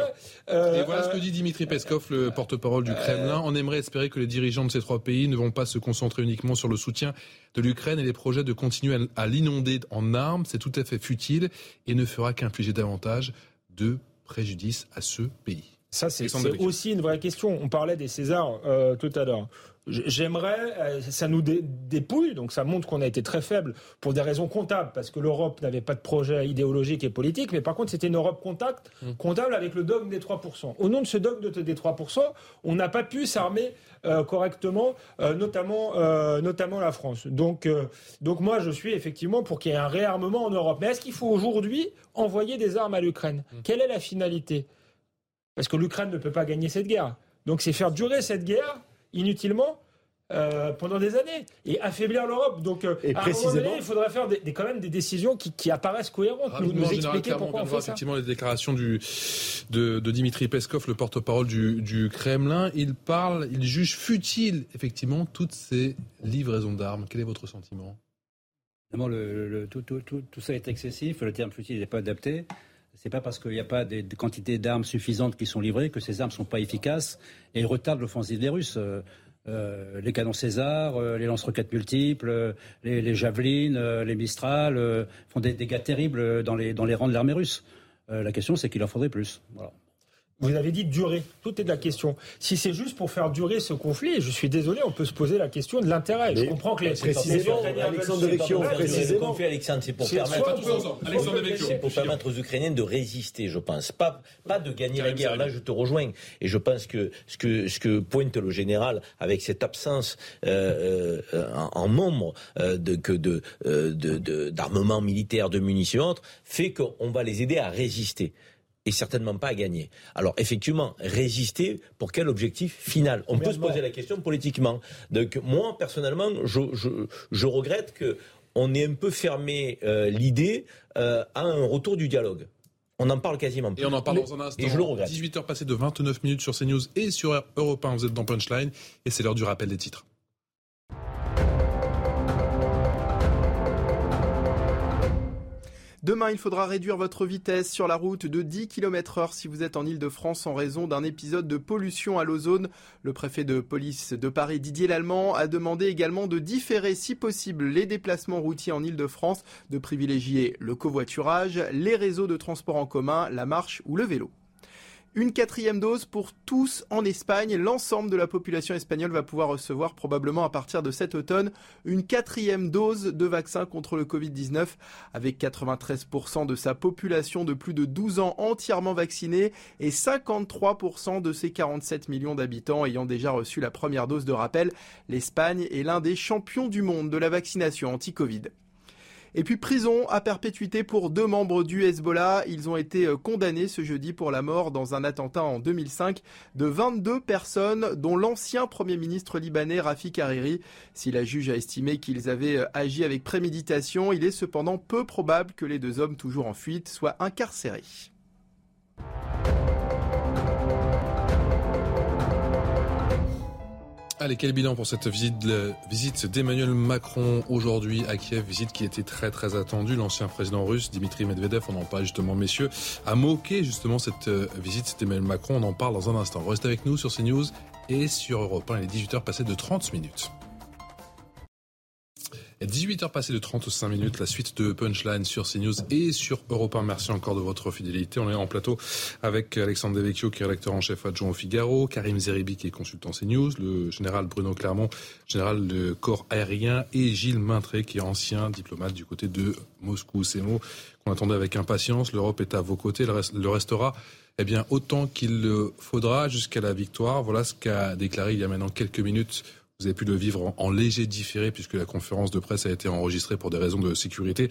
Speaker 4: Euh, et voilà ce que dit Dimitri Peskov, le porte-parole du Kremlin. On aimerait espérer que les dirigeants de ces trois pays ne vont pas se concentrer uniquement sur le soutien de l'Ukraine et les projets de continuer à l'inonder en armes. C'est tout à fait futile et ne fera qu'infliger davantage de préjudice à ce pays.
Speaker 8: Ça, c'est aussi une vraie question. On parlait des Césars euh, tout à l'heure. J'aimerais, euh, ça nous dépouille, donc ça montre qu'on a été très faible pour des raisons comptables, parce que l'Europe n'avait pas de projet idéologique et politique, mais par contre c'était une Europe contact, mmh. comptable avec le dogme des 3%. Au nom de ce dogme des 3%, on n'a pas pu s'armer euh, correctement, euh, notamment, notamment la France. Donc, donc moi je suis effectivement pour qu'il y ait un réarmement en Europe. Mais est-ce qu'il faut aujourd'hui envoyer des armes à l'Ukraine? Mmh. Quelle est la finalité? Parce que l'Ukraine ne peut pas gagner cette guerre. Donc c'est faire durer cette guerre inutilement euh, pendant des années et affaiblir l'Europe. Donc, euh, à précisément, un moment donné, il faudrait faire des, quand même des décisions qui, apparaissent cohérentes, nous, nous expliquer pourquoi on, fait
Speaker 4: effectivement les déclarations du, de, Dimitri Peskov, le porte-parole du, Kremlin. Il parle, il juge futile, effectivement, toutes ces livraisons d'armes. Quel est votre sentiment?
Speaker 16: Le, tout, ça est excessif. Le terme futile n'est pas adapté. C'est pas parce qu'il n'y a pas des, quantités d'armes suffisantes qui sont livrées que ces armes ne sont pas efficaces et retardent l'offensive des Russes. Euh, euh, les canons César, euh, les lance-roquettes multiples, les, javelines, les Mistral font des dégâts terribles dans les, dans les rangs de l'armée russe. la question, c'est qu'il en faudrait plus. Voilà.
Speaker 8: Vous avez dit durer. Tout est de la question. Si c'est juste pour faire durer ce conflit, je suis désolé, on peut se poser la question de l'intérêt. Je comprends que les
Speaker 5: précisément, Alexandre Devecchio, précisément. conflit, Alexandre, c'est pour permettre, c'est pour permettre aux Ukrainiens de résister, je pense, pas pas de gagner la guerre. Là, je te rejoins, et je pense que ce que ce que pointe le général avec cette absence euh, euh, en, nombre euh, de que de d'armement militaire, de munitions, fait qu'on va les aider à résister et certainement pas à gagner. Alors effectivement, résister pour quel objectif final? On peut se poser la question politiquement. Donc moi personnellement, je, je, je regrette que on ait un peu fermé euh, l'idée euh, à un retour du dialogue. On en parle quasiment plus.
Speaker 4: Et on en parle dans un instant. Et je le regrette. 18h passées de 29 minutes sur CNews et sur Europe 1, vous êtes dans Punchline et c'est l'heure du rappel des titres.
Speaker 15: Demain, il faudra réduire votre vitesse sur la route de 10 km heure si vous êtes en Ile-de-France en raison d'un épisode de pollution à l'ozone. Le préfet de police de Paris, Didier Lallemand, a demandé également de différer si possible les déplacements routiers en Ile-de-France, de privilégier le covoiturage, les réseaux de transport en commun, la marche ou le vélo. Une quatrième dose pour tous en Espagne. L'ensemble de la population espagnole va pouvoir recevoir probablement à partir de cet automne une quatrième dose de vaccin contre le Covid-19 avec 93% de sa population de plus de 12 ans entièrement vaccinée et 53% de ses 47 millions d'habitants ayant déjà reçu la première dose de rappel. L'Espagne est l'un des champions du monde de la vaccination anti-Covid. Et puis prison à perpétuité pour deux membres du Hezbollah. Ils ont été euh, condamnés ce jeudi pour la mort dans un attentat en 2005 de 22 personnes, dont l'ancien Premier ministre libanais Rafik Hariri. Si la juge a estimé qu'ils avaient euh, agi avec préméditation, il est cependant peu probable que les deux hommes toujours en fuite soient incarcérés.
Speaker 4: Allez, quel bilan pour cette visite, d'Emmanuel Macron aujourd'hui à Kiev, visite qui était très très attendue. L'ancien président russe Dimitri Medvedev, on en parle justement messieurs, a moqué justement cette euh, visite d'Emmanuel Macron. On en parle dans un instant. Restez avec nous sur CNews et sur Europe 1. Il est 18h passé de 30 minutes. 18h passées de 35 minutes, la suite de Punchline sur CNews et sur Europe 1. Merci encore de votre fidélité. On est en plateau avec Alexandre Devecchio, qui est rédacteur en chef adjoint au Figaro, Karim Zeribi, qui est consultant CNews, le général Bruno Clermont, général de corps aérien, et Gilles Maintré, qui est ancien diplomate du côté de Moscou. Ces mots qu'on attendait avec impatience. L'Europe est à vos côtés, le restera eh bien, autant qu'il le faudra jusqu'à la victoire. Voilà ce qu'a déclaré il y a maintenant quelques minutes vous avez pu le vivre en, léger différé puisque la conférence de presse a été enregistrée pour des raisons de sécurité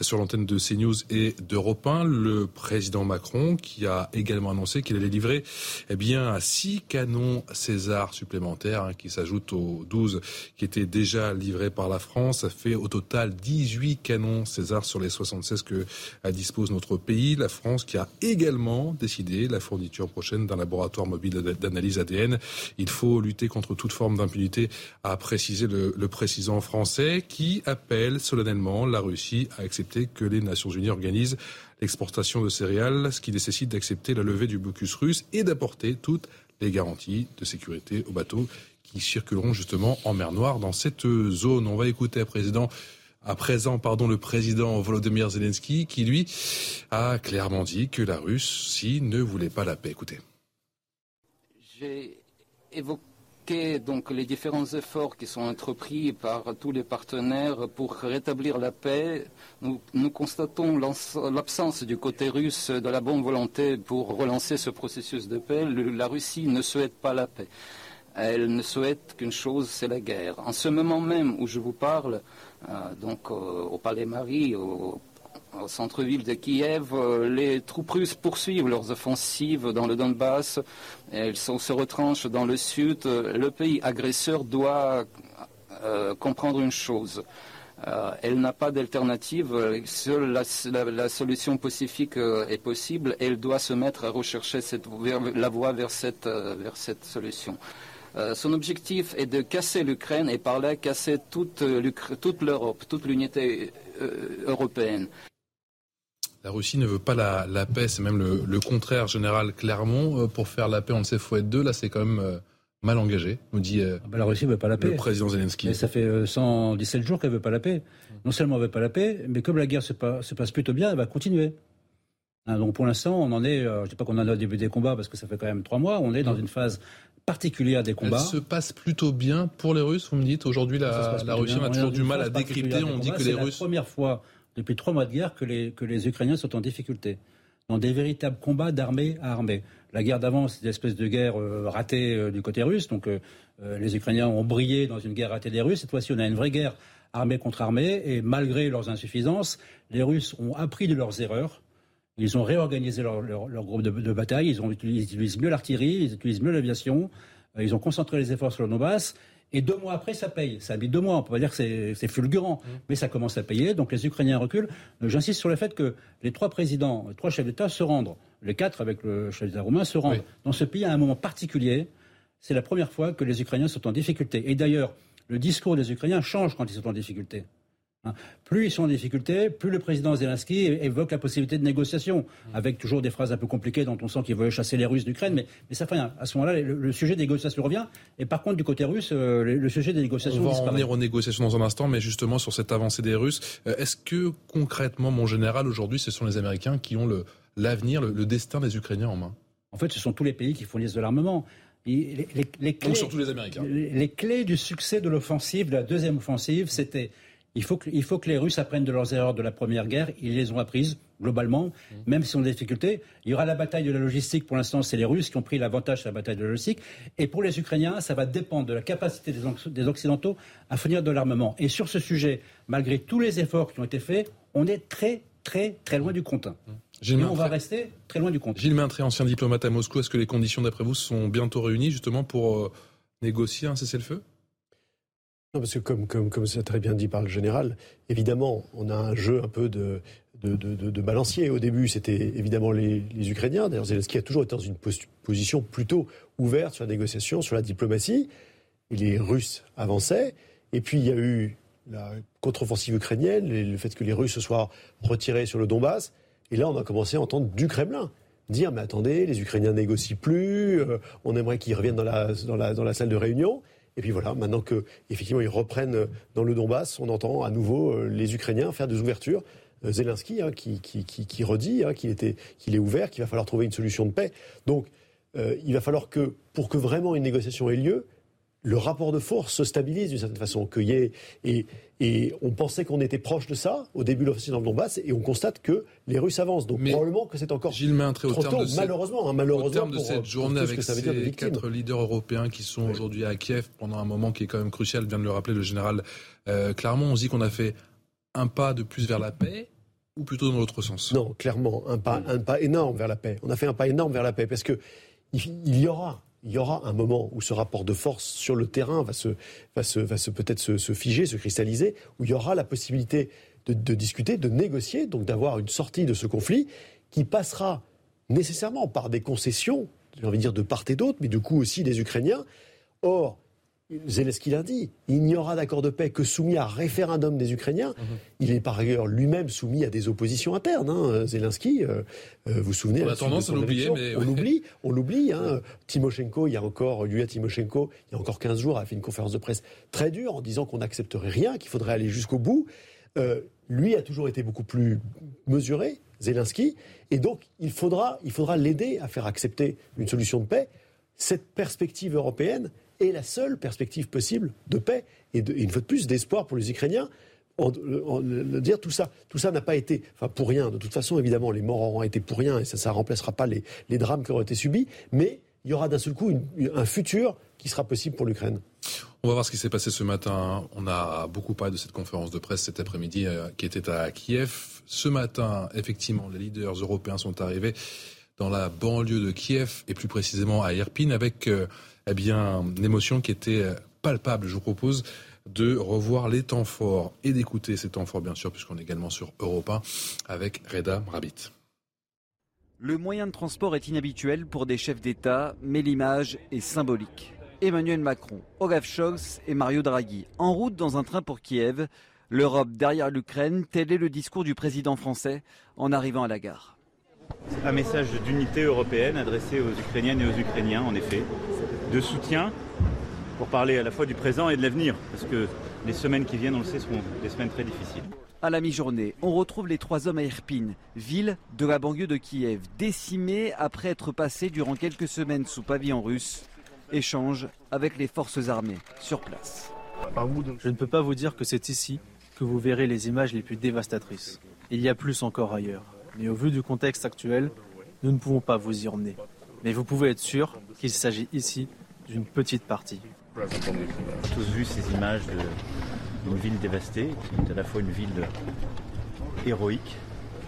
Speaker 4: sur l'antenne de CNews et d'Europe 1. Le président Macron qui a également annoncé qu'il allait livrer eh bien, six canons César supplémentaires hein, qui s'ajoutent aux 12 qui étaient déjà livrés par la France. Ça fait au total 18 canons César sur les 76 que dispose notre pays. La France qui a également décidé la fourniture prochaine d'un laboratoire mobile d'analyse ADN. Il faut lutter contre toute forme d'impunité a précisé le, le, précisant français, qui appelle solennellement la Russie à accepter que les Nations Unies organisent l'exportation de céréales, ce qui nécessite d'accepter la levée du blocus russe et d'apporter toutes les garanties de sécurité aux bateaux qui circuleront justement en mer Noire dans cette zone. On va écouter à président à présent, pardon, le président Volodymyr Zelensky, qui lui a clairement dit que la Russie ne voulait pas la paix. Écoutez.
Speaker 18: J'ai évoqué
Speaker 7: donc les différents efforts qui sont entrepris par tous les partenaires pour rétablir la paix. Nous, constatons l'absence du côté russe de la bonne volonté pour relancer ce processus de paix. La Russie ne souhaite pas la paix. Elle ne souhaite qu'une chose, c'est la guerre. En ce moment même où je vous parle, euh, donc au Palais Marie, au centre-ville de Kiev, euh, les troupes russes poursuivent leurs offensives dans le Donbass. Elles se retranchent dans le sud. Le pays agresseur doit euh, comprendre une chose. Euh, elle n'a pas d'alternative. Seule la, solution pacifique est possible. Elle doit se mettre à rechercher la voie vers cette, solution. son objectif est de casser l'Ukraine et par là casser toute l'Europe, toute l'unité européenne.
Speaker 4: La Russie ne veut pas la, paix, c'est même le, contraire, général Clermont. Euh, pour faire la paix, on ne sait, faut être deux. Là, c'est quand même euh, mal engagé, nous dit euh,
Speaker 16: ah bah, la Russie veut pas la paix.
Speaker 4: le président Zelensky.
Speaker 16: ça fait 117 jours qu'elle veut pas la paix. Non seulement elle veut pas la paix, mais comme la guerre se passe, plutôt bien, elle va continuer. Hein, donc pour l'instant, on en est, je ne dis pas qu'on en a au début des combats parce que ça fait quand même trois mois, on est dans une phase particulière des combats.
Speaker 4: Elle se passe plutôt bien pour les Russes, vous me dites. Aujourd'hui, la, la Russie a toujours du mal à décrypter. On dit que les Russes.
Speaker 16: C'est la première fois depuis trois mois de guerre que les, Ukrainiens sont en difficulté, dans des véritables combats d'armée à armée. La guerre d'avant, c'est une espèce de guerre euh, ratée euh, du côté russe, donc euh, les Ukrainiens ont brillé dans une guerre ratée des Russes. Cette fois-ci, on a une vraie guerre armée contre armée, et malgré leurs insuffisances, les Russes ont appris de leurs erreurs. Ils ont réorganisé leur, groupe de, de, bataille, ils, ont, ils utilisent mieux l'artillerie, ils utilisent mieux l'aviation, ils ont concentré les efforts sur le Donbass, et deux mois après, ça paye. Ça a mis deux mois. On peut pas dire que c'est fulgurant, mmh. mais ça commence à payer. Donc les Ukrainiens reculent. Euh, j'insiste sur le fait que les trois présidents, les trois chefs d'État se rendent, les quatre avec le chef d'État roumain se rendent dans ce pays à un moment particulier. C'est la première fois que les Ukrainiens sont en difficulté. Et d'ailleurs, le discours des Ukrainiens change quand ils sont en difficulté. Hein. Plus ils sont en difficulté, plus le président Zelensky évoque la possibilité de négociation, avec toujours des phrases un peu compliquées dont on sent qu'il veut chasser les Russes d'Ukraine, mais, mais ça fait rien. À ce moment-là, le, sujet des négociations revient, et par contre, du côté russe, euh, le, sujet des négociations
Speaker 4: On
Speaker 16: va
Speaker 4: en venir aux négociations dans un instant, mais justement sur cette avancée des Russes, euh, est-ce que concrètement, mon général, aujourd'hui, ce sont les Américains qui ont l'avenir, le, destin des Ukrainiens en main?
Speaker 16: En fait, ce sont tous les pays qui fournissent de l'armement. Les, les, clés,
Speaker 4: surtout les Américains.
Speaker 16: Les, clés du succès de l'offensive, de la deuxième offensive, c'était il faut, que, faut que les Russes apprennent de leurs erreurs de la première guerre. Ils les ont apprises, globalement, mmh. même si on a des difficultés. Il y aura la bataille de la logistique. Pour l'instant, c'est les Russes qui ont pris l'avantage sur la bataille de la logistique. Et pour les Ukrainiens, ça va dépendre de la capacité des, Occidentaux à fournir de l'armement. Et sur ce sujet, malgré tous les efforts qui ont été faits, on est très, très, très loin du compte. Mmh. on va rester très loin du compte.
Speaker 4: Gilles Maintré, ancien diplomate à Moscou, est-ce que les conditions, d'après vous, sont bientôt réunies justement pour euh, négocier un cessez-le-feu?
Speaker 17: Non, parce que comme, comme, comme c'est très bien dit par le général, évidemment, on a un jeu un peu de, de, de, balancier. Au début, c'était évidemment les, Ukrainiens. D'ailleurs, Zelensky a toujours été dans une position plutôt ouverte sur la négociation, sur la diplomatie. Et les Russes avançaient. Et puis, il y a eu la contre-offensive ukrainienne, le fait que les Russes se soient retirés sur le Donbass. Et là, on a commencé à entendre du Kremlin dire mais attendez, les Ukrainiens négocient plus, euh, on aimerait qu'ils reviennent dans la, dans, la, dans la salle de réunion. Et puis voilà, maintenant que effectivement ils reprennent euh, dans le Donbass, on entend à nouveau euh, les Ukrainiens faire des ouvertures. Euh, Zelensky hein, qui, qui, qui, redit hein, qu'il est ouvert, qu'il va falloir trouver une solution de paix. Donc il va falloir que pour que vraiment une négociation ait lieu, le rapport de force se stabilise d'une certaine façon, et, et on pensait qu'on était proche de ça au début de l'offensive dans le Donbass, et on constate que les Russes avancent. Donc probablement que c'est encore
Speaker 4: Gilles Maintré,
Speaker 17: trop tôt, malheureusement, hein, malheureusement. Au
Speaker 4: terme de cette journée avec ces quatre leaders européens qui sont aujourd'hui à Kiev pendant un moment qui est quand même crucial, vient de le rappeler le général euh, Clermont, on se dit qu'on a fait un pas de plus vers la paix ou plutôt dans l'autre sens?
Speaker 17: Non, clairement, un pas, un pas énorme vers la paix. On a fait un pas énorme vers la paix parce que il y aura il y aura un moment où ce rapport de force sur le terrain va se, va se, va se peut-être se, figer, se cristalliser, où il y aura la possibilité de, de discuter, de négocier, donc d'avoir une sortie de ce conflit qui passera nécessairement par des concessions, j'ai envie de dire de part et d'autre, mais du coup aussi des Ukrainiens. Or, Zelensky l'a dit, il n'y aura d'accord de paix que soumis à référendum des Ukrainiens. Mhm. Il est par ailleurs lui-même soumis à des oppositions internes. Hein, Zelensky, euh, euh, vous vous souvenez
Speaker 4: On a tendance à l'oublier, mais
Speaker 17: on l'oublie. On l'oublie. Hein. Timoshenko, il y a encore Yulia Timoshenko, il y a encore 15 jours, a fait une conférence de presse très dure en disant qu'on n'accepterait rien, qu'il faudrait aller jusqu'au bout. Euh, lui a toujours été beaucoup plus mesuré, Zelensky, et donc il faudra, il faudra l'aider à faire accepter une solution de paix. Cette perspective européenne, est la seule perspective possible de paix et, une fois de plus d'espoir pour les Ukrainiens. En, dire tout ça, tout ça n'a pas été, enfin pour rien. De toute façon, évidemment, les morts auront été pour rien et ça, ne remplacera pas les, drames qui auront été subis. Mais il y aura d'un seul coup un futur qui sera possible pour l'Ukraine.
Speaker 4: On va voir ce qui s'est passé ce matin. On a beaucoup parlé de cette conférence de presse cet après-midi euh, qui était à Kiev. Ce matin, effectivement, les leaders européens sont arrivés dans la banlieue de Kiev et plus précisément à Irpin avec euh, eh bien, une émotion qui était euh, palpable. Je vous propose de revoir les temps forts et d'écouter ces temps forts, bien sûr, puisqu'on est également sur Europe 1 avec Reda Rabbit.
Speaker 18: Le moyen de transport est inhabituel pour des chefs d'État, mais l'image est symbolique. Emmanuel Macron, Olaf Scholz et Mario Draghi en route dans un train pour Kiev. L'Europe derrière l'Ukraine, tel est le discours du président français en arrivant à la gare.
Speaker 1: Un message d'unité européenne adressé aux Ukrainiennes et aux Ukrainiens, en effet, de soutien pour parler à la fois du présent et de l'avenir, parce que les semaines qui viennent, on le sait, seront des semaines très difficiles.
Speaker 18: À la mi-journée, on retrouve les trois hommes à Irpin, ville de la banlieue de Kiev, décimée après être passés durant quelques semaines sous pavillon russe. Échange avec les forces armées sur place.
Speaker 13: Je ne peux pas vous dire que c'est ici que vous verrez les images les plus dévastatrices. Il y a plus encore ailleurs. Mais au vu du contexte actuel, nous ne pouvons pas vous y emmener. Mais vous pouvez être sûr qu'il s'agit ici d'une petite partie.
Speaker 14: On a tous vu ces images de une ville dévastée, qui est à la fois une ville héroïque,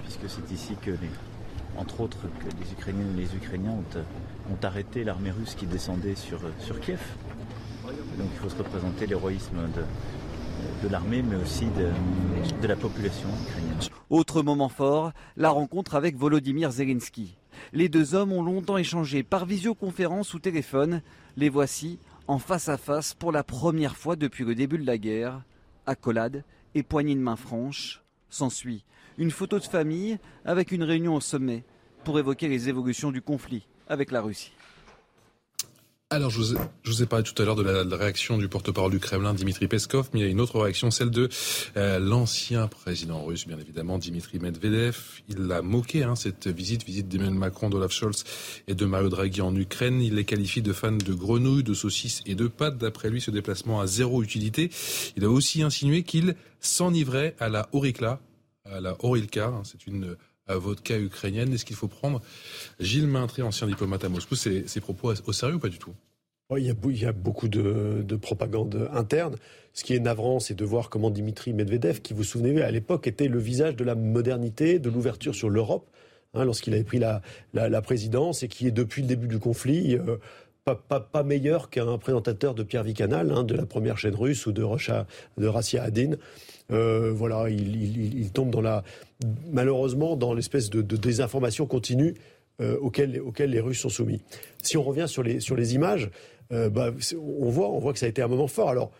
Speaker 14: puisque c'est ici que, entre autres, que les Ukrainiennes et les Ukrainiens ont, arrêté l'armée russe qui descendait sur, sur Kiev. Donc il faut se représenter l'héroïsme de, de l'armée, mais aussi de, de la population ukrainienne.
Speaker 18: Autre moment fort, la rencontre avec Volodymyr Zelensky. Les deux hommes ont longtemps échangé par visioconférence ou téléphone. Les voici en face à face pour la première fois depuis le début de la guerre accolade et poignée de main franche. S'ensuit une photo de famille avec une réunion au sommet pour évoquer les évolutions du conflit avec la Russie.
Speaker 4: Alors, je vous, ai, parlé tout à l'heure de la, réaction du porte-parole du Kremlin, Dimitri Peskov, mais il y a une autre réaction, celle de euh, l'ancien président russe, bien évidemment, Dimitri Medvedev. Il l'a moqué, hein, cette visite, visite d'Emmanuel Macron, d'Olaf Scholz et de Mario Draghi en Ukraine. Il les qualifie de fans de grenouilles, de saucisses et de pâtes. D'après lui, ce déplacement a zéro utilité. Il a aussi insinué qu'il s'enivrait à la Orikla, à la hein, c'est une vodka ukrainienne. Est-ce qu'il faut prendre Gilles Maintré, ancien diplomate à Moscou, ses, propos au sérieux ou pas du tout?
Speaker 17: Il y, a, beaucoup de, propagande interne. Ce qui est navrant, c'est de voir comment Dimitri Medvedev, qui vous souvenez, à l'époque était le visage de la modernité, de l'ouverture sur l'Europe, hein, lorsqu'il avait pris la, présidence, et qui est depuis le début du conflit euh, pas, meilleur qu'un présentateur de Pierre Vicanal, hein, de la première chaîne russe ou de, Rocha, Rassia Adin. Euh, voilà, il, tombe dans la, malheureusement dans l'espèce de, désinformation continue euh, auquel, les Russes sont soumis. Si on revient sur les, images, euh, bah, on, voit, que ça a été un moment fort. Alors,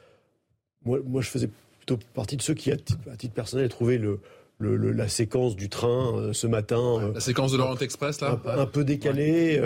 Speaker 17: moi, moi je faisais plutôt partie de ceux qui, à titre, personnel, trouvaient le, la séquence du train ce matin.
Speaker 4: la séquence de l'Orient Express, là
Speaker 17: Un, peu décalée.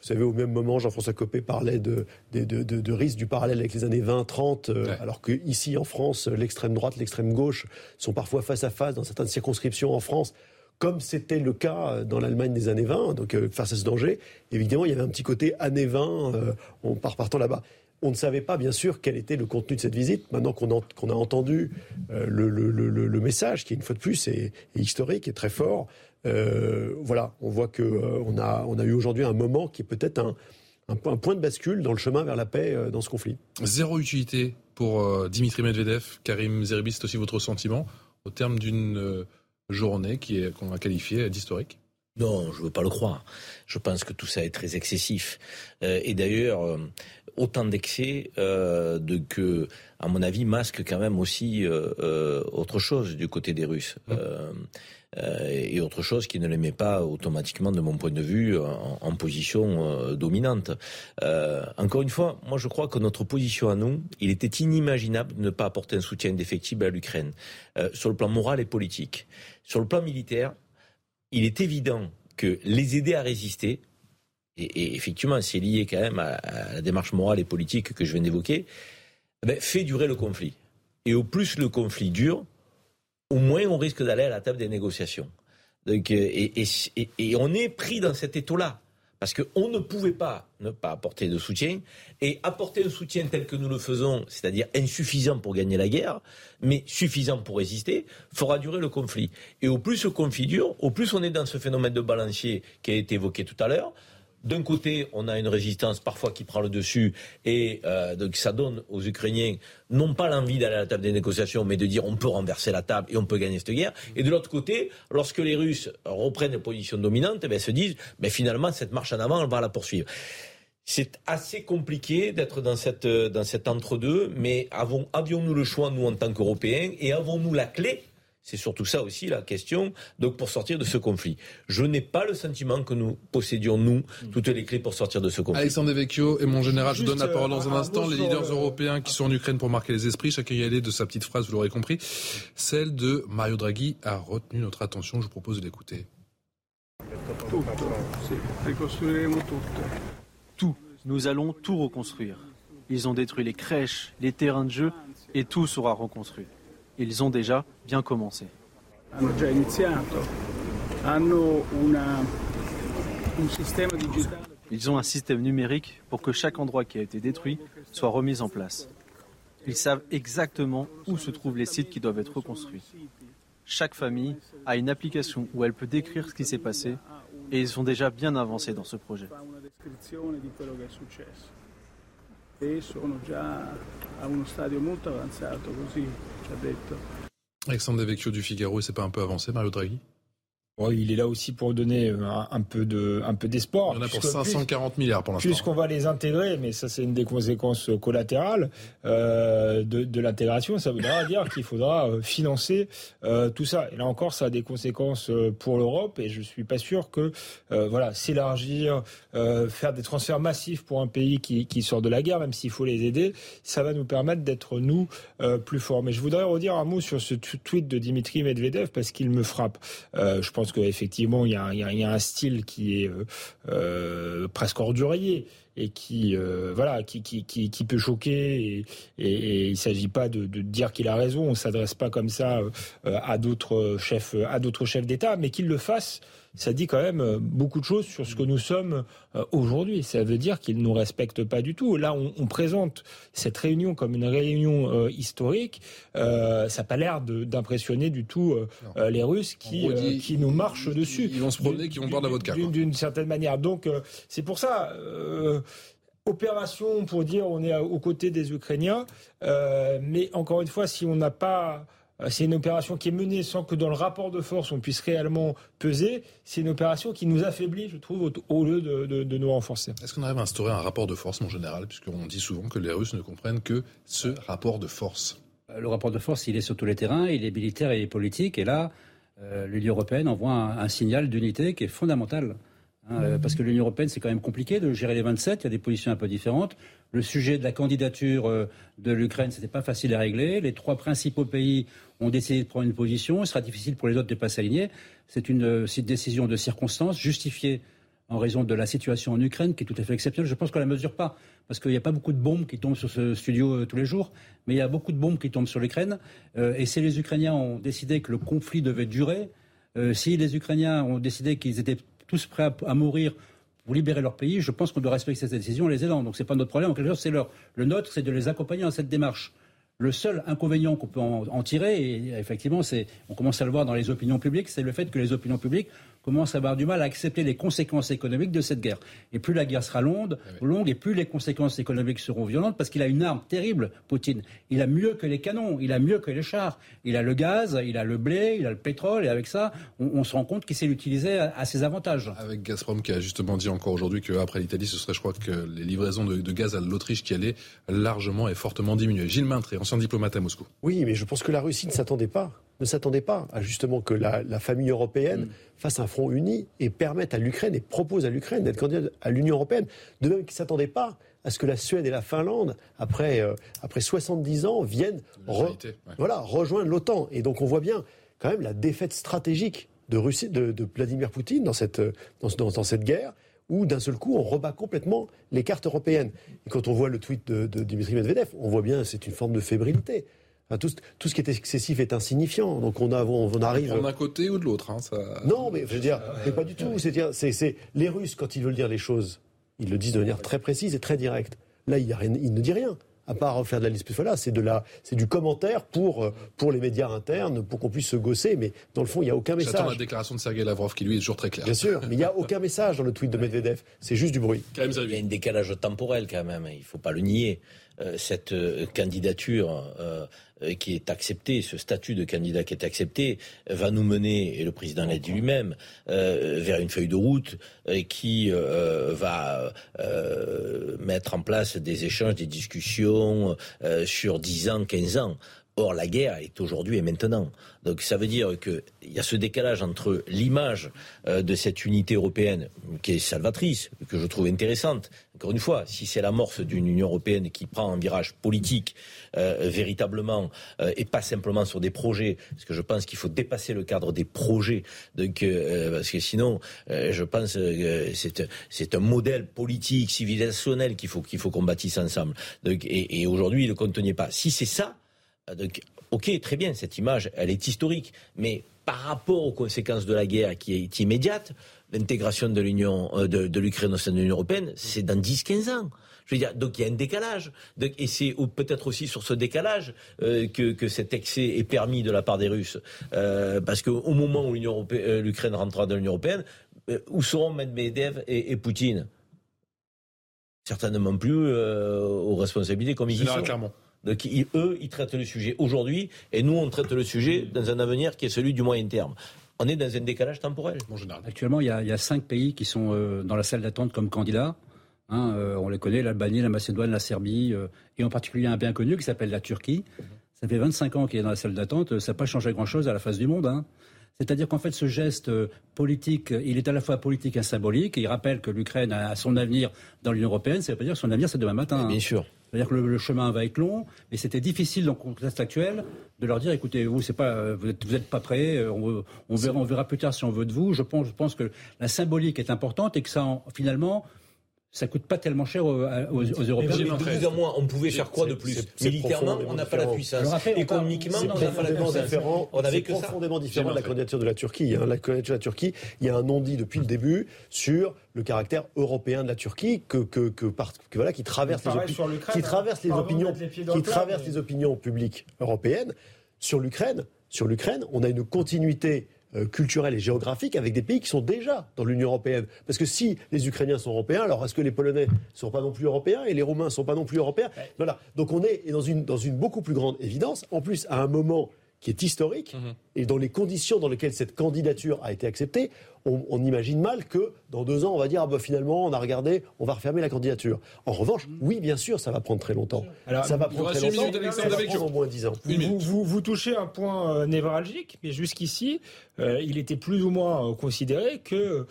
Speaker 17: Vous savez, au même moment, Jean-François Copé parlait de, de, de, risque du parallèle avec les années 20-30, euh, alors que ici en France, l'extrême droite, l'extrême gauche sont parfois face à face dans certaines circonscriptions en France comme c'était le cas dans l'Allemagne des années 20, donc euh, face à ce danger, évidemment, il y avait un petit côté années 20, euh, on part partant là-bas. On ne savait pas, bien sûr, quel était le contenu de cette visite. Maintenant qu'on a entendu le, le, le, message, qui, une fois de plus, est, est historique et très fort, euh, voilà, on voit que euh, on, a, on a eu aujourd'hui un moment qui est peut-être un, un, point de bascule dans le chemin vers la paix euh, dans ce conflit.
Speaker 4: Zéro utilité pour Dimitri Medvedev. Karim Zeribi, c'est aussi votre sentiment au terme d'une journée qui est qu'on va qualifier d'historique?
Speaker 5: Non, je ne veux pas le croire. Je pense que tout ça est très excessif. et d'ailleurs, autant d'excès de que, à mon avis, masque quand même aussi autre chose du côté des Russes. Euh, et autre chose qui ne les met pas automatiquement, de mon point de vue, en, position euh, dominante. Euh, encore une fois, moi je crois que notre position à nous, il était inimaginable de ne pas apporter un soutien indéfectible à l'Ukraine, sur le plan moral et politique. Sur le plan militaire, il est évident que les aider à résister, et, effectivement c'est lié quand même à, la démarche morale et politique que je viens d'évoquer, eh ben, fait durer le conflit. Et au plus le conflit dure, au moins on risque d'aller à la table des négociations. Donc, euh, et, on est pris dans cet étau-là. parce qu'on ne pouvait pas ne pas apporter de soutien, et apporter un soutien tel que nous le faisons, c'est-à-dire insuffisant pour gagner la guerre, mais suffisant pour résister, fera durer le conflit. Et au plus ce conflit dure, au plus on est dans ce phénomène de balancier qui a été évoqué tout à l'heure, d'un côté, on a une résistance parfois qui prend le dessus et euh, donc ça donne aux Ukrainiens non pas l'envie d'aller à la table des négociations, mais de dire on peut renverser la table et on peut gagner cette guerre. Et de l'autre côté, lorsque les Russes reprennent une position dominante, eh se disent mais finalement cette marche en avant, on va la poursuivre. C'est assez compliqué d'être dans, cette, dans cet entre-deux, mais avions-nous le choix, nous, en tant qu'Européens, et avons-nous la clé c'est surtout ça aussi la question, donc pour sortir de ce conflit. Je n'ai pas le sentiment que nous possédions, nous, toutes les clés pour sortir de ce conflit.
Speaker 4: Alexandre Vecchio et mon général, je donne la parole dans un instant. Les leaders européens qui sont en Ukraine pour marquer les esprits, chacun y allait de sa petite phrase, vous l'aurez compris. Celle de Mario Draghi a retenu notre attention, je vous propose de l'écouter.
Speaker 13: Tout. Nous allons tout reconstruire. Ils ont détruit les crèches, les terrains de jeu, et tout sera reconstruit. Ils ont déjà bien commencé. Ils ont un système numérique pour que chaque endroit qui a été détruit soit remis en place. Ils savent exactement où se trouvent les sites qui doivent être reconstruits. Chaque famille a une application où elle peut décrire ce qui s'est passé et ils sont déjà bien avancés dans ce projet.
Speaker 4: Alexandre Devecchio du Figaro, c'est pas un peu avancé, Mario Draghi?
Speaker 8: Il est là aussi pour donner euh, un, peu de un peu d'espoir.
Speaker 4: Il y en a pour 540 milliards pour l'instant.
Speaker 8: Puisqu'on va les intégrer, mais ça c'est une des conséquences collatérales euh, de, l'intégration. Ça voudra dire qu'il faudra euh, financer tout ça. Et là encore, ça a des conséquences pour l'Europe. Et je suis pas sûr que voilà s'élargir, faire des transferts massifs pour un pays qui, qui sort de la guerre, même s'il faut les aider, ça va nous permettre d'être nous plus forts. Mais je voudrais redire un mot sur ce tweet de Dimitri Medvedev parce qu'il me frappe. je pense qu'effectivement, il y, a, un style qui est euh, euh, presque ordurier et qui euh, voilà qui, qui, peut choquer et, il ne s'agit pas de, dire qu'il a raison on s'adresse pas comme ça à d'autres chefs à d'autres chefs d'État mais qu'il le fasse ça dit quand même euh, beaucoup de choses sur ce que nous sommes euh, aujourd'hui. Ça veut dire qu'ils ne nous respectent pas du tout. Là, on, présente cette réunion comme une réunion euh, historique. ça n'a pas l'air d'impressionner du tout les Russes qui, qui nous marchent dessus.
Speaker 4: Ils vont se promener, qui vont boire de la vodka.
Speaker 8: D'une certaine manière. Donc, c'est pour ça opération pour dire on est aux côtés des Ukrainiens, mais encore une fois, si on n'a pas euh, c'est une opération qui est menée sans que dans le rapport de force on puisse réellement peser. C'est une opération qui nous affaiblit, je trouve, au, lieu de, nous renforcer.
Speaker 4: Est-ce qu'on arrive à instaurer un rapport de force, mon général, puisqu'on dit souvent que les Russes ne comprennent que ce rapport de force?
Speaker 16: Le rapport de force, il est sur tous les terrains, il est militaire et politique, et là, euh, l'Union européenne envoie un signal d'unité qui est fondamental. Hein, euh, parce que l'Union européenne, c'est quand même compliqué de gérer les 27. Il y a des positions un peu différentes. Le sujet de la candidature euh, de l'Ukraine, c'était pas facile à régler. Les trois principaux pays ont décidé de prendre une position. Il sera difficile pour les autres de pas s'aligner. C'est une, euh, une, décision de circonstance justifiée en raison de la situation en Ukraine, qui est tout à fait exceptionnelle. Je pense qu'on la mesure pas, parce qu'il n'y a pas beaucoup de bombes qui tombent sur ce studio tous les jours, mais il y a beaucoup de bombes qui tombent sur l'Ukraine. et si les Ukrainiens ont décidé que le conflit devait durer, si les Ukrainiens ont décidé qu'ils étaient tous prêts à, mourir pour libérer leur pays, je pense qu'on doit respecter cette décision en les aidant. Donc ce n'est pas notre problème, en quelque sorte, c'est leur. Le nôtre, c'est de les accompagner dans cette démarche. Le seul inconvénient qu'on peut en, tirer, et effectivement, on commence à le voir dans les opinions publiques, c'est le fait que les opinions publiques commence à avoir du mal à accepter les conséquences économiques de cette guerre. Et plus la guerre sera longue, ah longue et plus les conséquences économiques seront violentes, parce qu'il a une arme terrible, Poutine. Il a mieux que les canons, il a mieux que les chars. Il a le gaz, il a le blé, il a le pétrole, et avec ça, on, se rend compte qu'il sait l'utiliser à, ses avantages.
Speaker 4: Avec Gazprom qui a justement dit encore aujourd'hui qu'après l'Italie, ce serait, je crois, que les livraisons de, gaz à l'Autriche qui allaient largement et fortement diminuer. Gilles Maintré, ancien diplomate à Moscou.
Speaker 17: Oui, mais je pense que la Russie ne s'attendait pas ne s'attendait pas à justement que la, famille européenne mm. fasse un front uni et permette à l'Ukraine et propose à l'Ukraine d'être candidate à l'Union européenne. De même qu'ils ne s'attendaient pas à ce que la Suède et la Finlande, après, euh, après 70 ans, viennent voilà, rejoindre l'OTAN. Et donc on voit bien quand même la défaite stratégique de, Russie, de, Vladimir Poutine dans cette, dans, dans, cette guerre où d'un seul coup on rebat complètement les cartes européennes. Et quand on voit le tweet de, de Dimitri Medvedev, on voit bien c'est une forme de fébrilité. Tout, tout, ce qui est excessif est insignifiant. Donc on, a, on, on arrive.
Speaker 4: D'un côté ou de l'autre. Hein, ça...
Speaker 17: Non, mais je veux dire, mais pas du tout. C'est-à-dire, c'est les Russes quand ils veulent dire les choses, ils le disent de manière très précise et très directe. Là, il, y a rien, il ne dit rien à part faire de la liste voilà, c'est de la, c'est du commentaire pour euh, pour les médias internes, pour qu'on puisse se gosser, mais dans le fond, il n'y a aucun message.
Speaker 4: J'attends la déclaration de Sergei Lavrov qui lui est toujours très claire.
Speaker 17: Bien sûr, mais il n'y a aucun message dans le tweet de Medvedev. C'est juste du bruit.
Speaker 5: il y a un décalage temporel quand même. Il ne faut pas le nier. Euh, cette euh, candidature euh, qui est accepté, ce statut de candidat qui est accepté, va nous mener, et le président l'a dit lui-même, euh, vers une feuille de route euh, qui va mettre en place des échanges, des discussions sur 10 ans, 15 ans. Or, la guerre est aujourd'hui et maintenant. Donc ça veut dire qu'il y a ce décalage entre l'image euh, de cette unité européenne, qui est salvatrice, que je trouve intéressante. Encore une fois, si c'est l'amorce d'une Union européenne qui prend un virage politique euh, véritablement, euh, et pas simplement sur des projets, parce que je pense qu'il faut dépasser le cadre des projets, parce que sinon, je pense que c'est un modèle politique, civilisationnel qu'il faut qu'il faut qu'on bâtisse ensemble. Et aujourd'hui, il ne contenait pas. Si c'est ça, donc, ok, très bien, cette image, elle est historique, mais par rapport aux conséquences de la guerre qui est immédiate, l'intégration de l'Union, euh, de, l'Ukraine au sein de l'Union européenne, c'est dans 10-15 ans. Je veux dire, donc il y a un décalage. et c'est peut-être aussi sur ce décalage euh, que, cet excès est permis de la part des Russes. Euh, parce qu'au moment où l'Ukraine rentrera dans l'Union européenne, où seront Medvedev et, et Poutine? Certainement plus aux responsabilités comme ils y sont.
Speaker 4: Clairement.
Speaker 5: Donc eux, ils traitent le sujet aujourd'hui et nous, on traite le sujet dans un avenir qui est celui du moyen terme. On est dans un décalage temporel.
Speaker 16: Actuellement, il y, a, cinq pays qui sont euh, dans la salle d'attente comme candidats. Hein, euh, on les connaît, l'Albanie, la Macédoine, la Serbie, euh, et en particulier un bien connu qui s'appelle la Turquie. Ça fait 25 ans qu'il est dans la salle d'attente, ça n'a pas changé grand-chose à la face du monde. Hein. C'est-à-dire qu'en fait, ce geste politique, il est à la fois politique et symbolique. il rappelle que l'Ukraine a son avenir dans l'Union européenne. Ça veut pas dire que son avenir, c'est demain matin.
Speaker 5: Bien sûr.
Speaker 16: C'est-à-dire que le, chemin va être long, mais c'était difficile dans le contexte actuel de leur dire écoutez, vous, c'est pas, vous n'êtes vous êtes pas prêts, euh, on, on, verra, on verra plus tard si on veut de vous. Je pense, je pense que la symbolique est importante et que ça, finalement, ça coûte pas tellement cher aux, aux, Européens.
Speaker 5: Mais de mois, on pouvait faire quoi de plus Militairement, on n'a pas la puissance. Économiquement, on n'a pas la puissance.
Speaker 17: On avait que profondément différent de la candidature de la Turquie. Hein. La candidature de la Turquie, il y a un non-dit depuis le début sur le caractère européen de la Turquie que, que, que, que voilà, qui traverse les, qui traverse les opinions, qui traverse les opinions publiques européennes. Sur l'Ukraine, sur l'Ukraine, on a une continuité euh, culturelle et géographique avec des pays qui sont déjà dans l'Union européenne. Parce que si les Ukrainiens sont européens, alors est-ce que les Polonais ne sont pas non plus européens et les Roumains ne sont pas non plus européens? Voilà. Donc on est dans une, dans une beaucoup plus grande évidence. En plus, à un moment qui est historique mhm. Et dans les conditions dans lesquelles cette candidature a été acceptée, on, imagine mal que dans deux ans, on va dire ah bah, finalement, on a regardé, on va refermer la candidature. En revanche, oui, bien sûr, ça va prendre très longtemps. ça va prendre très longtemps. Ça va prendre au moins dix ans.
Speaker 8: Vous, vous, touchez un point euh, névralgique, mais jusqu'ici, euh, il était plus ou moins euh, considéré que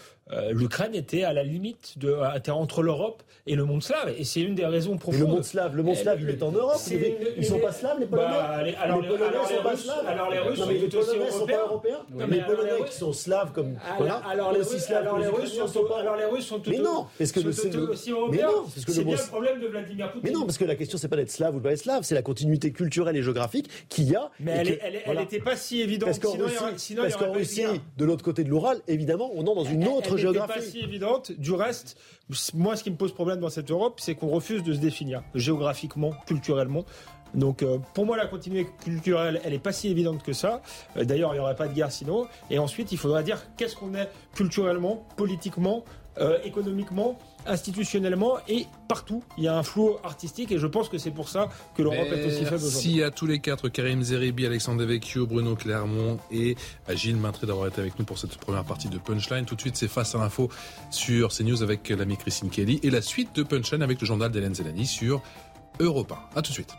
Speaker 8: l'Ukraine était à la limite de, était entre l'Europe et le monde slave. Et c'est une des raisons profondes.
Speaker 17: le monde slave, le monde slave, il est en Europe. Ils ne sont pas slaves, les Polonais. Bah, les, alors, les Polonais ne sont pas slaves.
Speaker 8: Alors les Russes, sont, les Polonais sont pas
Speaker 17: européens. les Polonais qui sont slaves comme voilà,
Speaker 8: alors, les Russes, alors, les Russes sont, pas... alors les Russes sont tout
Speaker 17: mais non, parce que
Speaker 8: sont
Speaker 17: le,
Speaker 8: aussi européens. C'est bien le problème de Vladimir Poutine.
Speaker 17: Mais non, parce que la question c'est pas d'être slave ou de pas être slave, c'est la continuité culturelle et géographique qu'il y a.
Speaker 8: Mais elle n'était pas si évidente. Parce
Speaker 17: qu'en Russie, de l'autre côté de l'Oural, évidemment, on est dans une autre géographie.
Speaker 8: Elle n'était pas si évidente. Du reste, moi, ce qui me pose problème dans cette Europe, c'est qu'on refuse de se définir géographiquement, culturellement. Donc euh, pour moi la continuité culturelle elle est pas si évidente que ça. Euh, d'ailleurs il n'y aurait pas de guerre sinon. Et ensuite il faudra dire qu'est-ce qu'on est culturellement, politiquement, euh, économiquement, institutionnellement et partout. Il y a un flou artistique et je pense que c'est pour ça que l'Europe est aussi faible aujourd'hui.
Speaker 4: Merci à tous les quatre, Karim Zeribi, Alexandre Devecchio, Bruno Clermont et Gilles Maintré d'avoir été avec nous pour cette première partie de Punchline. Tout de suite c'est face à l'info sur CNews avec l'ami Christine Kelly et la suite de Punchline avec le journal d'Hélène Zelani sur Europa. A tout de suite.